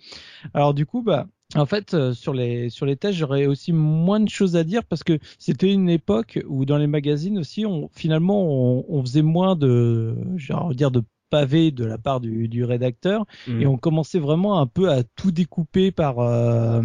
alors du coup bah En fait, euh, sur les sur les tests, j'aurais aussi moins de choses à dire parce que c'était une époque où dans les magazines aussi, on, finalement, on, on faisait moins de, de dire de pavé de la part du, du rédacteur
Mm.
et on commençait vraiment un peu à tout découper par euh,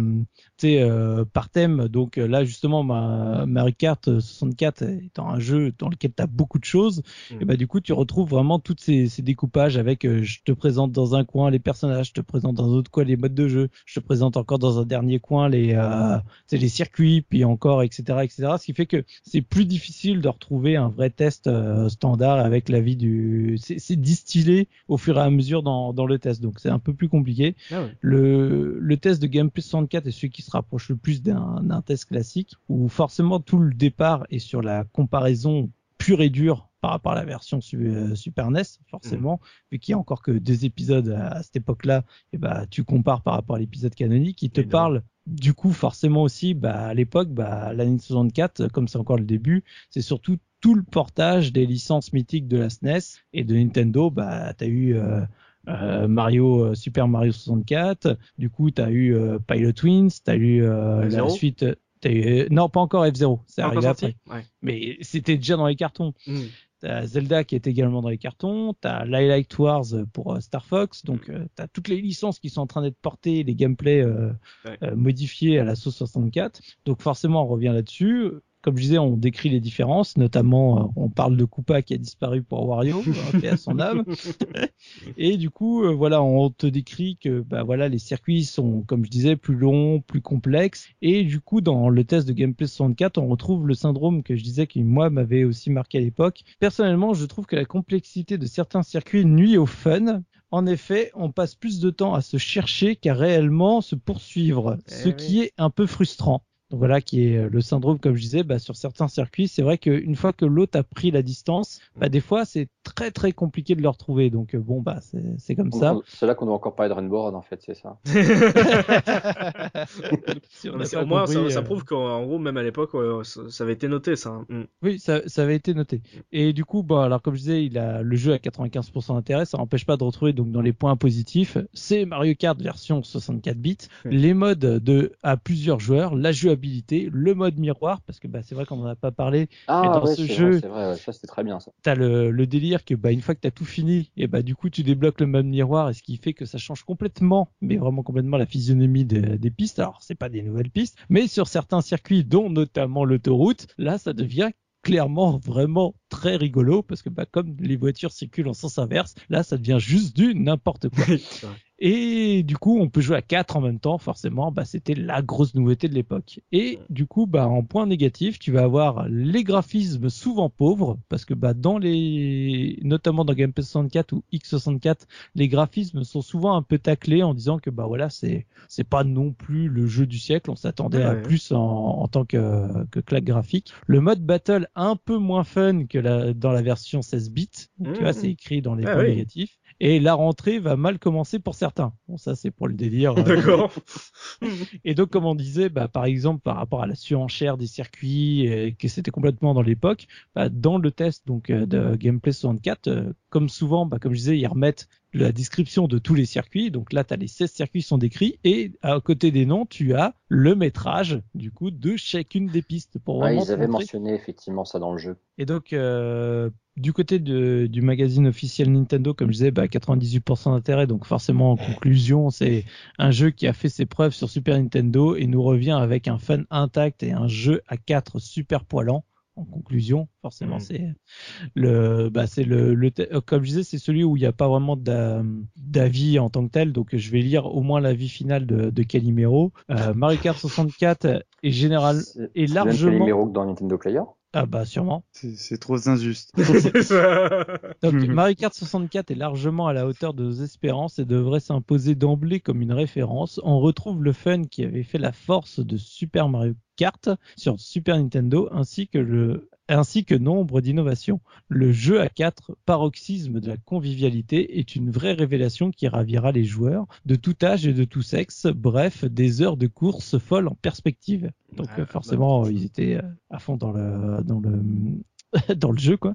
euh, par thème donc euh, là justement ma Mario Kart 64 étant un jeu dans lequel tu as beaucoup de choses
Mm.
et bah du coup tu retrouves vraiment toutes ces, ces découpages avec euh, je te présente dans un coin les personnages je te présente dans un autre coin les modes de jeu je te présente encore dans un dernier coin les euh, les circuits puis encore etc etc ce qui fait que c'est plus difficile de retrouver un vrai test euh, standard avec la vie du c'est distillé au fur et à mesure dans, dans le test donc c'est un peu plus compliqué
Ah ouais.
le, le test de Gameplay 64 est celui qui se rapproche le plus d'un test classique où forcément tout le départ est sur la comparaison pure et dure par rapport à la version euh, Super NES forcément vu qu'il y a encore que deux épisodes à, cette époque-là. Et bah tu compares par rapport à l'épisode canonique il te parle du coup forcément aussi bah à l'époque bah l'année 64 comme c'est encore le début c'est surtout tout le portage des licences mythiques de la SNES et de Nintendo. Bah t'as eu euh, euh, Mario euh, Super Mario 64 du coup t'as eu euh, Pilot Twins t'as eu euh, la suite t'as eu non pas encore F0 c'est arrivé après
Ouais.
mais c'était déjà dans les cartons
Mm.
T'as Zelda qui est également dans les cartons, t'as Lilac Wars pour Star Fox, donc euh, t'as toutes les licences qui sont en train d'être portées, les gameplays euh,
Ouais.
euh, modifiés à la sauce 64. Donc forcément on revient là-dessus. Comme je disais, on décrit les différences, notamment euh, on parle de Koopa qui a disparu pour Wario, euh, paix à son âme. <laughs> Et du coup, euh, voilà, on te décrit que bah voilà, les circuits sont, comme je disais, plus longs, plus complexes. Et du coup, dans le test de Gameplay 64, on retrouve le syndrome que je disais qui moi m'avait aussi marqué à l'époque. Personnellement, je trouve que la complexité de certains circuits nuit au fun. En effet, on passe plus de temps à se chercher qu'à réellement se poursuivre,
Eh
ce
oui.
qui est un peu frustrant. Donc voilà qui est euh, le syndrome, comme je disais, bah, sur certains circuits, c'est vrai qu'une fois que l'autre a pris la distance, bah, des fois c'est très très compliqué de le retrouver. Donc euh, bon, bah c'est comme ça.
C'est là qu'on doit encore parler de Rainbow en fait, c'est ça. <laughs> <laughs>
Si on
au moins,
compris,
ça, ça
euh,
prouve qu'en gros, même à l'époque, ouais, ça, ça avait été noté, ça. hein. Mm.
Oui, ça, ça avait été noté. Et du coup, bon, alors comme je disais, il a le jeu à 95% d'intérêt, ça n'empêche pas de retrouver donc dans les points positifs, c'est Mario Kart version 64 bits, les modes de à plusieurs joueurs, la jouabilité, le mode miroir, parce que bah, c'est vrai qu'on en a pas parlé,
Ah,
dans
ouais,
ce
c'est
jeu-
vrai, c'est vrai, ouais, ça c'était très bien ça.
t'as le, le délire que bah une fois que t'as tout fini, et bah du coup tu débloques le mode miroir, et ce qui fait que ça change complètement, mais vraiment complètement la physionomie de- des pistes. Alors c'est pas des nouvelles pistes, mais sur certains circuits, dont notamment l'autoroute, là ça devient clairement vraiment très rigolo parce que bah comme les voitures circulent en sens inverse, là ça devient juste du n'importe quoi. <laughs> Et du coup, on peut jouer à 4 en même temps, forcément, bah, c'était la grosse nouveauté de l'époque. Et du coup, bah, en point négatif, tu vas avoir les graphismes souvent pauvres, parce que bah, dans les, notamment dans Gameplay 64 ou X64, les graphismes sont souvent un peu taclés en disant que bah voilà, c'est c'est pas non plus le jeu du siècle, on s'attendait à
Ouais.
plus en, en tant que, que claque graphique. Le mode battle un peu moins fun que la, dans la version 16 bits, tu vois,
Mhm.
c'est écrit dans les
Ah
points
oui.
négatifs. Et la rentrée va mal commencer pour certains. Bon, ça c'est pour le délire. euh,
D'accord. <laughs>
et donc, comme on disait, bah, par exemple, par rapport à la surenchère des circuits, et que c'était complètement dans l'époque, bah, dans le test donc euh, de Gameplay 64, euh, comme souvent, bah, comme je disais, ils remettent la description de tous les circuits. Donc là, tu as les 16 circuits qui sont décrits et à côté des noms, tu as le métrage du coup de chacune des pistes pour vraiment
ils avaient mentionné effectivement ça dans le jeu.
et donc, euh, du côté de, du magazine officiel Nintendo, comme je disais, bah, 98% d'intérêt. Donc, forcément, en conclusion, c'est un jeu qui a fait ses preuves sur Super Nintendo et nous revient avec un fun intact et un jeu à 4 super poilant. En conclusion, forcément,
Mm.
c'est le, bah, c'est le, le euh, comme je disais, c'est celui où il n'y a pas vraiment d'a- d'avis en tant que tel. Donc, je vais lire au moins l'avis final de, de Calimero. Euh, Mario Kart 64 est général,
même
largement-
numéro que dans Nintendo Player?
Ah bah, sûrement.
C'est trop injuste. <laughs>
C'est ça. <laughs>
Donc. Mario Kart 64 est largement à la hauteur de nos espérances et devrait s'imposer d'emblée comme une référence. On retrouve le fun qui avait fait la force de Super Mario Kart sur Super Nintendo ainsi que le ainsi que nombre d'innovations. Le jeu à 4, paroxysme de la convivialité, est une vraie révélation qui ravira les joueurs de tout âge et de tout sexe. Bref, des heures de course folles en perspective. Donc
Ah,
euh, forcément, ils étaient euh, à fond dans le dans le <laughs> dans le jeu, quoi.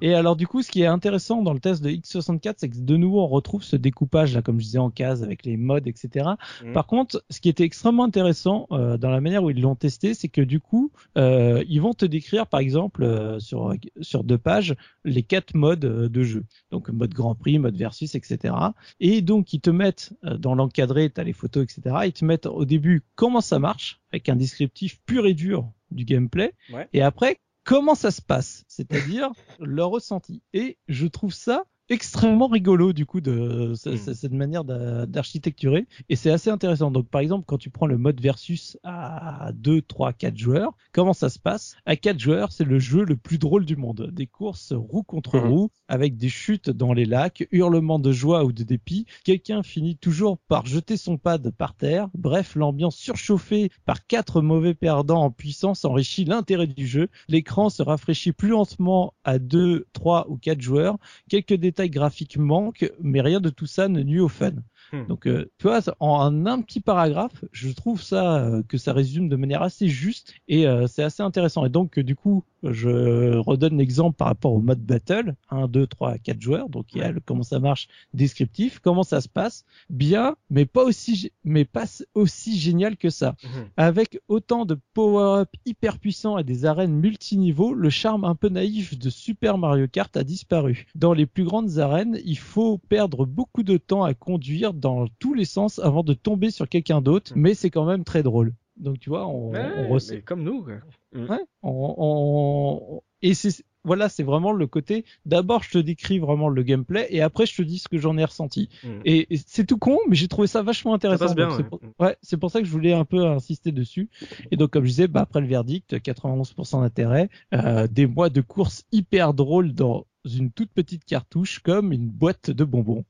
Et alors du coup, ce qui est intéressant dans le test de X64, c'est que de nouveau on retrouve ce découpage là, comme je disais en case avec les modes, etc.
Mhm.
Par contre, ce qui était extrêmement intéressant euh, dans la manière où ils l'ont testé, c'est que du coup, euh, ils vont te décrire, par exemple, euh, sur sur deux pages, les quatre modes euh, de jeu. Donc mode Grand Prix, mode versus, etc. Et donc ils te mettent euh, dans l'encadré, t'as les photos, etc. Ils te mettent au début comment ça marche avec un descriptif pur et dur du gameplay,
Ouais.
et après comment ça se passe, c'est-à-dire leur ressenti. Et je trouve ça extrêmement rigolo du coup de
Mm.
ce- cette manière d'a- d'architecturer. Et c'est assez intéressant. Donc par exemple quand tu prends le mode versus à 2 3 4 joueurs comment ça se passe? À 4 joueurs c'est le jeu le plus drôle du monde. Des courses roue contre
Mhm.
roue avec des chutes dans les lacs hurlements de joie ou de dépit. Quelqu'un finit toujours par jeter son pad par terre. Bref l'ambiance surchauffée par quatre mauvais perdants en puissance enrichit l'intérêt du jeu. L'écran se rafraîchit plus lentement à 2 3 ou 4 joueurs. Quelques détails graphiques manquent, mais rien de tout ça ne nuit au fun.
Hmm.
Donc, euh, tu vois, en un petit paragraphe, je trouve ça euh, que ça résume de manière assez juste et euh, c'est assez intéressant. Et donc, euh, du coup, je redonne l'exemple par rapport au mode battle, 1, 2, 3, 4 joueurs. Donc, il y a le comment ça marche descriptif, comment ça se passe, bien, mais pas aussi, mais pas aussi génial que ça.
Mhm.
Avec autant de power-up hyper puissants et des arènes multiniveaux, le charme un peu naïf de Super Mario Kart a disparu. Dans les plus grandes arènes, il faut perdre beaucoup de temps à conduire dans tous les sens avant de tomber sur quelqu'un d'autre, mais c'est quand même très drôle. Donc tu vois, on,
Ouais,
on
comme nous. quoi.
Ouais, on, on- et c'est voilà, c'est vraiment le côté. D'abord, je te décris vraiment le gameplay, et après, je te dis ce que j'en ai ressenti.
Mm.
Et, et c'est tout con, mais j'ai trouvé ça vachement intéressant.
passe bien,
donc c'est
ouais.
pour... ouais, pour ça que je voulais un peu insister dessus. Et donc, comme je disais, bah, après le verdict, 91% d'intérêt, euh, des mois de course hyper drôles dans une toute petite cartouche comme une boîte de bonbons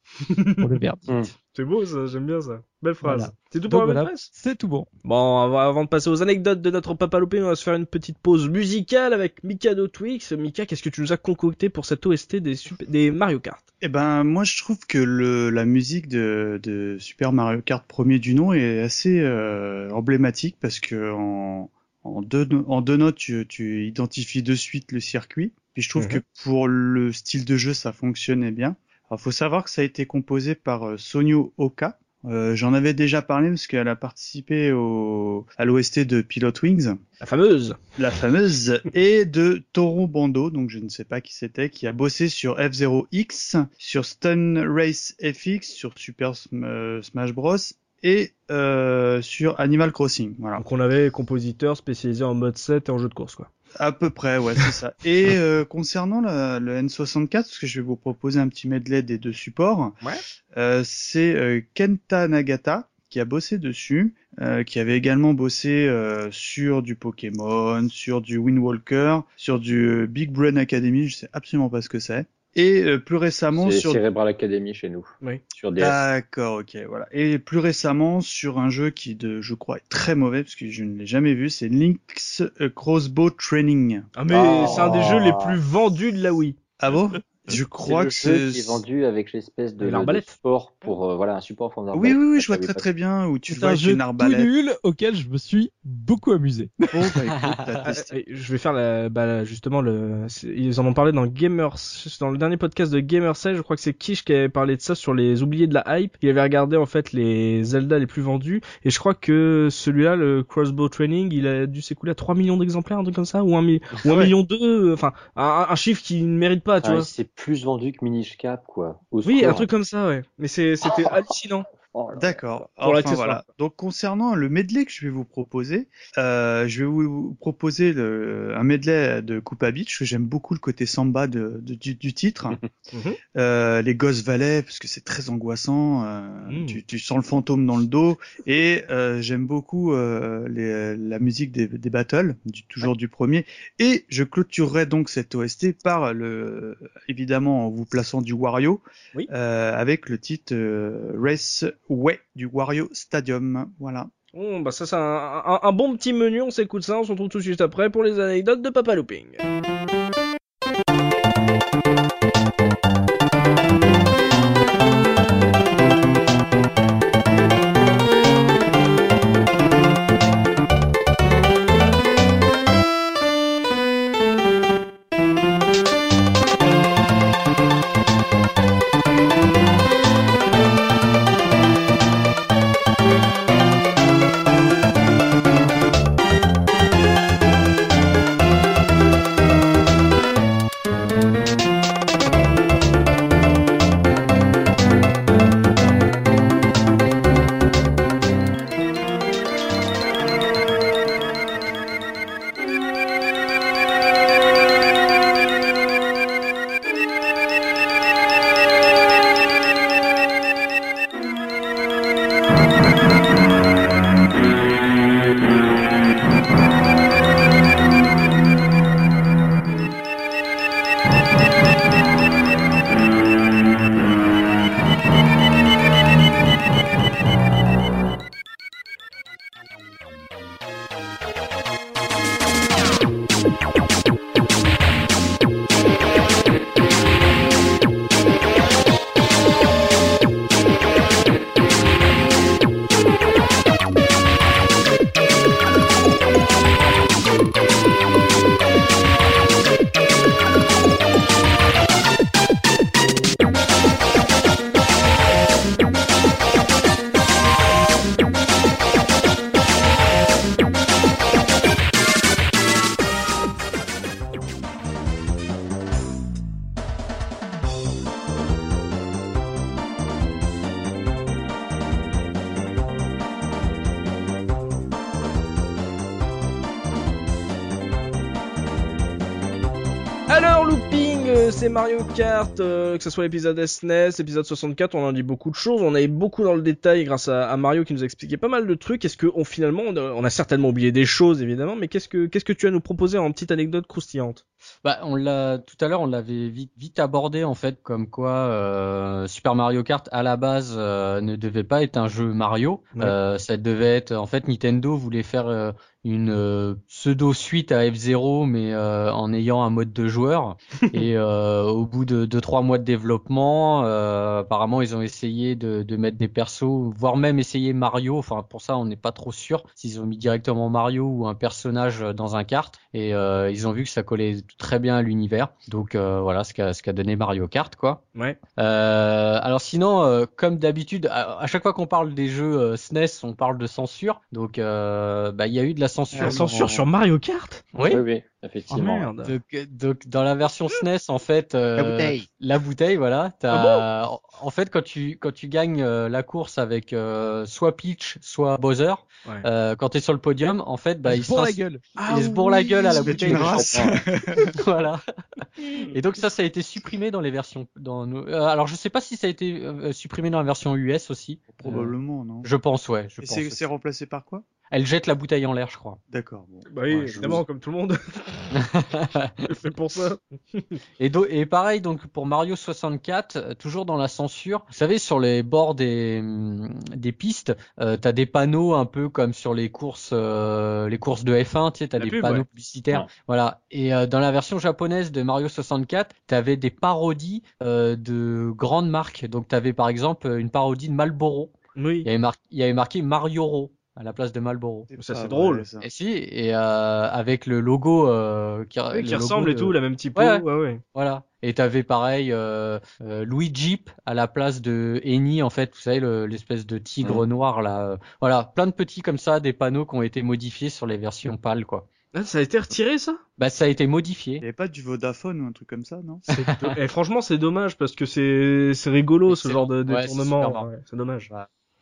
pour le <laughs> verdict.
Mm.
C'est beau ça, j'aime bien ça. Belle phrase.
Voilà.
C'est tout pour
Donc
la
voilà,
belle presse
c'est tout bon.
Bon, avant de passer aux anecdotes de notre papa loupé, on va se faire une petite pause musicale avec Mikado Twix. Mika, qu'est-ce que tu nous as concocté pour cette OST des, Mario Kart?
Eh ben, moi, je trouve que le, la musique de, de Super Mario Kart premier du nom est assez euh, emblématique parce que en, en, deux, no- en deux notes, tu, tu identifies de suite le circuit. Puis je trouve
Mhm.
que pour le style de jeu, ça fonctionnait bien. Alors, faut savoir que ça a été composé par euh, Sonio Oka. Euh, J'en avais déjà parlé parce qu'elle a participé au, à l'OST de Pilot Wings
La fameuse.
la fameuse, et de Toro Bando, donc je ne sais pas qui c'était, qui a bossé sur F0X, sur Stun Race FX, sur Super euh, Smash Bros. et euh, sur Animal Crossing. Voilà.
Donc on avait compositeur spécialisé en mode 7 et en jeu de course quoi.
À peu près, ouais, c'est ça. <laughs> Et euh, concernant la- le N64, parce que je vais vous proposer un petit medley des deux supports,
Ouais.
euh, c'est euh, Kenta Nagata qui a bossé dessus, euh, qui avait également bossé euh, sur du Pokémon, sur du Wind Walker, sur du euh, Big Brain Academy, je sais absolument pas ce que c'est. Et euh, plus récemment
C'est
sur
Cerebral Academy chez nous.
Oui.
Sur DS.
D'accord, ok, voilà. Et plus récemment sur un jeu qui, de, je crois, est très mauvais parce que je ne l'ai jamais vu, c'est Link's euh, Crossbow Training.
Ah mais
Oh.
c'est un des jeux les plus vendus de la Wii.
Ah bon? <laughs> Je crois
le
que
jeu
c'est.
qui est vendu avec l'espèce de,
Une arbalète.
de support pour euh, voilà un support pour
Oui, oui, oui, je vois très très bien où tu vois
un jeu
une
tout
arbalète.
nul auquel je me suis beaucoup amusé.
Bon, bah, écoute,
Ah, <laughs> je vais faire la, bah, justement le, ils en ont parlé dans Gamers, dans le dernier podcast de Gamerside, je crois que c'est Kish qui avait parlé de ça sur les oubliés de la hype. Il avait regardé en fait les Zelda les plus vendus et je crois que celui-là, le Crossbow Training, il a dû s'écouler à 3 millions d'exemplaires, un truc comme ça, ou un, mi- ou un
ouais.
million deux, enfin un, un chiffre qui ne mérite pas, tu
Ah,
vois.
Plus vendu que Minish Cap quoi. Au
Oui, un truc comme ça, ouais. Mais c'est, c'était hallucinant.
Oh.
D'accord. Enfin, voilà. Donc concernant le medley que je vais vous proposer, euh, je vais vous proposer le, un medley de Coupa Beach que j'aime beaucoup le côté samba de, de- du, du titre. <laughs>
Mhm.
Euh, les Ghost Valley parce que c'est très angoissant. euh,
Mm.
tu, tu sens le fantôme dans le dos et euh, j'aime beaucoup euh, les, la musique des, des battles, du, toujours du premier. Et je clôturerai donc cette OST par le, évidemment en vous plaçant du Wario,
Oui.
euh, avec le titre euh, Race Way du Wario Stadium. Voilà.
Bon, bah ça c'est un, un, un bon petit menu, on s'écoute ça, on se retrouve tout de suite après pour les anecdotes de Papa Looping. Que ce soit l'épisode SNES, l'épisode 64, on en dit beaucoup de choses, on est beaucoup dans le détail grâce à, à Mario qui nous a expliqué pas mal de trucs. Est-ce que on, finalement, on a, on a certainement oublié des choses évidemment, mais qu'est-ce que qu'est-ce que tu as nous proposer en petite anecdote croustillante?
Bah, on l'a tout à l'heure, on l'avait vite, vite abordé en fait, comme quoi euh, Super Mario Kart à la base euh, ne devait pas être un jeu Mario.
Ouais.
Euh, ça devait être, en fait, Nintendo voulait faire une euh, pseudo suite à F0, mais euh, en ayant un mode de joueur. <laughs> Et euh, au bout de 2-3 mois de développement, euh, apparemment, ils ont essayé de, de mettre des persos, voire même essayer Mario. Enfin, pour ça, on n'est pas trop sûr s'ils ont mis directement Mario ou un personnage dans un kart. Et euh, ils ont vu que ça collait très bien à l'univers. Donc euh, voilà ce qu'a ce qu'a donné Mario Kart, quoi.
Ouais.
Euh, alors sinon, euh, comme d'habitude, à, à chaque fois qu'on parle des jeux euh, SNES, on parle de censure. Donc, euh, bah, il y a eu de la censure.
La censure sur Mario Kart?
Oui.
Oui, oui,
Oh
effectivement.
merde.
Donc, donc, dans la version SNES, en fait, euh,
La bouteille.
la bouteille, voilà. T'as,
Ah
en- en fait, quand tu quand tu gagnes euh, la course avec euh, soit Peach, soit Bowser,
Ouais.
euh, quand t'es sur le podium, en fait, bah,
il
il
se bourre la
rince-
gueule.
il se bourre la gueule à la bouteille de <laughs> <laughs> voilà. Et donc ça, ça a été supprimé dans les versions. Dans nos... euh, alors je sais pas si ça a été euh, supprimé dans la version US aussi.
Probablement, non.
Je pense, ouais. Je
Et
pense.
c'est
aussi.
c'est remplacé par quoi?
Elle jette la bouteille en l'air, je crois.
D'accord. Bon.
Bah oui,
Ouais,
évidemment, comme tout le monde. <laughs> C'est pour ça.
Et, do- et pareil donc pour Mario 64, euh, toujours dans la censure. Vous savez sur les bords des des pistes, euh, t'as des panneaux un peu comme sur les courses euh, les courses de F1, tu sais, t'as
La
des
pub,
panneaux
ouais.
publicitaires.
Ouais.
Voilà. Et euh, dans la version japonaise de Mario 64, t'avais des parodies euh, de grandes marques. Donc t'avais par exemple une parodie de Marlboro.
Oui.
Il y avait, mar- il y avait marqué Marioro à la place de Marlboro.
Ça, c'est drôle.
ça.
Et si, et euh, avec le logo euh, qui,
Oui,
le
qui
logo
ressemble et
de-
tout, la même typo.
Ouais.
Ouais, ouais.
Voilà. Et t'avais pareil euh, euh, Louis Jeep à la place de Eni en fait, vous savez le- l'espèce de tigre noir là. Voilà, plein de petits comme ça, des panneaux qui ont été modifiés sur les versions pâles quoi.
Ah, ça a été retiré, ça?
Bah ça a été
Il
modifié.
n'y avait pas du Vodafone ou un truc comme ça, non?
Do- <laughs> eh, franchement, c'est dommage parce que c'est c'est rigolo ce genre de
ouais, c'est marrant.
Ouais, c'est dommage.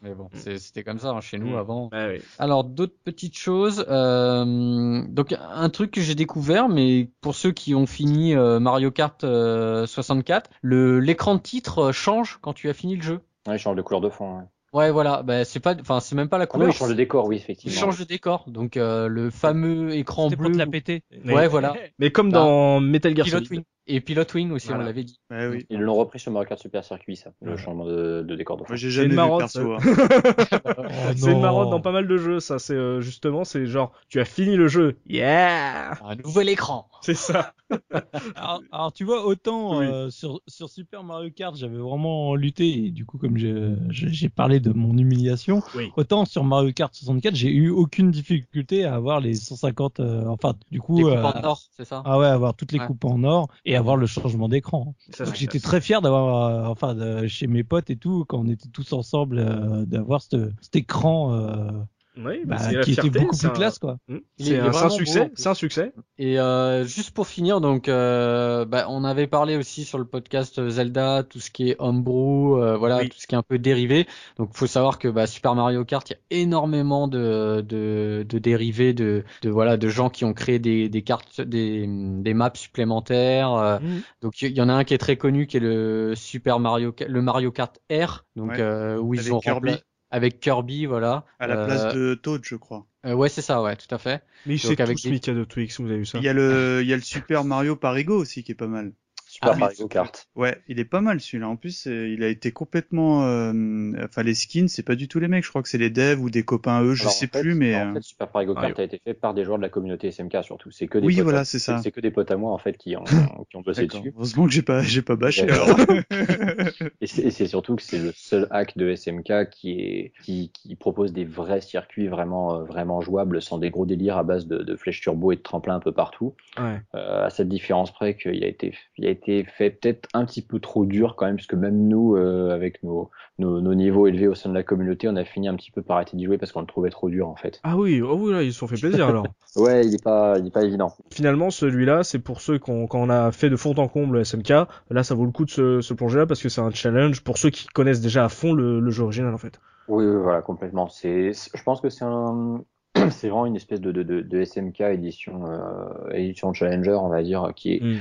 Mais bon, c'est- c'était comme ça hein, chez nous
Mm.
avant.
Ouais, ouais.
Alors d'autres petites choses. euh, donc un truc que j'ai découvert, mais pour ceux qui ont fini euh, Mario Kart euh, 64, le l'écran de titre euh, change quand tu as fini le jeu.
Ouais, il change de couleur de fond. Ouais.
Ouais, voilà. Bah, c'est pas, enfin, c'est même pas la
Ah non,
couleur.
il change de décor, oui,
Il
effectivement.
change de décor. Donc euh, le fameux écran
C'était pour
bleu.
te la péter.
Ouais, voilà. <laughs>
Mais comme
Bah,
dans Metal Gear Solid.
Et Pilot Wing aussi,
Voilà.
on l'avait dit.
Ouais, oui.
Ils l'ont repris sur Mario Kart Super Circuit, ça, le
Ouais.
changement de, de décor de.
Moi, j'ai
C'est
jamais
marotte,
perso. hein. <laughs>
c'est une marotte dans pas mal de jeux, ça. C'est euh, justement, c'est genre, tu as fini le jeu. Yeah
Un nouvel écran.
C'est ça. <laughs> <laughs>
Alors, alors, tu vois, autant
Oui.
euh, sur, sur Super Mario Kart, j'avais vraiment lutté, et du coup, comme j'ai parlé de mon humiliation,
Oui.
autant sur Mario Kart 64, j'ai eu aucune difficulté à avoir les 150, euh, enfin, du coup, euh,
en or, c'est ça?
Ah ouais, avoir toutes les
Ouais.
coupes en or et avoir le changement d'écran. J'étais très fier d'avoir, euh, enfin, de- chez mes potes et tout, quand on était tous ensemble, euh, d'avoir ce- cet écran euh,
Oui, bah,
bah, qui était
fierté,
beaucoup
c'est
plus
un-
classe, quoi.
Hmm. C'est un, c'est un succès. C'est un succès.
Et euh, juste pour finir, donc, euh, bah, on avait parlé aussi sur le podcast Zelda, tout ce qui est homebrew, euh, voilà,
Oui.
tout ce qui est un peu dérivé. Donc, faut savoir que bah, Super Mario Kart, il y a énormément de, de, de dérivés, de, de voilà, de gens qui ont créé des, des cartes, des, des maps supplémentaires. euh,
Mhm.
Donc, il y en a un qui est très connu, qui est le Super Mario, le Mario Kart R, donc
Ouais.
euh, où ils
Avec
ont
Kirby.
Avec Kirby, voilà.
À la
Euh,
place de Toad, je crois.
euh, ouais, c'est ça, ouais, tout à fait.
Mais il sait
avec
tous
des-
Mika de Twix, vous avez vu ça
Il y a le, <laughs> il y a le Super Mario Parigo aussi qui est pas mal.
Super
Ah,
Mario Kart.
Ouais, il est pas mal celui-là. En plus, euh, il a été complètement, euh, enfin les skins, c'est pas du tout les mecs. Je crois que c'est les devs ou des copains eux, je
Alors,
sais
en fait-
plus, mais
En
euh,
fait, Super Mario Kart a été fait par des joueurs de la communauté SMK surtout. C'est que des
Oui,
potes
voilà,
à-
c'est ça.
C'est que des potes à moi en fait qui ont, <laughs> qui ont bossé dessus.
Heureusement que j'ai pas, j'ai pas bâché. Alors. <laughs> <laughs>
Et c'est surtout que c'est le seul hack de SMK qui est qui, qui propose des vrais circuits vraiment vraiment jouables sans des gros délires à base de, de flèches turbo et de tremplins un peu partout.
Ouais.
Euh, à cette différence près qu'il a été il a été fait peut-être un petit peu trop dur quand même puisque même nous euh, avec nos, nos nos niveaux élevés au sein de la communauté on a fini un petit peu par arrêter d'y jouer parce qu'on le trouvait trop dur en fait.
Ah oui, oh oui, là, ils se sont fait plaisir alors. <laughs>
Ouais il est pas il est pas évident.
Finalement, celui-là, c'est pour ceux qu'on quand on a fait de fond en comble SMK. Là, ça vaut le coup de se, se plonger là parce que c'est un challenge pour ceux qui connaissent déjà à fond le, le jeu original en fait.
Oui, oui, voilà, complètement. C'est, c'est- je pense que c'est un, <clears throat> c'est vraiment une espèce de, de, de, de SMK édition, euh, édition Challenger, on va dire, qui est,
Mm.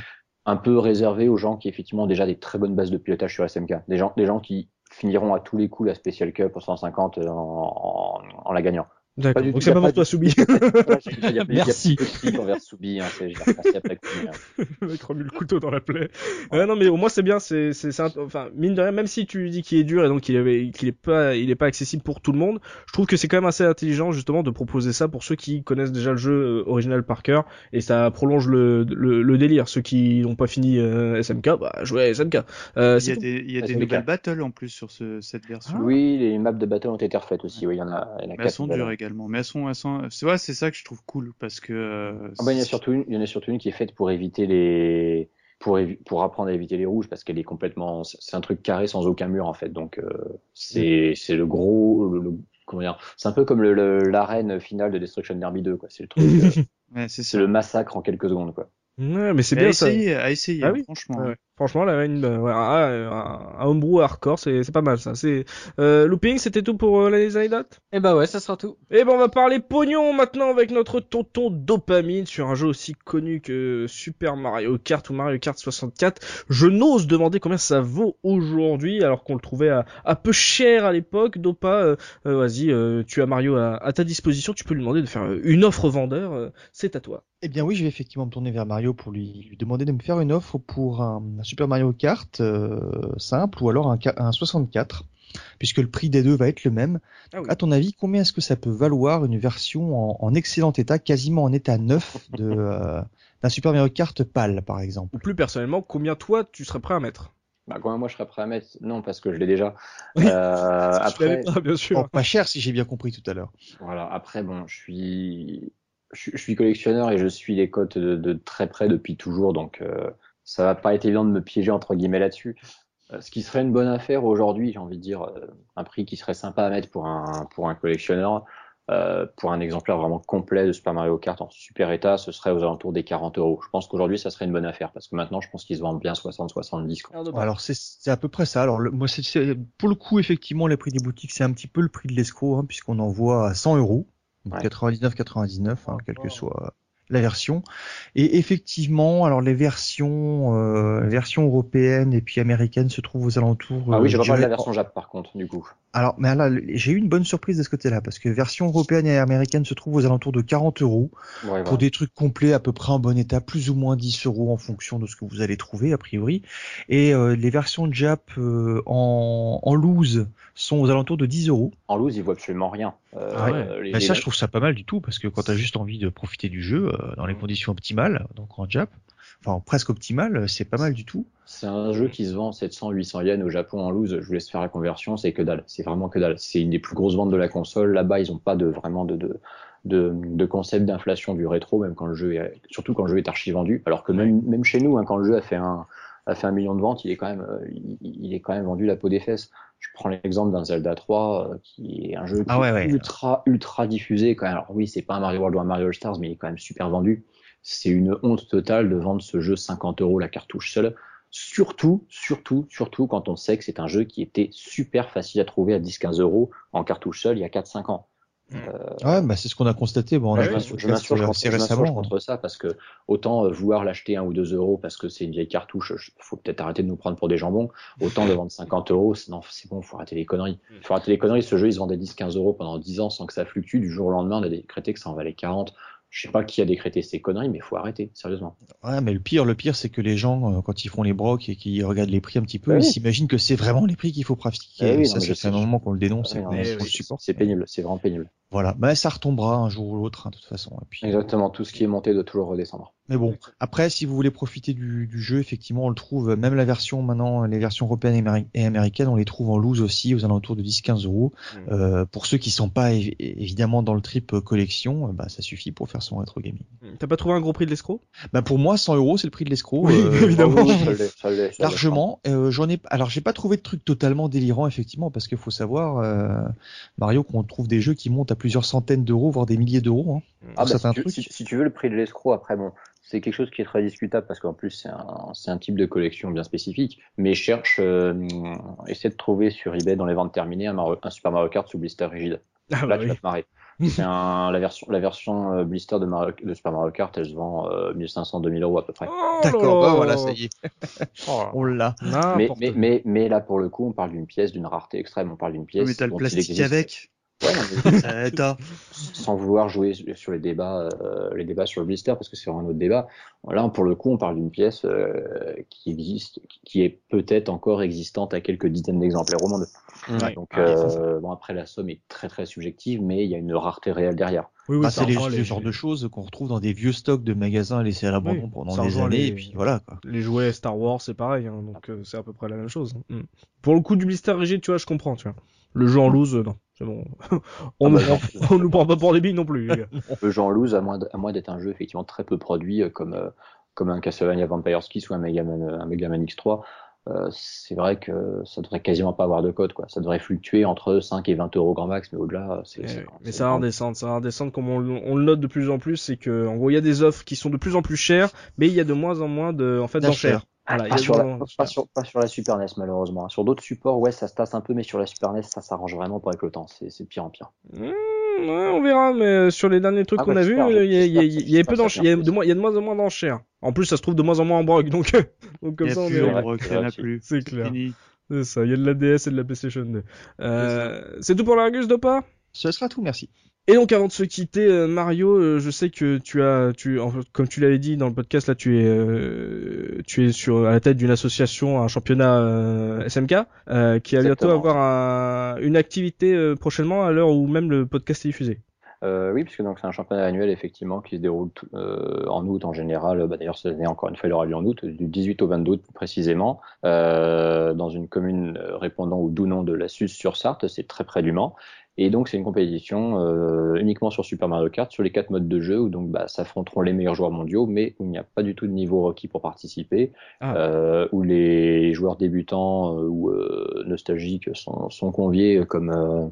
Un peu réservé aux gens qui effectivement ont déjà des très bonnes bases de pilotage sur SMK. Des gens, des gens qui finiront à tous les coups la Special Cup au 150 en, en, en la gagnant.
D'accord. Donc c'est pas pour toi, Soubi.
Voilà, j'ai- il y a- <laughs> il y a
Merci.
envers Soubi, hein, repassé après euh,
Le remue le couteau dans la plaie. Ouais, non, mais au moins c'est bien, c'est, c'est, c'est un- enfin, mine de rien, même si tu dis qu'il est dur et donc qu'il est, qu'il est pas, il est pas accessible pour tout le monde, je trouve que c'est quand même assez intelligent, justement, de proposer ça pour ceux qui connaissent déjà le jeu euh, original par cœur, et ça prolonge le, le, le délire. Ceux qui n'ont pas fini euh, SMK, bah, jouez à SMK. Euh,
Il y a
tout.
des, il y a
Ah,
des nouvelles
le
battles en plus sur ce, cette version.
Oui, les maps de battle ont été refaites aussi. Oui, il y en a, il y en a
Mais elles
quatre
également. Mais elles sont, elles sont, c'est ouais, c'est ça que je trouve cool parce que. euh,
Ah bah, il y en a surtout une, il y en a surtout une qui est faite pour éviter les, pour évi- pour apprendre à éviter les rouges parce qu'elle est complètement, c'est un truc carré sans aucun mur en fait. Donc euh, c'est c'est le gros, le, le- comment dire, c'est un peu comme le- le- l'arène finale de Destruction Derby 2 quoi. C'est le truc, euh, <laughs>
ouais, c'est
le massacre en quelques secondes quoi.
Ouais, mais c'est
Mais à
bien ça.
essayer, à essayer,
Ah oui.
franchement.
Ouais, ouais. Franchement, là, une, euh, ouais, un, un, homebrew hardcore, c'est, c'est pas mal ça. C'est, euh, looping, c'était tout pour euh, les anecdotes?
Et bah ouais, ça sera tout.
Eh ben on va parler pognon maintenant avec notre tonton Dopamine sur un jeu aussi connu que Super Mario Kart ou Mario Kart 64. Je n'ose demander combien ça vaut aujourd'hui alors qu'on le trouvait à, à peu cher à l'époque. Dopa, euh, euh, vas-y, euh, tu as Mario à, à ta disposition, tu peux lui demander de faire une offre vendeur, euh, c'est à toi.
Eh bien oui, je vais effectivement me tourner vers Mario pour lui, lui demander de me faire une offre pour un Super Mario Kart euh, simple ou alors un, ca- un 64, puisque le prix des deux va être le même.
Ah oui.
À ton avis, combien est-ce que ça peut valoir une version en, en excellent état, quasiment en état neuf de <laughs> euh, d'un Super Mario Kart PAL par exemple?
Ou plus personnellement, combien toi tu serais prêt à mettre?
Bah quand même moi je serais prêt à mettre, non parce que je l'ai déjà.
Oui.
Euh, <laughs> après,
pas, bien sûr.
Oh, Pas cher si j'ai bien compris tout à l'heure.
Voilà, après, bon, je suis, je, suis- je suis collectionneur et je suis les cotes de, de très près depuis toujours, donc euh, ça va pas être évident de me piéger entre guillemets là-dessus. Euh, ce qui serait une bonne affaire aujourd'hui, j'ai envie de dire, euh, un prix qui serait sympa à mettre pour un, pour un collectionneur, euh, pour un exemplaire vraiment complet de Super Mario Kart en super état, ce serait aux alentours des 40 euros. Je pense qu'aujourd'hui, ça serait une bonne affaire, parce que maintenant, je pense qu'ils se vendent bien 60-70. quoi.
Alors,
c'est à peu près ça. Alors le- moi c'est pour le coup effectivement les prix des boutiques c'est un petit peu le prix de l'escroc hein, puisqu'on en voit à 100 euros,
Ouais.
99,99 hein, quelle que soit la version. Et effectivement alors les versions euh, versions européennes et puis américaines se trouvent aux alentours.
Ah
euh,
oui, j'ai
je
pas parlé de la version Jap par contre, du coup.
Alors mais là j'ai eu une bonne surprise de ce côté-là parce que version européenne et américaine se trouvent aux alentours de 40 euros
Ouais, voilà.
pour des trucs complets à peu près en bon état, plus ou moins 10 euros en fonction de ce que vous allez trouver a priori. Et euh, les versions Jap euh, en, en loose sont aux alentours de 10 euros.
En loose, ils voient absolument rien. Euh,
Ah
ouais.
les-
Bah,
les-
ça, je trouve ça pas mal du tout parce que quand t'as juste envie de profiter du jeu euh, dans les conditions optimales, donc en Jap, enfin presque optimales, c'est pas mal du tout.
C'est un jeu qui se vend 700-800 yens au Japon en loose. Je vous laisse faire la conversion, c'est que dalle. C'est vraiment que dalle. C'est une des plus grosses ventes de la console. Là-bas, ils ont pas de vraiment de de, de, de concept d'inflation du rétro, même quand le jeu est, surtout quand le jeu est archi vendu. Alors que même même chez nous, hein, quand le jeu a fait un a fait un million de ventes, il est quand même euh, il, il est quand même vendu la peau des fesses. Je prends l'exemple d'un Zelda 3 euh, qui est un jeu qui
Ah ouais,
est
ouais.
ultra ultra diffusé quand même. Alors oui, c'est pas un Mario World ou un Mario All Stars, mais il est quand même super vendu. C'est une honte totale de vendre ce jeu 50 euros la cartouche seule. Surtout, surtout, surtout quand on sait que c'est un jeu qui était super facile à trouver à 10-15 euros en cartouche seule il y a 4-5 ans.
Ouais, bah c'est ce qu'on a constaté. Bon, on a
Ouais, je m'insurge
ce
je m'insurge contre, je
récemment. hein.
contre ça parce que autant euh, vouloir l'acheter un ou deux euros parce que c'est une vieille cartouche, je- faut peut-être arrêter de nous prendre pour des jambons. Autant de vendre 50 euros, c'est- non, c'est bon, faut arrêter les conneries. Faut arrêter les conneries. Ce jeu, il se vendait 10-15 euros pendant 10 ans sans que ça fluctue. Du jour au lendemain, on a décrété que ça en valait 40. Je sais pas qui a décrété ces conneries, mais faut arrêter, sérieusement.
Ouais, mais le pire, le pire, c'est que les gens, euh, quand ils font les brocs et qu'ils regardent les prix un petit peu, ils s'imaginent que c'est vraiment les prix qu'il faut pratiquer.
Eh oui,
ça, fait un moment qu'on le dénonce
Ouais. C'est pénible, c'est vraiment pénible.
Voilà, bah ça retombera un jour ou l'autre, hein, de toute façon. Et puis,
Exactement, tout ce qui est monté doit toujours redescendre.
Mais bon, après, si vous voulez profiter du, du jeu, effectivement, on le trouve, même la version maintenant, les versions européennes et, améri- et américaines, on les trouve en loose aussi, aux alentours de 10-15 euros.
Mm.
Euh, pour ceux qui sont pas évi- évidemment dans le trip euh, collection, euh, bah, ça suffit pour faire son rétro gaming.
T'as pas trouvé un gros prix de l'escroc?
Bah, pour moi, 100 euros, c'est le prix de l'escroc.
Oui,
euh,
évidemment.
Oui, l'est.
Largement. Euh, j'en ai, alors j'ai pas trouvé de truc totalement délirant effectivement parce qu'il faut savoir euh, Mario qu'on trouve des jeux qui montent à plusieurs centaines d'euros voire des milliers d'euros. Hein,
Ah,
pour
bah,
certains
si, tu,
trucs.
si- si tu veux le prix de l'escroc, après, bon, c'est quelque chose qui est très discutable parce qu'en plus, c'est un, c'est un type de collection bien spécifique. Mais cherche, euh, essaie de trouver sur eBay dans les ventes terminées un, Mario- un Super Mario Kart sous blister rigide.
Ah
Là,
bah
tu
oui.
vas te marrer. <laughs> C'est la version, la version euh, blister de, Mario, de Super Mario Kart, elle se vend euh, 1500-2000 euros à peu près.
Oh
D'accord, bah
là.
voilà, ça y est.
Oh,
On l'a.
Mais,
n'importe
mais,
quoi.
mais, mais là, pour le coup, on parle d'une pièce d'une rareté extrême. On parle d'une pièce.
Mais t'as le
dont il
plastique
existe-
avec.
Ouais, mais <laughs>
t'as-
sans vouloir jouer sur les débats, euh, les débats sur le blister, parce que c'est vraiment un autre débat. Là, pour le coup, on parle d'une pièce euh, qui existe, qui est peut-être encore existante à quelques dizaines d'exemplaires au monde.
Ouais.
Donc,
Ah,
euh, bon, après, la somme est très très subjective, mais il y a une rareté réelle derrière.
Oui, oui,
Bah, c'est les,
les-
genre de choses qu'on retrouve dans des vieux stocks de magasins laissés à l'abandon
Oui,
pendant des années,
les-
et puis voilà, quoi.
Les jouets Star Wars, c'est pareil, hein, donc euh, c'est à peu près la même chose. hein. Mm. Pour le coup du blister rigide, tu vois, je comprends, tu vois. Le jeu en loose, euh, non, c'est bon. <laughs> on,
Ah
nous
bah,
nous prend pas pour des billes non plus. <laughs>
Le jeu en loose, à moins, d- à moins d'être un jeu effectivement très peu produit, euh, comme, euh, comme un Castlevania Vampire's Kiss ou un Mega Man, euh, un Mega Man X3, euh, c'est vrai que ça devrait quasiment pas avoir de code, quoi. Ça devrait fluctuer entre 5 et 20 euros grand max, mais au-delà, c'est,
Eh mais ça va redescendre, ça va redescendre comme on, le- on le note de plus en plus, c'est que en gros il y a des offres qui sont de plus en plus chères, mais il y a de moins en moins de en fait d'enchères. Voilà, il y
Pas sur, la, pas, sur, pas sur la Super NES malheureusement. Sur d'autres supports, ouais, ça se tasse un peu, mais sur la Super NES, ça s'arrange vraiment pas avec le temps. C'est, pire en pire.
Mmh, ouais, on verra, mais euh, sur les derniers trucs
Ah
qu'on
bah,
a vus, il y a, il y a- il y a peu d'enchères, il y a de moins, il y a de moins en moins d'enchères. En plus, ça se trouve de moins en moins en broc, <laughs> donc, donc comme
y
ça
a
on
plus
est
en broc, il y en a plus.
C'est clair.
fini.
C'est ça, il y a de la DS et de la PlayStation 2. Euh, c'est tout pour l'Argus Dopa?
Ce sera tout, merci.
Et donc avant de se quitter, euh, Mario, euh, je sais que tu as, tu, en comme tu l'avais dit dans le podcast, là tu es, euh, tu es sur à la tête d'une association, un championnat SMK, qui va bientôt avoir un- une activité prochainement à l'heure où même le podcast est diffusé.
Oui, puisque donc c'est un championnat annuel effectivement qui se déroule en août en général. Bah, D'ailleurs, cette année encore une fois, il aura lieu en août, du 18 au 22 août précisément, dans une commune répondant au doux nom de la Suze sur Sarthe. C'est très près du Mans. Et donc c'est une compétition euh, uniquement sur Super Mario Kart, sur les quatre modes de jeu où donc bah, s'affronteront les meilleurs joueurs mondiaux, mais où il n'y a pas du tout de niveau requis pour participer,
Ah.
euh, où les joueurs débutants euh, ou euh, nostalgiques sont, sont conviés comme euh,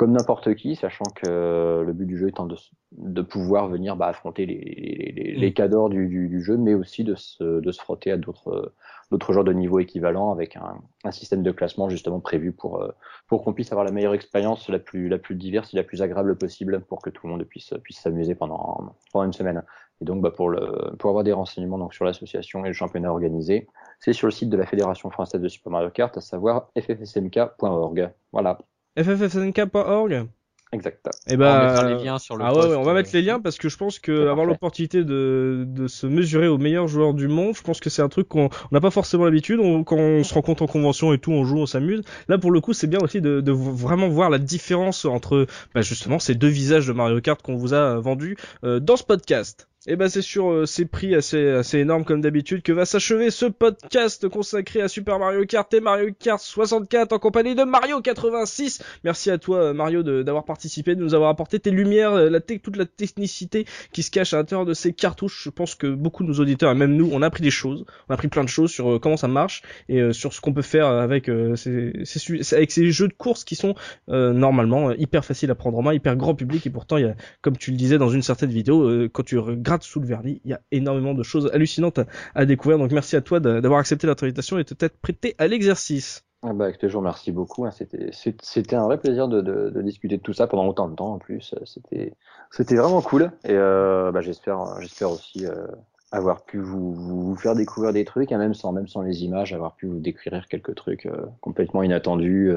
comme n'importe qui, sachant que euh, le but du jeu étant de, pouvoir venir bah, affronter les, les, les, les cadors du, du, du jeu, mais aussi de se, de se frotter à d'autres joueurs de niveau équivalent avec un, un système de classement justement prévu pour euh, pour qu'on puisse avoir la meilleure expérience la plus la plus diverse et la plus agréable possible pour que tout le monde puisse puisse s'amuser pendant pendant une semaine. Et donc bah, pour le pour avoir des renseignements donc sur l'association et le championnat organisé, c'est sur le site de la Fédération française de Super Mario Kart, à savoir ffsmk.org. Voilà,
FFFNK.org
exact.
Et
on
bah,
mettra les liens sur le
ah ouais, on va
euh,
mettre les liens parce que je pense que avoir l'opportunité de, de se mesurer aux meilleurs joueurs du monde, je pense que c'est un truc qu'on on n'a pas forcément l'habitude. On- Quand on se rencontre en convention et tout, on joue, on s'amuse. Là, pour le coup, c'est bien aussi de, de vraiment voir la différence entre bah, justement ces deux visages de Mario Kart qu'on vous a vendus euh, dans ce podcast. Et ben c'est sur euh, ces prix assez assez énormes comme d'habitude que va s'achever ce podcast consacré à Super Mario Kart et Mario Kart 64 en compagnie de Mario 86. Merci à toi euh, Mario d'avoir participé, de nous avoir apporté tes lumières, euh, la toute la technicité qui se cache à l'intérieur de ces cartouches. Je pense que beaucoup de nos auditeurs et même nous, on a appris des choses, on a appris plein de choses sur euh, comment ça marche et euh, sur ce qu'on peut faire avec ces, ces avec ces jeux de course qui sont normalement hyper faciles à prendre en main, hyper grand public et pourtant il y a comme tu le disais dans une certaine vidéo, quand tu grattes sous le vernis, il y a énormément de choses hallucinantes à, découvrir. Donc merci à toi d'a- d'avoir accepté l'invitation et de t'être prêté à l'exercice.
Ah bah, vous remercie beaucoup. hein. C'était, un vrai plaisir de, discuter de tout ça pendant autant de temps en plus. C'était, vraiment cool. Et euh, bah, j'espère, aussi euh, avoir pu vous, faire découvrir des trucs, hein, même sans, même sans les images, avoir pu vous décrire quelques trucs euh, complètement inattendus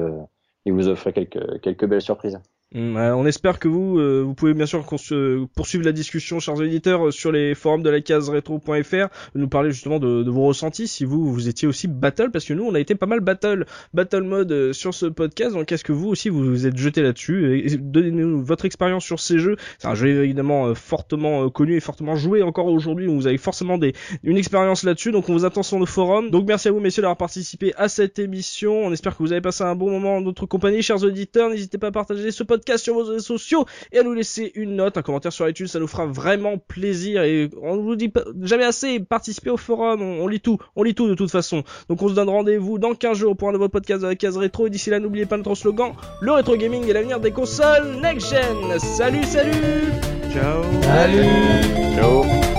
et vous offrir quelques belles surprises.
Hum, euh, on espère que vous, euh, vous pouvez bien sûr poursuivre la discussion, chers éditeurs, euh, sur les forums de la case rétro.fr, nous parler justement de, de vos ressentis, si vous, vous étiez aussi battle, parce que nous, on a été pas mal battle, battle mode euh, sur ce podcast, donc est-ce que vous aussi, vous vous êtes jeté là-dessus, et, donnez-nous votre expérience sur ces jeux, c'est un jeu évidemment fortement connu et fortement joué encore aujourd'hui, vous avez forcément des, une expérience là-dessus, donc on vous attend sur nos forums, donc merci à vous messieurs d'avoir participé à cette émission, on espère que vous avez passé un bon moment en notre compagnie, chers auditeurs, n'hésitez pas à partager ce podcast sur vos réseaux sociaux et à nous laisser une note, un commentaire sur iTunes, ça nous fera vraiment plaisir et on vous dit jamais assez, participez au forum, on, on lit tout, on lit tout de toute façon. Donc on se donne rendez-vous dans 15 jours pour un nouveau podcast de la case rétro et d'ici là n'oubliez pas notre slogan, le rétro gaming est l'avenir des consoles next gen. Salut, salut
Ciao.
Salut
Ciao